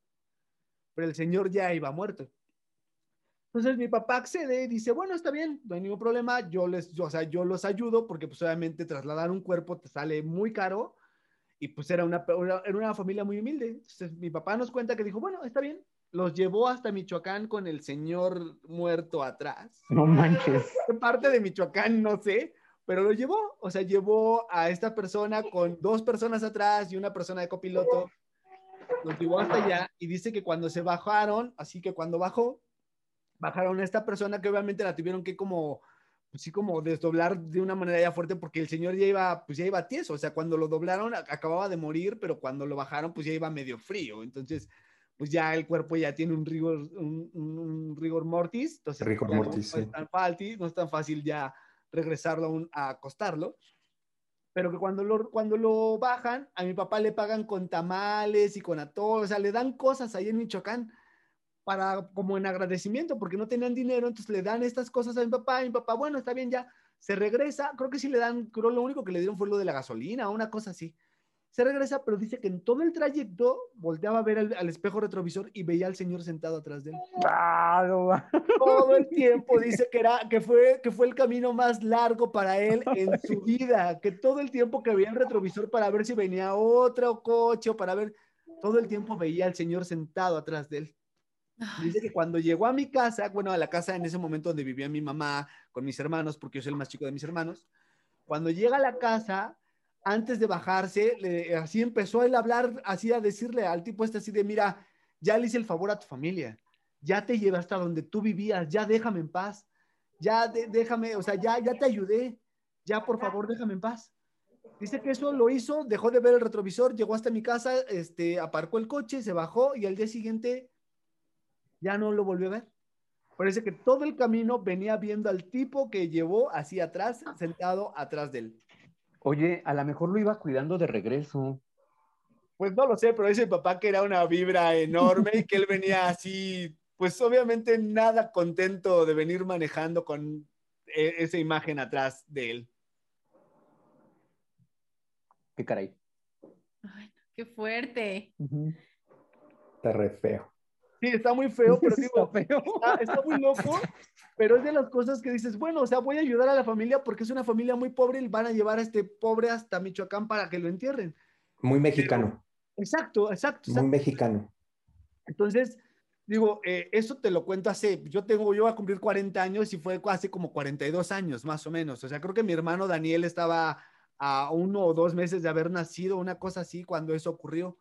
Pero el señor ya iba muerto. Entonces mi papá accede y dice, bueno, está bien, no hay ningún problema, yo les, yo, o sea, yo los ayudo porque pues obviamente trasladar un cuerpo te sale muy caro y pues era una, era una familia muy humilde. Entonces mi papá nos cuenta que dijo, bueno, está bien, los llevó hasta Michoacán con el señor muerto atrás. No manches. ¿Qué parte de Michoacán? No sé, pero lo llevó, o sea, llevó a esta persona con dos personas atrás y una persona de copiloto. Los llevó hasta allá y dice que cuando se bajaron, así que cuando bajó, bajaron a esta persona que obviamente la tuvieron que como pues sí como desdoblar de una manera ya fuerte porque el señor ya iba pues ya iba tieso, o sea, cuando lo doblaron acababa de morir, pero cuando lo bajaron pues ya iba medio frío, entonces pues ya el cuerpo ya tiene un rigor, un, rigor mortis, entonces rigor mortis, no, es tan fácil, no es tan fácil ya regresarlo a, acostarlo, pero que cuando lo, cuando lo bajan, a mi papá le pagan con tamales y con atol, o sea, le dan cosas ahí en Michoacán para como en agradecimiento, porque no tenían dinero, entonces le dan estas cosas a mi papá, y mi papá, bueno, está bien, ya se regresa, creo que sí le dan, creo lo único que le dieron fue lo de la gasolina, una cosa así se regresa, pero dice que en todo el trayecto volteaba a ver al, espejo retrovisor y veía al señor sentado atrás de él. todo el tiempo dice que, era, que, fue, que fue el camino más largo para él en su vida, que todo el tiempo que veía el retrovisor para ver si venía otro coche o para ver, todo el tiempo veía al señor sentado atrás de él. Dice que cuando llegó a mi casa, bueno, a la casa en ese momento donde vivía mi mamá con mis hermanos, porque yo soy el más chico de mis hermanos, cuando llega a la casa, antes de bajarse, así empezó él a hablar, así a decirle al tipo este así de, mira, ya le hice el favor a tu familia, ya te llevé hasta donde tú vivías, ya déjame en paz, ya déjame, o sea, ya, ya te ayudé, ya por favor déjame en paz. Dice que eso lo hizo, dejó de ver el retrovisor, llegó hasta mi casa, este, aparcó el coche, se bajó y al día siguiente ya no lo volvió a ver. Parece que todo el camino venía viendo al tipo que llevó así atrás, sentado atrás de él. Oye, a lo mejor lo iba cuidando de regreso. Pues no lo sé, pero dice mi papá que era una vibra enorme y que él venía así, pues obviamente nada contento de venir manejando con e, esa imagen atrás de él. Qué caray. Ay, qué fuerte. Está re feo. Sí, está muy feo, pero digo, feo. está, muy loco pero es de las cosas que dices, bueno, o sea, voy a ayudar a la familia porque es una familia muy pobre y van a llevar a este pobre hasta Michoacán para que lo entierren. Muy mexicano. exacto, exacto, Muy mexicano. Entonces, digo, eh, eso te lo cuento hace, yo tengo, yo voy a cumplir 40 años y fue hace como 42 años, más o menos. O sea, creo que mi hermano Daniel estaba a uno o dos meses de haber nacido, una cosa así, cuando eso ocurrió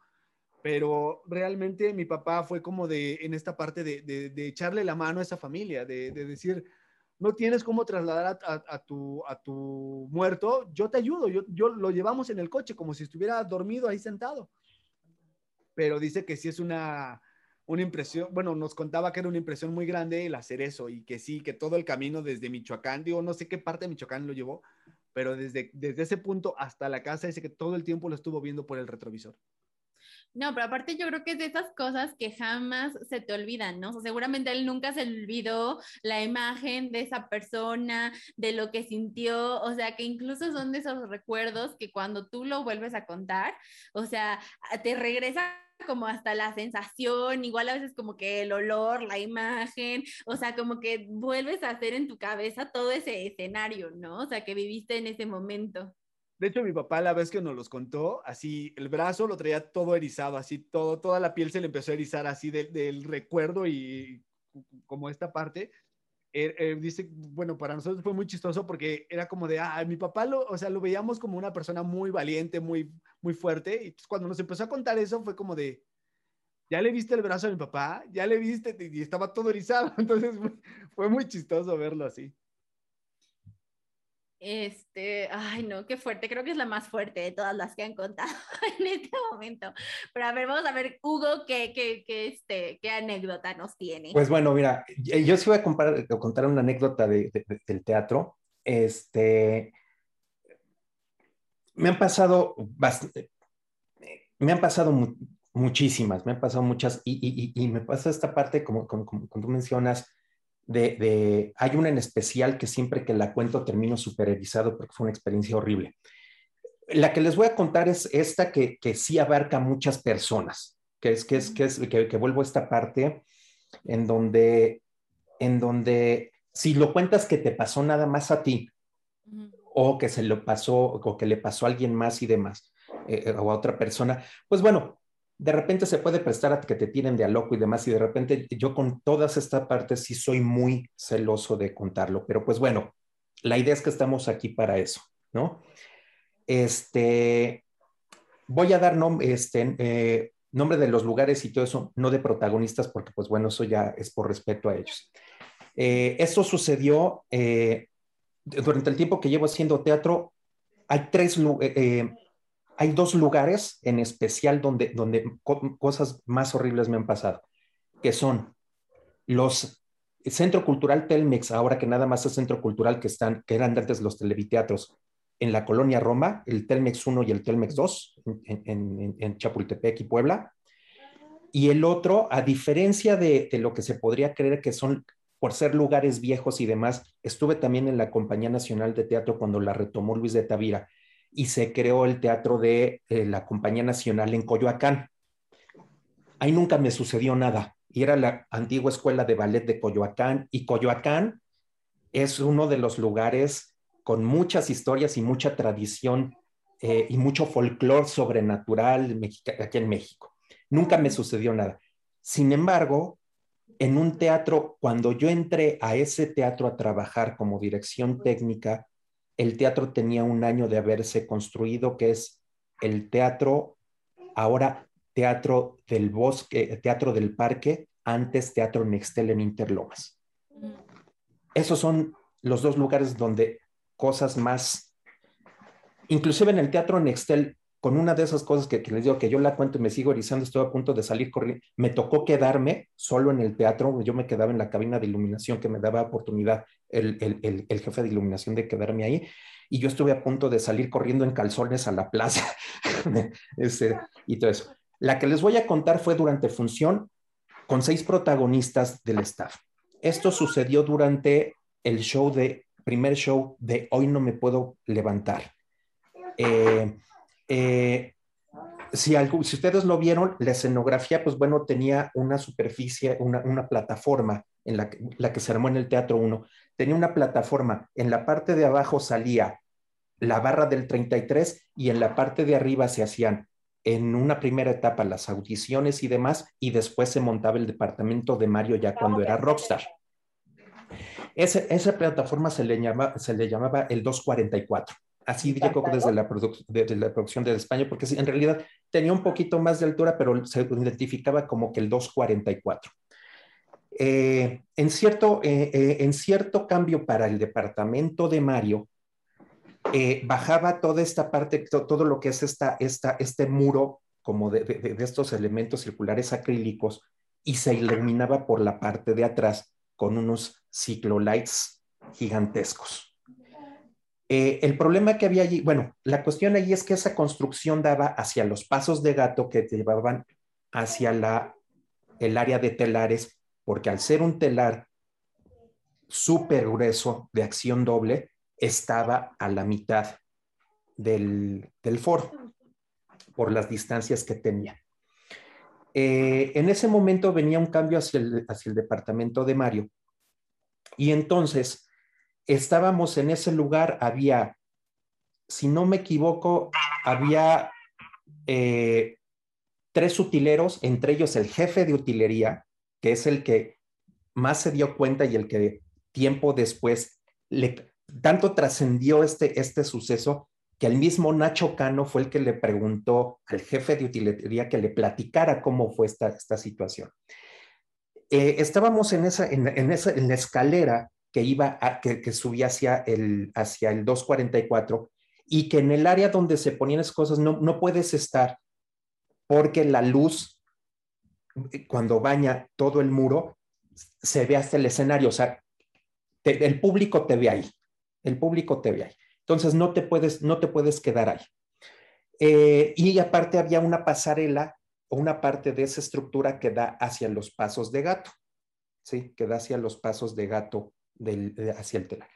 pero realmente mi papá fue como de, en esta parte de, de, echarle la mano a esa familia, de, decir, no tienes cómo trasladar a, tu, a tu muerto, yo te ayudo, yo, yo lo llevamos en el coche como si estuviera dormido ahí sentado. Pero dice que sí es una, una impresión, bueno, nos contaba que era una impresión muy grande el hacer eso y que sí, que todo el camino desde Michoacán, digo, no sé qué parte de Michoacán lo llevó, pero desde, desde ese punto hasta la casa dice que todo el tiempo lo estuvo viendo por el retrovisor. No, pero aparte yo creo que es de esas cosas que jamás se te olvidan, ¿no? seguramente él nunca se olvidó la imagen de esa persona, de lo que sintió, o sea, que incluso son de esos recuerdos que cuando tú lo vuelves a contar, o sea, te regresa como hasta la sensación, igual a veces como que el olor, la imagen, o sea, como que vuelves a hacer en tu cabeza todo ese escenario, ¿no? O sea, que viviste en ese momento. De hecho, mi papá la vez que nos los contó, así el brazo lo traía todo erizado, así todo, toda la piel se le empezó a erizar así del recuerdo y como esta parte. dice, bueno, para nosotros fue muy chistoso porque era como de, ah, mi papá lo, o sea, lo veíamos como una persona muy valiente, muy, muy fuerte. Y cuando nos empezó a contar eso fue como de, ya le viste el brazo a mi papá, ya le viste y estaba todo erizado. Entonces fue muy chistoso verlo así. Este, ay, no, qué fuerte. Creo que es la más fuerte de todas las que han contado en este momento. Pero a ver, vamos a ver, Hugo, qué, qué, qué, este, qué anécdota nos tiene. Pues bueno, mira, yo sí voy a, contar una anécdota de, del teatro. Este, me han pasado me han pasado muchísimas, me han pasado muchas, y, y, y, me pasa esta parte, como, como, como, tú mencionas, de, hay una en especial que siempre que la cuento termino súper erizado porque fue una experiencia horrible. La que les voy a contar es esta que, que sí abarca muchas personas, que es que, es, que, es, que, vuelvo a esta parte en donde, en donde si lo cuentas que te pasó nada más a ti o que se lo pasó o que le pasó a alguien más y demás eh, o a otra persona, pues bueno, de repente se puede prestar a que te tienen de a loco y demás, y de repente yo con todas estas partes sí soy muy celoso de contarlo, pero pues bueno, la idea es que estamos aquí para eso, ¿no? Este, voy a dar este, eh, nombre de los lugares y todo eso, no de protagonistas, porque pues bueno, eso ya es por respeto a ellos. Eh, esto sucedió eh, durante el tiempo que llevo haciendo teatro. Hay tres, hay dos lugares en especial donde, donde cosas más horribles me han pasado, que son los el Centro Cultural Telmex, ahora que nada más es Centro Cultural que están, que eran antes los televiteatros, en la colonia Roma, el Telmex 1 y el Telmex 2, en, Chapultepec y Puebla. Y el otro, a diferencia de, de, lo que se podría creer que son, por ser lugares viejos y demás, estuve también en la Compañía Nacional de Teatro cuando la retomó Luis de Tavira y se creó el teatro de eh, la Compañía Nacional en Coyoacán. Ahí nunca me sucedió nada y era la antigua escuela de ballet de Coyoacán y Coyoacán es uno de los lugares con muchas historias y mucha tradición eh, y mucho folclore sobrenatural aquí en México. Nunca me sucedió nada. Sin embargo, en un teatro, cuando yo entré a ese teatro a trabajar como dirección técnica, el teatro tenía un año de haberse construido, que es el teatro, ahora Teatro del Bosque, Teatro del Parque, antes Teatro Nextel en Interlomas. Esos son los dos lugares donde cosas más, inclusive en el Teatro Nextel, con una de esas cosas que, les digo que yo la cuento y me sigo erizando, estoy a punto de salir corriendo, me tocó quedarme solo en el teatro, yo me quedaba en la cabina de iluminación que me daba oportunidad el, el, el, jefe de iluminación de quedarme ahí, y yo estuve a punto de salir corriendo en calzones a la plaza ese, y todo eso. La que les voy a contar fue durante función con seis protagonistas del staff. Esto sucedió durante el show de, primer show de Hoy no me puedo levantar. Eh, eh, si, si, ustedes lo vieron, la escenografía, pues bueno, tenía una superficie, una, plataforma en la que se armó en el Teatro 1. Tenía una plataforma, en la parte de abajo salía la barra del 33 y en la parte de arriba se hacían en una primera etapa las audiciones y demás, y después se montaba el departamento de Mario ya cuando era rockstar. esa plataforma se le, llama, se le llamaba el 244 así digo desde la, desde la producción de España, porque en realidad tenía un poquito más de altura, pero se identificaba como que el 244. Eh, en, cierto, eh, eh, en cierto cambio para el departamento de Mario, bajaba toda esta parte, todo lo que es esta, esta, este muro como de, de, estos elementos circulares acrílicos y se iluminaba por la parte de atrás con unos ciclolights gigantescos. Eh, el problema que había allí, bueno, la cuestión allí es que esa construcción daba hacia los pasos de gato que llevaban hacia la, el área de telares, porque al ser un telar súper grueso de acción doble, estaba a la mitad del, foro, por las distancias que tenía. Eh, en ese momento venía un cambio hacia el departamento de Mario, y entonces estábamos en ese lugar, había, si no me equivoco, había eh, tres utileros, entre ellos el jefe de utilería, que es el que más se dio cuenta y el que tiempo después tanto trascendió este, este suceso que el mismo Nacho Cano fue el que le preguntó al jefe de utilería que le platicara cómo fue esta, esta situación. Eh, estábamos en, esa, en, esa, en la escalera que iba que, subía hacia el, hacia el 244 y que en el área donde se ponían esas cosas no, no puedes estar porque la luz, eh, cuando baña todo el muro, se ve hasta el escenario, o sea, el público te ve ahí, el público te ve ahí. Entonces no te puedes, no te puedes quedar ahí. Eh, y aparte había una pasarela o una parte de esa estructura que da hacia los pasos de gato. ¿sí? Que da hacia los pasos de gato del, hacia el telar.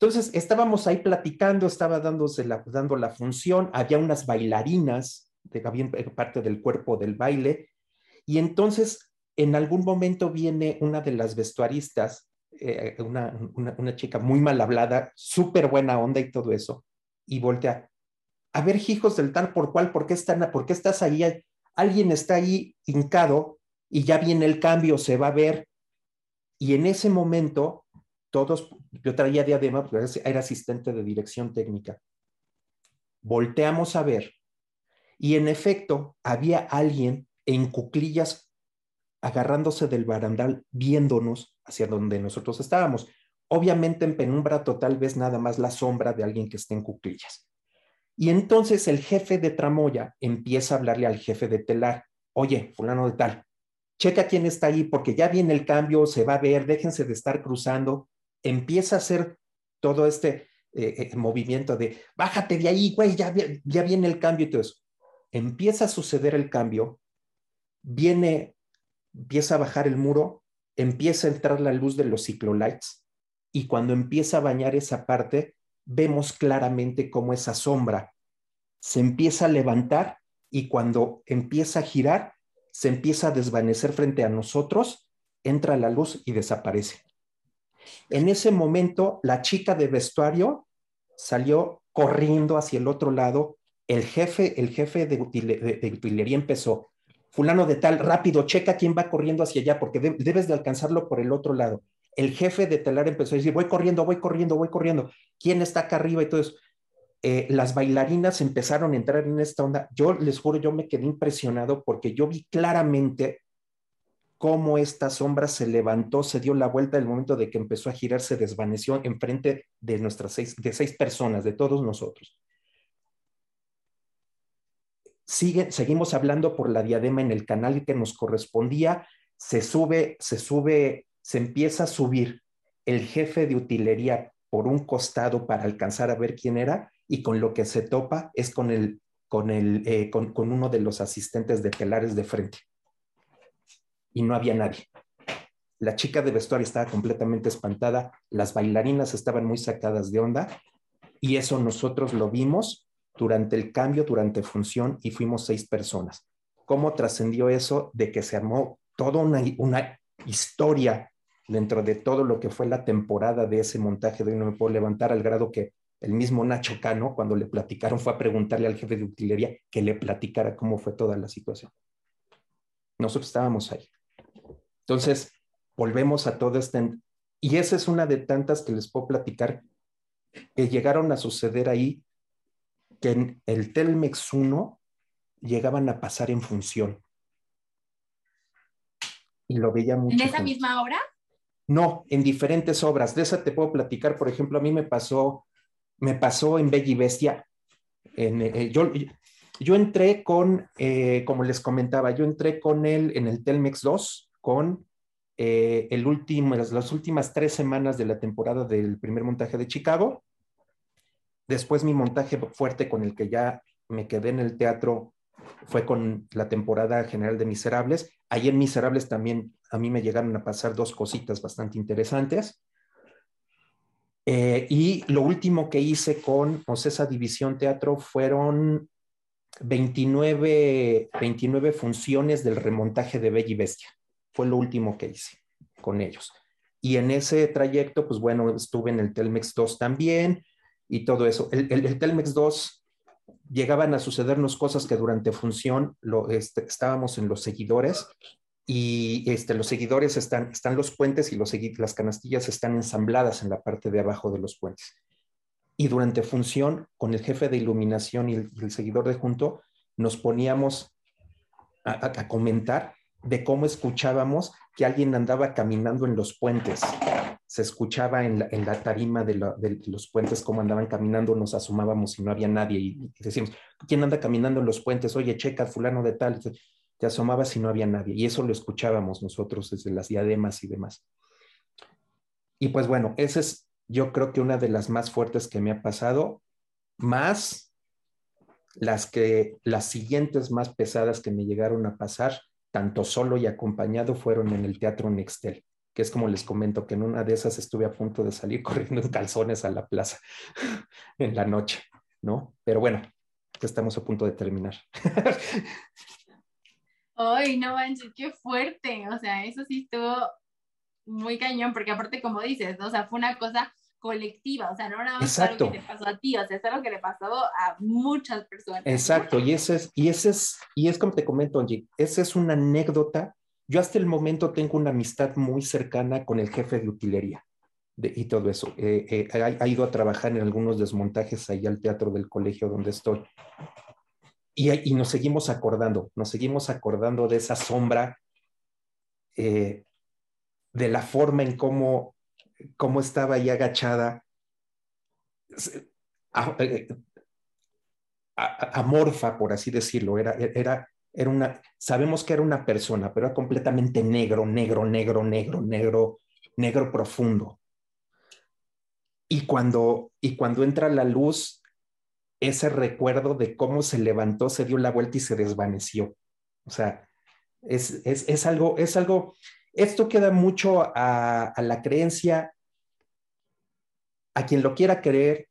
Entonces, estábamos ahí platicando, estaba dándose la, dando la función, había unas bailarinas, de, había parte del cuerpo del baile, y entonces en algún momento viene una de las vestuaristas, eh, una, una, una, chica muy mal hablada, súper buena onda y todo eso, y voltea, a ver, hijos del tal por cual, ¿por qué, están, ¿por qué estás ahí? Alguien está ahí hincado y ya viene el cambio, se va a ver. Y en ese momento todos, yo traía diadema porque era asistente de dirección técnica. Volteamos a ver y en efecto había alguien en cuclillas agarrándose del barandal viéndonos hacia donde nosotros estábamos. Obviamente en penumbra total ves nada más la sombra de alguien que esté en cuclillas. Y entonces el jefe de tramoya empieza a hablarle al jefe de telar, oye, fulano de tal, checa quién está ahí porque ya viene el cambio, se va a ver, déjense de estar cruzando empieza a hacer todo este eh, eh, movimiento de bájate de ahí, güey, ya, ya viene el cambio y todo eso. Empieza a suceder el cambio, viene, empieza a bajar el muro, empieza a entrar la luz de los ciclolights y cuando empieza a bañar esa parte, vemos claramente cómo esa sombra se empieza a levantar y cuando empieza a girar, se empieza a desvanecer frente a nosotros, entra la luz y desaparece. En ese momento, la chica de vestuario salió corriendo hacia el otro lado. El jefe, el jefe de, utilería empezó, fulano de tal, rápido, checa quién va corriendo hacia allá, porque debes de alcanzarlo por el otro lado. El jefe de telar empezó a decir, voy corriendo, voy corriendo, voy corriendo. ¿Quién está acá arriba? Y todo. Eh, las bailarinas empezaron a entrar en esta onda. Yo les juro, yo me quedé impresionado porque yo vi claramente cómo esta sombra se levantó, se dio la vuelta el momento de que empezó a girar, se desvaneció enfrente de nuestras seis, de seis personas, de todos nosotros. Sigue, seguimos hablando por la diadema en el canal que nos correspondía, se sube, se sube, se empieza a subir el jefe de utilería por un costado para alcanzar a ver quién era y con lo que se topa es con, el, con, el, eh, con, con uno de los asistentes de telares de frente y no había nadie. La chica de vestuario estaba completamente espantada, las bailarinas estaban muy sacadas de onda y eso nosotros lo vimos durante el cambio, durante función y fuimos seis personas. ¿Cómo trascendió eso de que se armó toda una, una historia dentro de todo lo que fue la temporada de ese montaje de no me puedo levantar al grado que el mismo Nacho Cano, cuando le platicaron, fue a preguntarle al jefe de utilería que le platicara cómo fue toda la situación. Nosotros estábamos ahí. Entonces, volvemos a todo este... Y esa es una de tantas que les puedo platicar que llegaron a suceder ahí, que en el Telmex 1 llegaban a pasar en función. Y lo veía mucho. ¿En esa misma obra? No, en diferentes obras. De esa te puedo platicar. Por ejemplo, a mí me pasó, me pasó en Bella y Bestia. En, eh, yo, yo entré con, eh, como les comentaba, yo entré con él en el Telmex 2 con eh, el último, las, últimas tres semanas de la temporada del primer montaje de Chicago. Después mi montaje fuerte con el que ya me quedé en el teatro fue con la temporada general de Miserables. Ahí en Miserables también a mí me llegaron a pasar dos cositas bastante interesantes. Eh, y lo último que hice con Ocesa División Teatro fueron 29, 29 funciones del remontaje de Bella y Bestia fue lo último que hice con ellos. Y en ese trayecto, pues bueno, estuve en el Telmex 2 también y todo eso. El, el, Telmex 2 llegaban a sucedernos cosas que durante función lo, este, estábamos en los seguidores y este, los seguidores están, están los puentes y los, las canastillas están ensambladas en la parte de abajo de los puentes. Y durante función, con el jefe de iluminación y el, seguidor de junto, nos poníamos a, a comentar de cómo escuchábamos que alguien andaba caminando en los puentes. Se escuchaba en la, tarima de, los puentes cómo andaban caminando, nos asomábamos y no había nadie y, decíamos, ¿quién anda caminando en los puentes? Oye, checa, fulano de tal. Te asomabas y no había nadie. Y eso lo escuchábamos nosotros desde las diademas y demás. Y pues bueno, esa es yo creo que una de las más fuertes que me ha pasado, más las que las siguientes más pesadas que me llegaron a pasar tanto solo y acompañado fueron en el Teatro Nextel, que es como les comento, que en una de esas estuve a punto de salir corriendo en calzones a la plaza en la noche, ¿no? Pero bueno, estamos a punto de terminar. Ay, no manches, qué fuerte. O sea, eso sí estuvo muy cañón, porque aparte, como dices, o sea, fue una cosa colectiva, o sea, no nada más algo que te pasó a ti, o sea, es algo que le pasó a muchas personas. Exacto, y ese es, y ese es, y es como te comento, Angie, esa es una anécdota. Yo hasta el momento tengo una amistad muy cercana con el jefe de utilería de, y todo eso. Eh, eh, ha, ha, ido a trabajar en algunos desmontajes ahí al teatro del colegio donde estoy. Y, y nos seguimos acordando, nos seguimos acordando de esa sombra, eh, de la forma en cómo cómo estaba ahí agachada, eh, amorfa, por así decirlo, era, era, era una, sabemos que era una persona, pero era completamente negro, negro, negro, negro, negro, negro profundo. Y cuando, y cuando entra la luz, ese recuerdo de cómo se levantó, se dio la vuelta y se desvaneció. O sea, es, es, es algo, es algo, esto queda mucho a, a, la creencia, a quien lo quiera creer.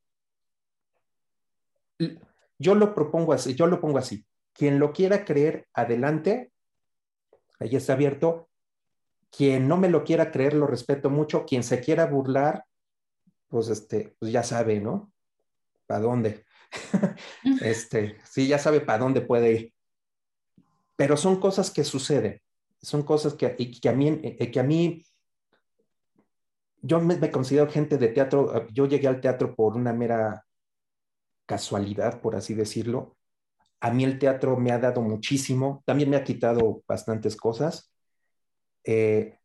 Yo lo propongo así, yo lo pongo así. Quien lo quiera creer, adelante, ahí está abierto. Quien no me lo quiera creer, lo respeto mucho. Quien se quiera burlar, pues este, pues ya sabe, ¿no? ¿Para dónde? este, sí, ya sabe para dónde puede ir. Pero son cosas que suceden son cosas que, que, a mí, eh, que a mí, yo me, considero gente de teatro, yo llegué al teatro por una mera casualidad, por así decirlo. A mí el teatro me ha dado muchísimo, también me ha quitado bastantes cosas. Eh,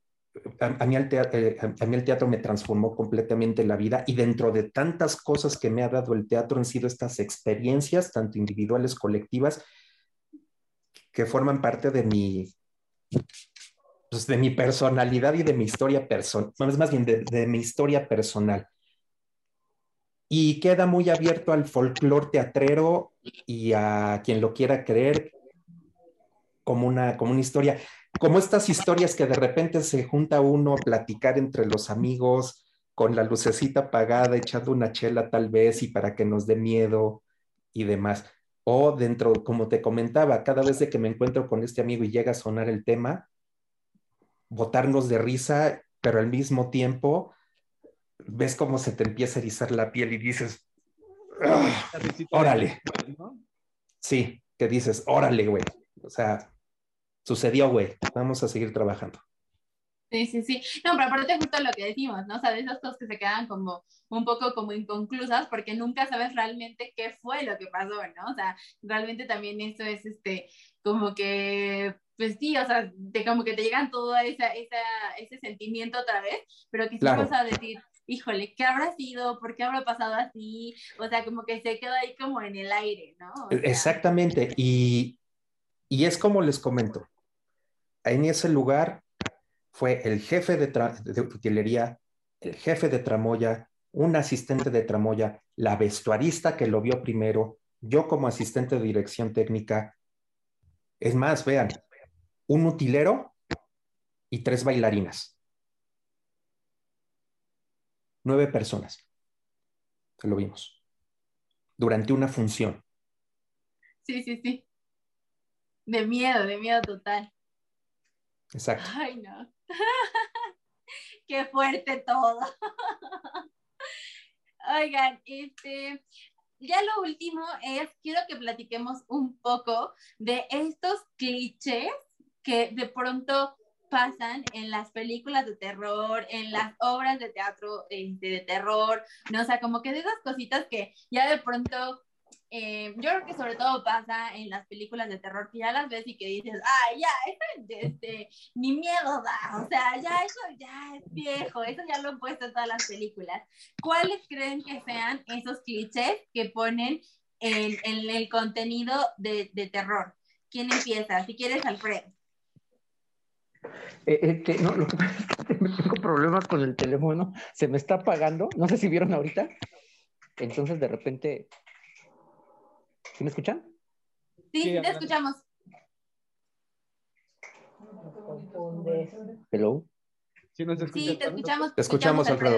a, mí el teatro, eh, a, mí el teatro me transformó completamente la vida y dentro de tantas cosas que me ha dado el teatro han sido estas experiencias, tanto individuales, colectivas, que forman parte de mi, pues, de mi personalidad y de mi historia personal, más bien de, mi historia personal. Y queda muy abierto al folclore teatrero y a quien lo quiera creer como una, como una historia, como estas historias que de repente se junta uno a platicar entre los amigos con la lucecita apagada, echando una chela tal vez y para que nos dé miedo y demás. O dentro, como te comentaba, cada vez de que me encuentro con este amigo y llega a sonar el tema, botarnos de risa, pero al mismo tiempo ves cómo se te empieza a erizar la piel y dices, órale. Sí, que dices, órale, güey. O sea, sucedió, güey. Vamos a seguir trabajando. Sí, sí, sí. No, pero aparte justo lo que decimos, ¿no? O sea, de esas cosas que se quedan como un poco como inconclusas porque nunca sabes realmente qué fue lo que pasó, ¿no? O sea, realmente también eso es este, como que, pues sí, o sea, de como que te llegan todo esa, esa, ese sentimiento otra vez, pero que claro. vas a decir, híjole, ¿qué habrá sido? ¿Por qué habrá pasado así? O sea, como que se queda ahí como en el aire, ¿no? O sea, Exactamente, y, y es como les comento, en ese lugar fue el jefe de, de, utilería, el jefe de tramoya, un asistente de tramoya, la vestuarista que lo vio primero, yo como asistente de dirección técnica. Es más, vean, un utilero y tres bailarinas. Nueve personas lo vimos durante una función. Sí, sí, sí. De miedo, de miedo total. Exacto. Ay, no. Qué fuerte todo. Oigan, este, ya lo último es, quiero que platiquemos un poco de estos clichés que de pronto pasan en las películas de terror, en las obras de teatro este, de terror, no o sea, como que de esas cositas que ya de pronto eh, yo creo que sobre todo pasa en las películas de terror que ya las ves y que dices, ah, ya, este, ni miedo da, o sea, ya eso ya es viejo, eso ya lo han puesto en todas las películas. ¿Cuáles creen que sean esos clichés que ponen en, en el contenido de, de, terror? ¿Quién empieza? Si quieres, Alfredo. Eh, este, no, lo que pasa es que tengo problemas con el teléfono, se me está apagando, no sé si vieron ahorita, entonces de repente ¿Sí me escuchan? Sí, sí te escuchamos. Hello. Sí, te escuchamos. Te escuchamos, Alfredo.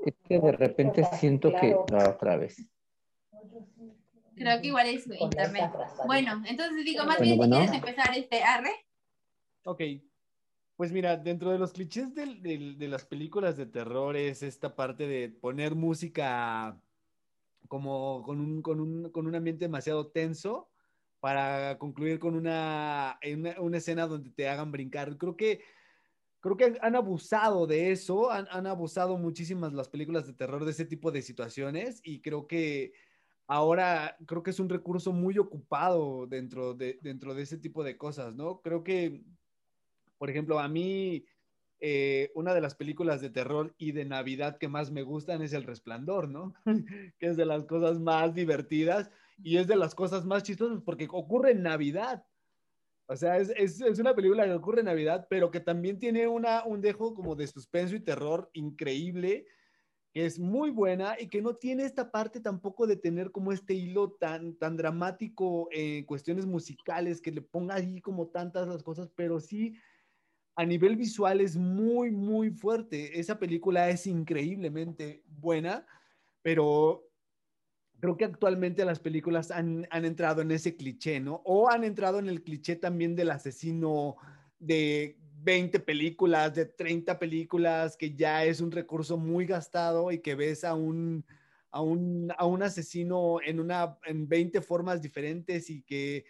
Es que de repente siento que otra vez. Creo que igual es internet. Bueno, entonces digo, más bien, si quieres empezar este arre. Ok. Pues mira, dentro de los clichés de, de, las películas de terror es esta parte de poner música como con un, con un, con un ambiente demasiado tenso para concluir con una, una, una, escena donde te hagan brincar. Creo que, creo que han abusado de eso, han, han, abusado muchísimas las películas de terror de ese tipo de situaciones y creo que ahora creo que es un recurso muy ocupado dentro de, dentro de ese tipo de cosas, ¿no? Creo que, por ejemplo, a mí eh, una de las películas de terror y de Navidad que más me gustan es El Resplandor, ¿no? que es de las cosas más divertidas y es de las cosas más chistosas porque ocurre en Navidad. O sea, es, es, es, una película que ocurre en Navidad, pero que también tiene una, un dejo como de suspenso y terror increíble que es muy buena y que no tiene esta parte tampoco de tener como este hilo tan, tan dramático en cuestiones musicales, que le ponga ahí como tantas las cosas, pero sí a nivel visual es muy, muy fuerte. Esa película es increíblemente buena, pero creo que actualmente las películas han, han entrado en ese cliché, ¿no? O han entrado en el cliché también del asesino de 20 películas, de 30 películas, que ya es un recurso muy gastado y que ves a un, a un, a un asesino en, una, en 20 formas diferentes y que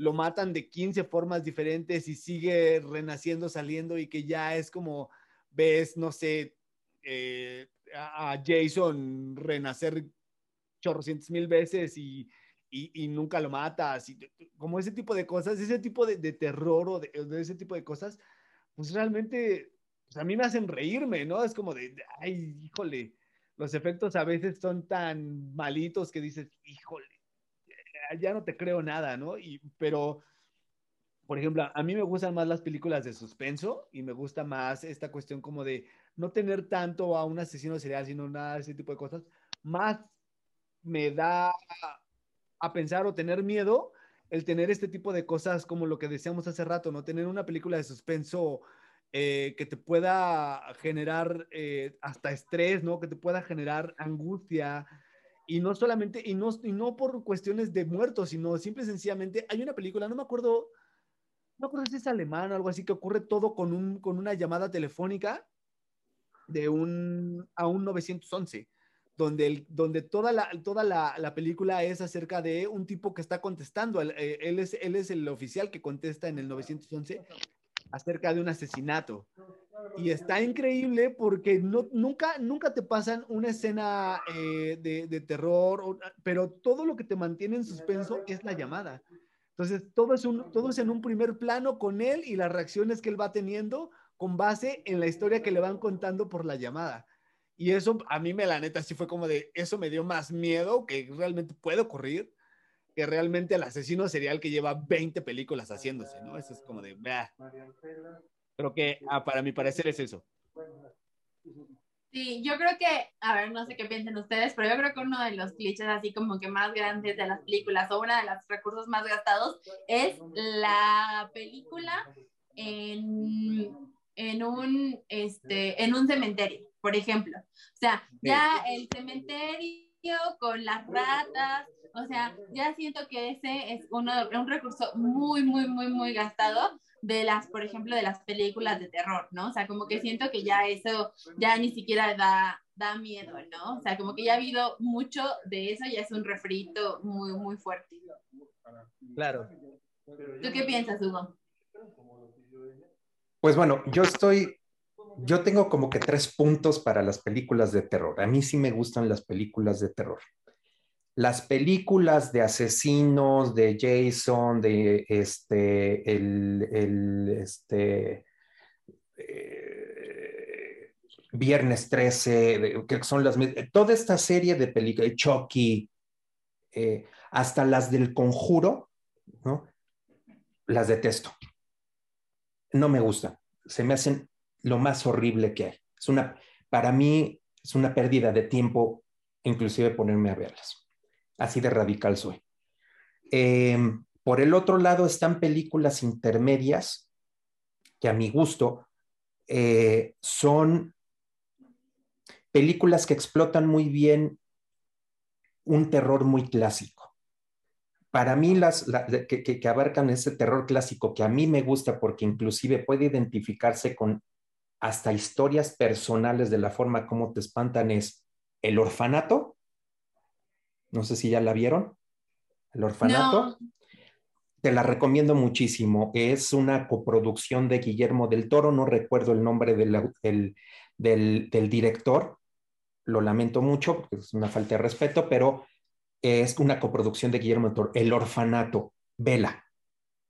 lo matan de 15 formas diferentes y sigue renaciendo, saliendo y que ya es como ves, no sé, eh, a Jason renacer chorrocientos mil veces y, y, nunca lo matas, y, como ese tipo de cosas, ese tipo de, de terror o de, de, ese tipo de cosas, pues realmente pues a mí me hacen reírme, ¿no? Es como de, ay, híjole, los efectos a veces son tan malitos que dices, híjole, ya no te creo nada, ¿no? Y, pero, por ejemplo, a mí me gustan más las películas de suspenso y me gusta más esta cuestión como de no tener tanto a un asesino serial, sino nada ese tipo de cosas. Más me da a pensar o tener miedo el tener este tipo de cosas como lo que decíamos hace rato, ¿no? Tener una película de suspenso eh, que te pueda generar eh, hasta estrés, ¿no? Que te pueda generar angustia. Y no solamente, y no, y no por cuestiones de muertos, sino simple y sencillamente, hay una película, no me acuerdo, no me acuerdo si es alemán o algo así, que ocurre todo con, un, con una llamada telefónica de un, a un 911 donde, el, donde toda, la, toda la, la, película es acerca de un tipo que está contestando. Él, eh, él, es, él es el oficial que contesta en el 911 acerca de un asesinato. Y está increíble porque no, nunca, nunca te pasan una escena eh, de, terror, pero todo lo que te mantiene en suspenso es la llamada. Entonces, todo es, todo es en un primer plano con él y las reacciones que él va teniendo con base en la historia que le van contando por la llamada. Y eso a mí me la neta sí fue como de, eso me dio más miedo que realmente puede ocurrir, que realmente el asesino serial que lleva 20 películas haciéndose, ¿no? Eso es como de, bah. Creo que ah, para mi parecer es eso. Sí, yo creo que, a ver, no sé qué piensen ustedes, pero yo creo que uno de los clichés así como que más grandes de las películas o uno de los recursos más gastados es la película en, en un, este, en un cementerio por ejemplo. O sea, ya el cementerio con las ratas, o sea, ya siento que ese es uno, un recurso muy, muy, muy, muy gastado de las, por ejemplo, de las películas de terror, ¿no? O sea, como que siento que ya eso ya ni siquiera da, da miedo, ¿no? O sea, como que ya ha habido mucho de eso, ya es un refrito muy, muy fuerte. Claro. ¿Tú qué piensas, Hugo? Pues bueno, yo estoy yo tengo como que tres puntos para las películas de terror. A mí sí me gustan las películas de terror. Las películas de asesinos, de Jason, de este, el, el este, eh, Viernes 13, que son las toda esta serie de películas, Chucky, eh, hasta las del conjuro, ¿no? Las detesto. No me gustan. Se me hacen lo más horrible que hay. Es una, para mí es una pérdida de tiempo inclusive ponerme a verlas. Así de radical soy. Em, por el otro lado están películas intermedias que a mi gusto eh, son películas que explotan muy bien un terror muy clásico. Para mí, las que, que, abarcan ese terror clásico que a mí me gusta porque inclusive puede identificarse con hasta historias personales de la forma como te espantan es El Orfanato. No sé si ya la vieron. El Orfanato. Te la recomiendo muchísimo. Es una coproducción de Guillermo del Toro. No recuerdo el nombre del, del director, lo lamento mucho, es una falta de respeto, pero es una coproducción de Guillermo del Toro, El Orfanato, Vela.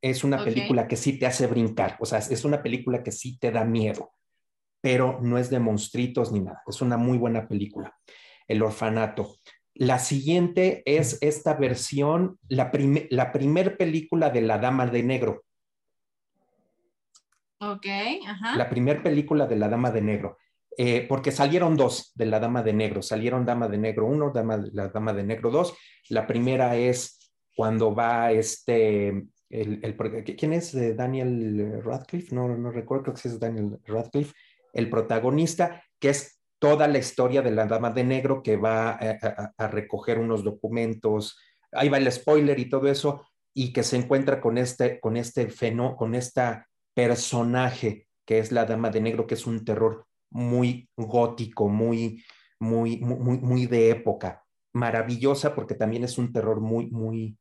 Es una película que sí te hace brincar, o sea, es una película que sí te da miedo, pero no es de monstruitos ni nada, es una muy buena película, El Orfanato. La siguiente es esta versión, la, la primer película de La Dama de Negro. Ok, ajá. La primer película de La Dama de Negro. Eh, porque salieron dos de la Dama de Negro, salieron Dama de Negro 1, dama, la Dama de Negro 2. La primera es cuando va este, el, ¿quién es? Eh, Daniel Radcliffe, no, no recuerdo, creo que es Daniel Radcliffe, el protagonista, que es toda la historia de la Dama de Negro que va a, recoger unos documentos, ahí va el spoiler y todo eso, y que se encuentra con este, con este fenómeno, con esta personaje que es la Dama de Negro, que es un terror muy gótico, muy, muy, muy, muy de época. Maravillosa porque también es un terror muy, muy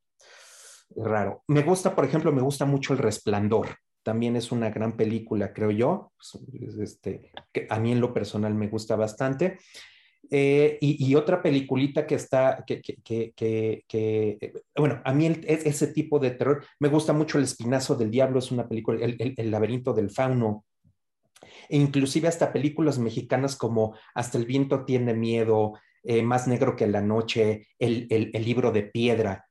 raro. Me gusta, por ejemplo, me gusta mucho El Resplandor. También es una gran película, creo yo. Este, que a mí en lo personal me gusta bastante. Eh, y, otra peliculita que está, que, que, que, bueno, a mí ese tipo de terror, me gusta mucho El Espinazo del Diablo, es una película, El, el laberinto del fauno, e inclusive hasta películas mexicanas como Hasta el viento tiene miedo, eh, Más negro que la noche, el, libro de piedra,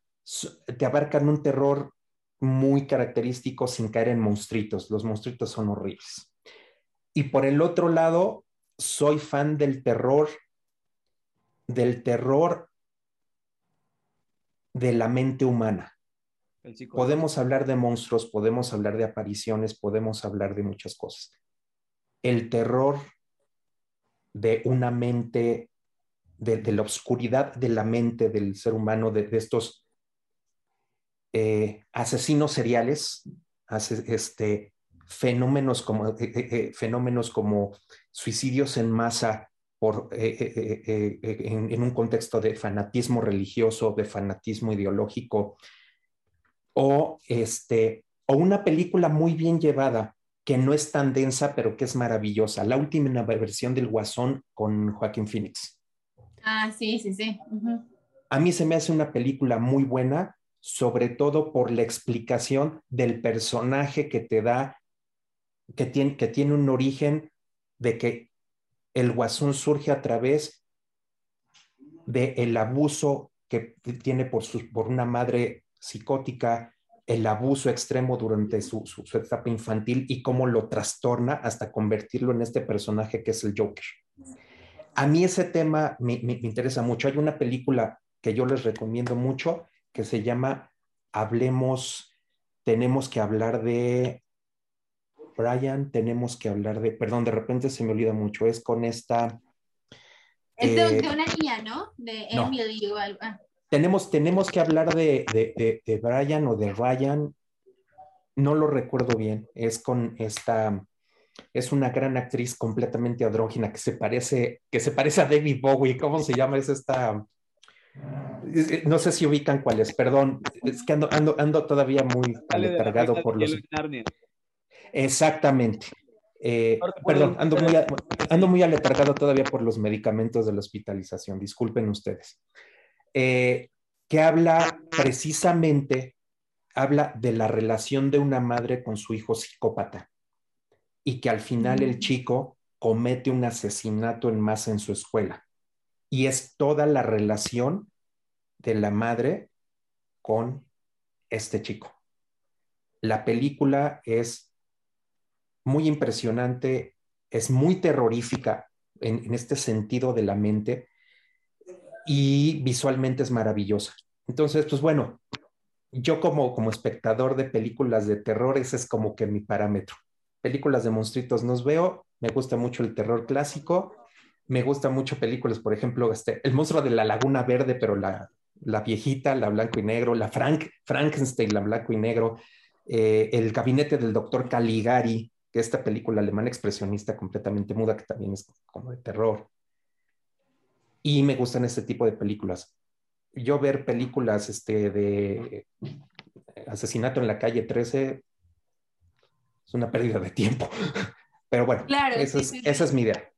te abarcan un terror muy característico sin caer en monstruitos. Los monstruitos son horribles. Y por el otro lado, soy fan del terror, del terror de la mente humana. Podemos hablar de monstruos, podemos hablar de apariciones, podemos hablar de muchas cosas el terror de una mente, de, la oscuridad de la mente del ser humano, de, estos eh, asesinos seriales, este, fenómenos, como, eh, eh, fenómenos como suicidios en masa por, en, en, un contexto de fanatismo religioso, de fanatismo ideológico, o, este, o una película muy bien llevada que no es tan densa, pero que es maravillosa. La última versión del Guasón con Joaquín Phoenix. Ah, sí, sí, sí. A mí se me hace una película muy buena, sobre todo por la explicación del personaje que te da, que tiene, que tiene un origen de que el Guasón surge a través del el abuso que tiene por, su, por una madre psicótica el abuso extremo durante su, etapa infantil y cómo lo trastorna hasta convertirlo en este personaje que es el Joker. A mí ese tema me, interesa mucho. Hay una película que yo les recomiendo mucho que se llama Hablemos, tenemos que hablar de Brian, tenemos que hablar de, perdón, de repente se me olvida mucho, es con esta... Es de, eh, una niña, ¿no? De Emily o algo. Ah tenemos, tenemos que hablar de, de, Brian o de Ryan, no lo recuerdo bien, es con esta, es una gran actriz completamente andrógina que se parece, que se parece a David Bowie, ¿cómo se llama? Es esta, no sé si ubican cuál es, perdón, es que ando, ando, todavía muy aletargado por los... Exactamente. Eh, perdón, ando muy, ando muy aletargado todavía por los medicamentos de la hospitalización, disculpen ustedes. Eh, que habla precisamente, habla de la relación de una madre con su hijo psicópata y que al final el mm. chico comete un asesinato en masa en su escuela. Y es toda la relación de la madre con este chico. La película es muy impresionante, es muy terrorífica en, este sentido de la mente, y visualmente es maravillosa. Entonces, pues bueno, yo como, como espectador de películas de terror, ese es como que mi parámetro. Películas de monstruitos nos veo, me gusta mucho el terror clásico, me gusta mucho películas, por ejemplo, este, El monstruo de la Laguna Verde, pero la, la viejita, la blanco y negro, la Frank, Frankenstein, la blanco y negro, eh, El gabinete del doctor Caligari, que esta película alemana expresionista completamente muda, que también es como de terror. Y me gustan este tipo de películas. Yo ver películas este, de asesinato en la calle 13 es una pérdida de tiempo. Pero bueno, esa es mi idea.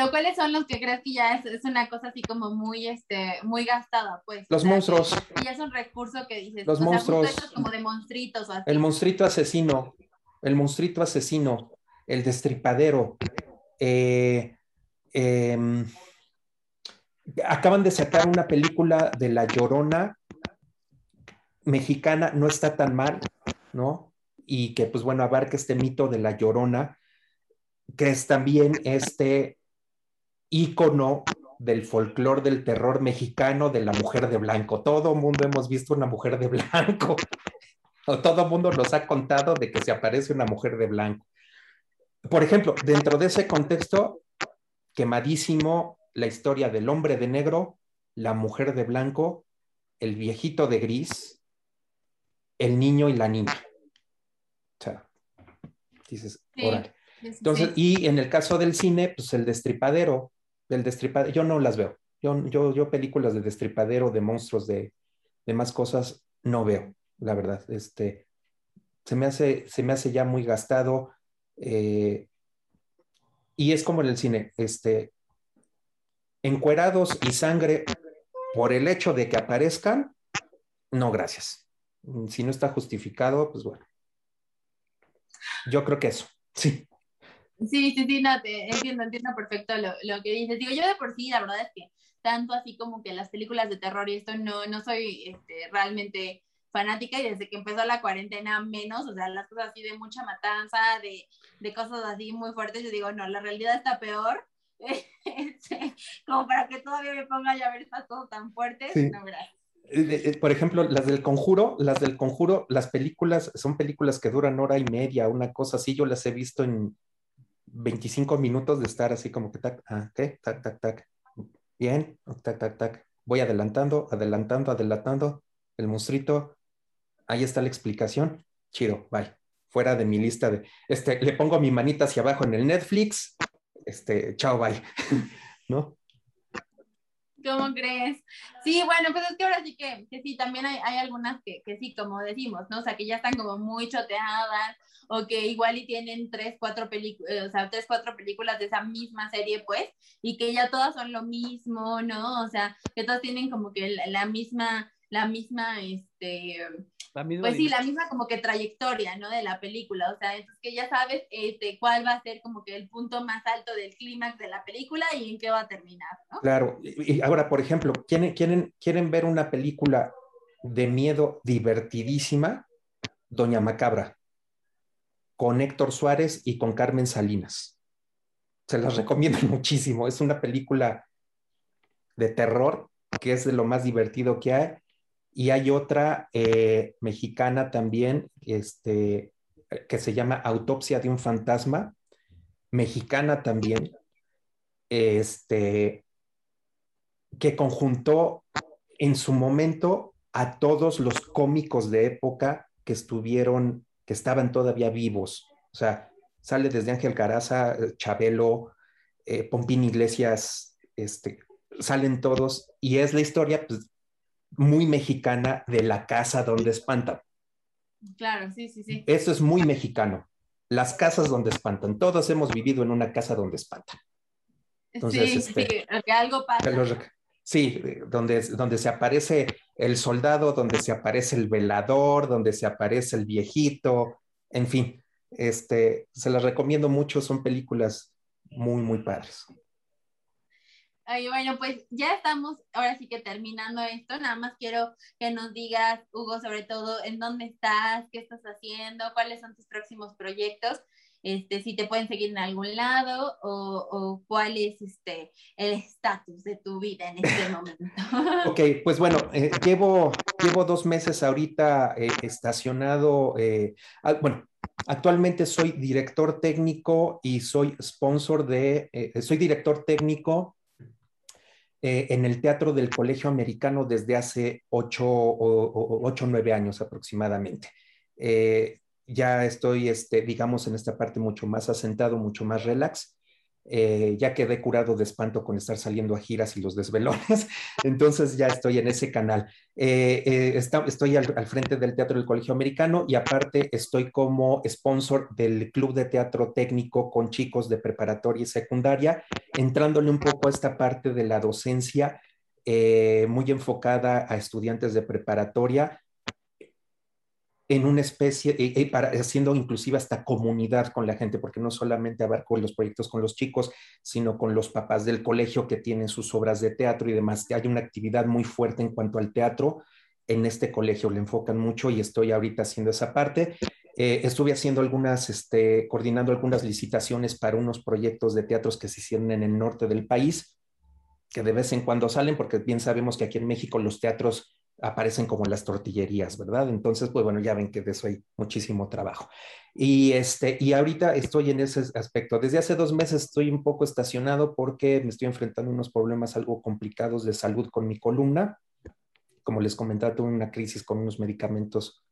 Pero ¿cuáles son los que crees que ya es, una cosa así como muy, este, muy gastada, pues? Los monstruos. Y ya es un recurso que dices. Los monstruos. como de monstruitos o así. El monstruito asesino. El monstruito asesino. El destripadero. Eh, em, acaban de sacar una película de La Llorona mexicana, no está tan mal, ¿no? Y que, pues bueno, abarca este mito de La Llorona, que es también este ícono del folclore del terror mexicano de la mujer de blanco. Todo mundo hemos visto una mujer de blanco. o todo mundo nos ha contado de que se aparece una mujer de blanco. Por ejemplo, dentro de ese contexto, quemadísimo la historia del hombre de negro, la mujer de blanco, el viejito de gris, el niño y la niña. O sea, dices, órale. Entonces, y en el caso del cine, pues el destripadero, del destripadero, yo no las veo. Yo, yo, películas de destripadero, de monstruos, de, de más cosas, no veo, la verdad. Este, se, me hace, se me hace ya muy gastado. Eh, y es como en el cine, este, encuerados y sangre por el hecho de que aparezcan, no, gracias. Si no está justificado, pues bueno. Yo creo que eso, sí. Sí, sí, sí, no, te entiendo, entiendo perfecto lo, lo, que dices. Digo, yo de por sí, la verdad es que tanto así como que las películas de terror y esto, no, no soy este, realmente fanática y desde que empezó la cuarentena menos, o sea, las cosas así de mucha matanza, de, de cosas así muy fuertes, yo digo, no, la realidad está peor, este, como para que todavía me ponga ya a ver estas cosas tan fuertes, no, gracias. Eh, eh, por ejemplo, las del conjuro, las del conjuro, las películas son películas que duran hora y media, una cosa así, yo las he visto en 25 minutos de estar así como que tac, ah, ¿qué? Tac, tac, tac. Bien, tac, tac, tac. Voy adelantando, adelantando, adelantando. El monstruito, ahí está la explicación. Chido, bye. Fuera de mi lista de, este, le pongo mi manita hacia abajo en el Netflix. Este, chao, bye. ¿No? ¿Cómo crees? Sí, bueno, pues es que ahora sí que, que sí, también hay, hay algunas que, que, sí, como decimos, ¿no? O sea, que ya están como muy choteadas o que igual y tienen tres, cuatro películas, eh, o sea, tres, cuatro películas de esa misma serie, pues, y que ya todas son lo mismo, ¿no? O sea, que todas tienen como que la misma, la misma, este, pues sí, la misma como que trayectoria, ¿no? De la película, o sea, es que ya sabes este, cuál va a ser como que el punto más alto del clímax de la película y en qué va a terminar, ¿no? Claro, y ahora, por ejemplo, ¿quieren, quieren, quieren ver una película de miedo divertidísima? Doña Macabra, con Héctor Suárez y con Carmen Salinas. Se las recomiendo muchísimo, es una película de terror que es de lo más divertido que hay y hay otra eh, mexicana también, este, que se llama Autopsia de un fantasma, mexicana también, este, que conjuntó en su momento a todos los cómicos de época que estuvieron, que estaban todavía vivos. O sea, sale desde Ángel Caraza, Chabelo, eh, Pompín Iglesias, este, salen todos, y es la historia pues, muy mexicana de la casa donde espantan. Claro, sí, sí, sí. Eso es muy mexicano. Las casas donde espantan. Todos hemos vivido en una casa donde espantan. Entonces, sí, este, sí, algo pasa. Sí, donde, donde se aparece el soldado, donde se aparece el velador, donde se aparece el viejito, en fin, este, se las recomiendo mucho, son películas muy, muy padres. Ay, bueno, pues ya estamos, ahora sí que terminando esto, nada más quiero que nos digas, Hugo, sobre todo, en dónde estás, qué estás haciendo, cuáles son tus próximos proyectos, este, si te pueden seguir en algún lado o, o cuál es este, el estatus de tu vida en este momento. ok, pues bueno, eh, llevo, llevo dos meses ahorita eh, estacionado, eh, bueno, actualmente soy director técnico y soy sponsor de, eh, soy director técnico eh, en el Teatro del Colegio Americano desde hace ocho o nueve años aproximadamente. Eh, ya estoy, este, digamos, en esta parte mucho más asentado, mucho más relax. Eh, ya quedé curado de espanto con estar saliendo a giras y los desvelones, entonces ya estoy en ese canal. Eh, estoy al, frente del Teatro del Colegio Americano y aparte estoy como sponsor del Club de Teatro Técnico con chicos de preparatoria y secundaria, entrándole un poco a esta parte de la docencia muy enfocada a estudiantes de preparatoria en una especie, eh, eh, para, haciendo inclusive hasta comunidad con la gente, porque no solamente abarco los proyectos con los chicos, sino con los papás del colegio que tienen sus obras de teatro y demás. Hay una actividad muy fuerte en cuanto al teatro. En este colegio le enfocan mucho y estoy ahorita haciendo esa parte. Eh, estuve haciendo algunas, este, coordinando algunas licitaciones para unos proyectos de teatros que se hicieron en el norte del país, que de vez en cuando salen, porque bien sabemos que aquí en México los teatros aparecen como las tortillerías, ¿verdad? Entonces, pues bueno, ya ven que de eso hay muchísimo trabajo. Y, este, y ahorita estoy en ese aspecto. Desde hace dos meses estoy un poco estacionado porque me estoy enfrentando a unos problemas algo complicados de salud con mi columna. Como les comentaba, tuve una crisis con unos medicamentos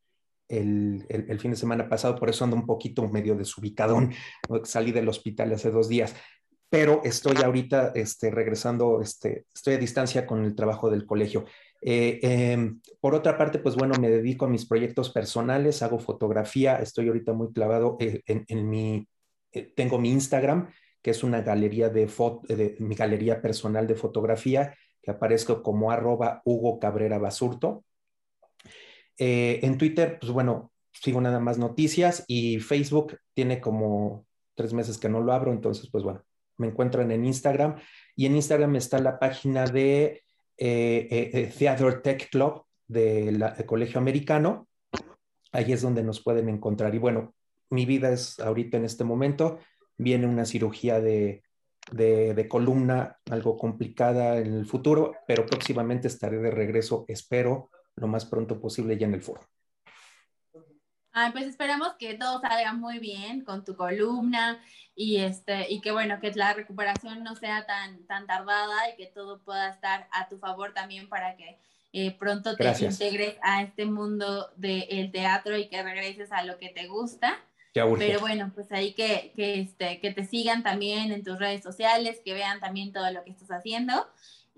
el, el, fin de semana pasado, por eso ando un poquito medio desubicadón. Salí del hospital hace dos días pero estoy ahorita este, regresando, este, estoy a distancia con el trabajo del colegio. Eh, em, por otra parte, pues bueno, me dedico a mis proyectos personales, hago fotografía, estoy ahorita muy clavado eh, en, mi, eh, tengo mi Instagram, que es una galería de, de mi galería personal de fotografía, que aparezco como arroba Hugo Cabrera Basurto. en Twitter, pues bueno, sigo nada más noticias y Facebook tiene como tres meses que no lo abro, entonces pues bueno, me encuentran en Instagram y en Instagram está la página de eh, eh, eh, Theater Tech Club del Colegio Americano. Ahí es donde nos pueden encontrar. Y bueno, mi vida es ahorita en este momento. Viene una cirugía de, de, columna, algo complicada en el futuro, pero próximamente estaré de regreso, espero, lo más pronto posible ya en el foro. Pues esperamos que todo salga muy bien con tu columna y este y que bueno que la recuperación no sea tan tan tardada y que todo pueda estar a tu favor también para que eh, pronto te integres a este mundo del teatro y que regreses a lo que te gusta. Pero bueno pues ahí que, que este que te sigan también en tus redes sociales que vean también todo lo que estás haciendo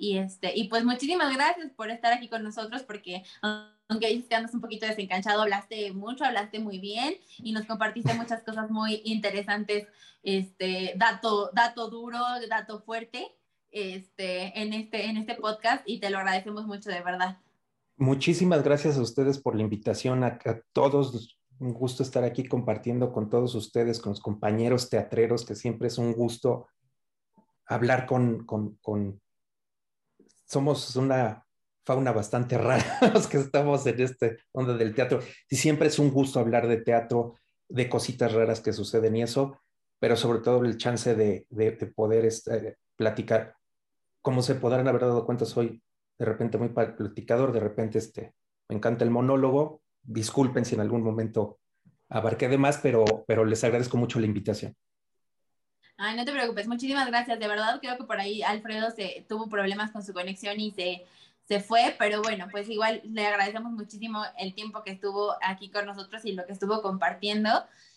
y este y pues muchísimas gracias por estar aquí con nosotros porque aunque dices que un poquito desencanchado, hablaste mucho, hablaste muy bien y nos compartiste muchas cosas muy interesantes, este, dato, dato duro, dato fuerte, este, en este, en este podcast y te lo agradecemos mucho de verdad. Muchísimas gracias a ustedes por la invitación, a, todos, un gusto estar aquí compartiendo con todos ustedes, con los compañeros teatreros, que siempre es un gusto hablar con, con, con somos una fauna bastante rara los que estamos en este onda del teatro. Y siempre es un gusto hablar de teatro, de cositas raras que suceden y eso, pero sobre todo el chance de, de, poder este, platicar. Como se podrán haber dado cuenta, soy de repente muy platicador, de repente este, me encanta el monólogo. Disculpen si en algún momento abarqué de más, pero les agradezco mucho la invitación. Ay, no te preocupes, muchísimas gracias. De verdad, creo que por ahí Alfredo se tuvo problemas con su conexión y se se fue, pero bueno, pues igual le agradecemos muchísimo el tiempo que estuvo aquí con nosotros y lo que estuvo compartiendo.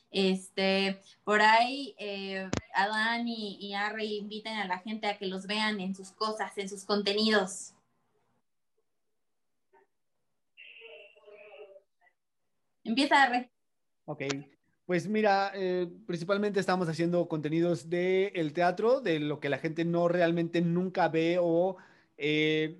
Este, por ahí, eh, Adán y, y Harry inviten a la gente a que los vean en sus cosas, en sus contenidos. Empieza, Harry. Ok, pues mira, eh, principalmente estamos haciendo contenidos del teatro, de lo que la gente no realmente nunca ve o eh,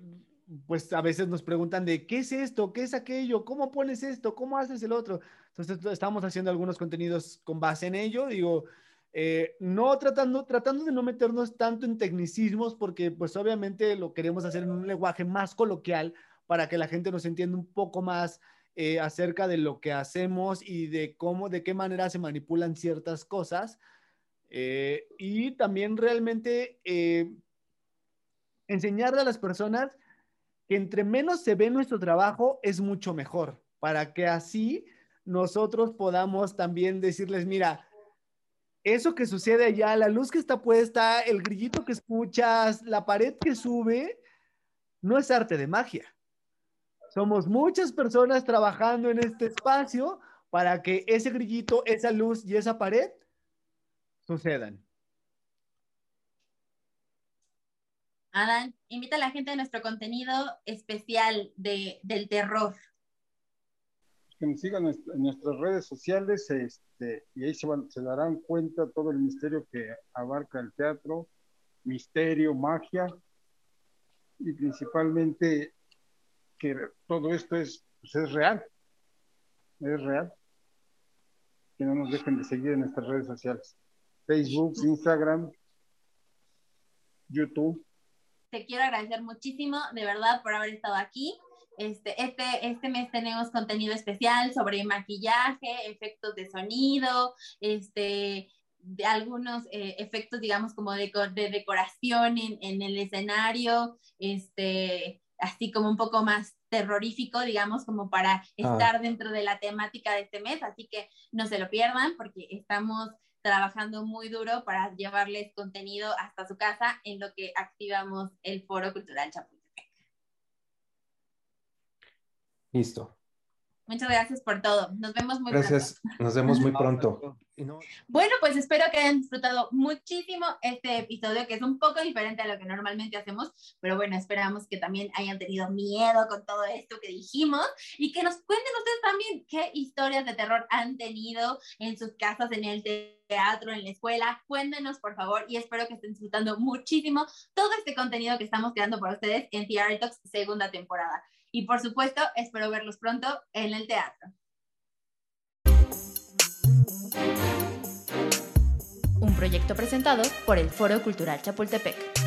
pues a veces nos preguntan de qué es esto, qué es aquello, cómo pones esto, cómo haces el otro. Entonces estamos haciendo algunos contenidos con base en ello, digo, eh, no tratando, tratando de no meternos tanto en tecnicismos porque pues obviamente lo queremos hacer en un lenguaje más coloquial para que la gente nos entienda un poco más eh, acerca de lo que hacemos y de cómo, de qué manera se manipulan ciertas cosas. Eh, y también realmente enseñarle a las personas que entre menos se ve nuestro trabajo es mucho mejor, para que así nosotros podamos también decirles, mira, eso que sucede allá, la luz que está puesta, el grillito que escuchas, la pared que sube, no es arte de magia. Somos muchas personas trabajando en este espacio para que ese grillito, esa luz y esa pared sucedan. Adán, invita a la gente a nuestro contenido especial de, del terror. Que nos sigan en nuestras redes sociales este, y ahí se, se darán cuenta todo el misterio que abarca el teatro, misterio, magia y principalmente todo esto es, pues, es real, es real. Que no nos dejen de seguir en nuestras redes sociales. Facebook, Instagram, YouTube. Te quiero agradecer muchísimo, de verdad, por haber estado aquí. Este, este, este mes tenemos contenido especial sobre maquillaje, efectos de sonido, este, de algunos eh, efectos, digamos, como de, de decoración en, en, el escenario, este, así como un poco más terrorífico, digamos, como para ah. estar dentro de la temática de este mes. Así que no se lo pierdan porque estamos trabajando muy duro para llevarles contenido hasta su casa en lo que activamos el Foro Cultural Chapultepec. Listo. Muchas gracias por todo. Nos vemos muy pronto. Gracias. Nos vemos muy pronto. Bueno, pues espero que hayan disfrutado muchísimo este episodio, que es un poco diferente a lo que normalmente hacemos, pero bueno, esperamos que también hayan tenido miedo con todo esto que dijimos y que nos cuenten ustedes también qué historias de terror han tenido en sus casas, en el teatro, en la escuela. Cuéntenos, por favor, y espero que estén disfrutando muchísimo todo este contenido que estamos creando para ustedes en TR Talks segunda temporada. Y por supuesto, espero verlos pronto en el teatro. Un proyecto presentado por el Foro Cultural Chapultepec.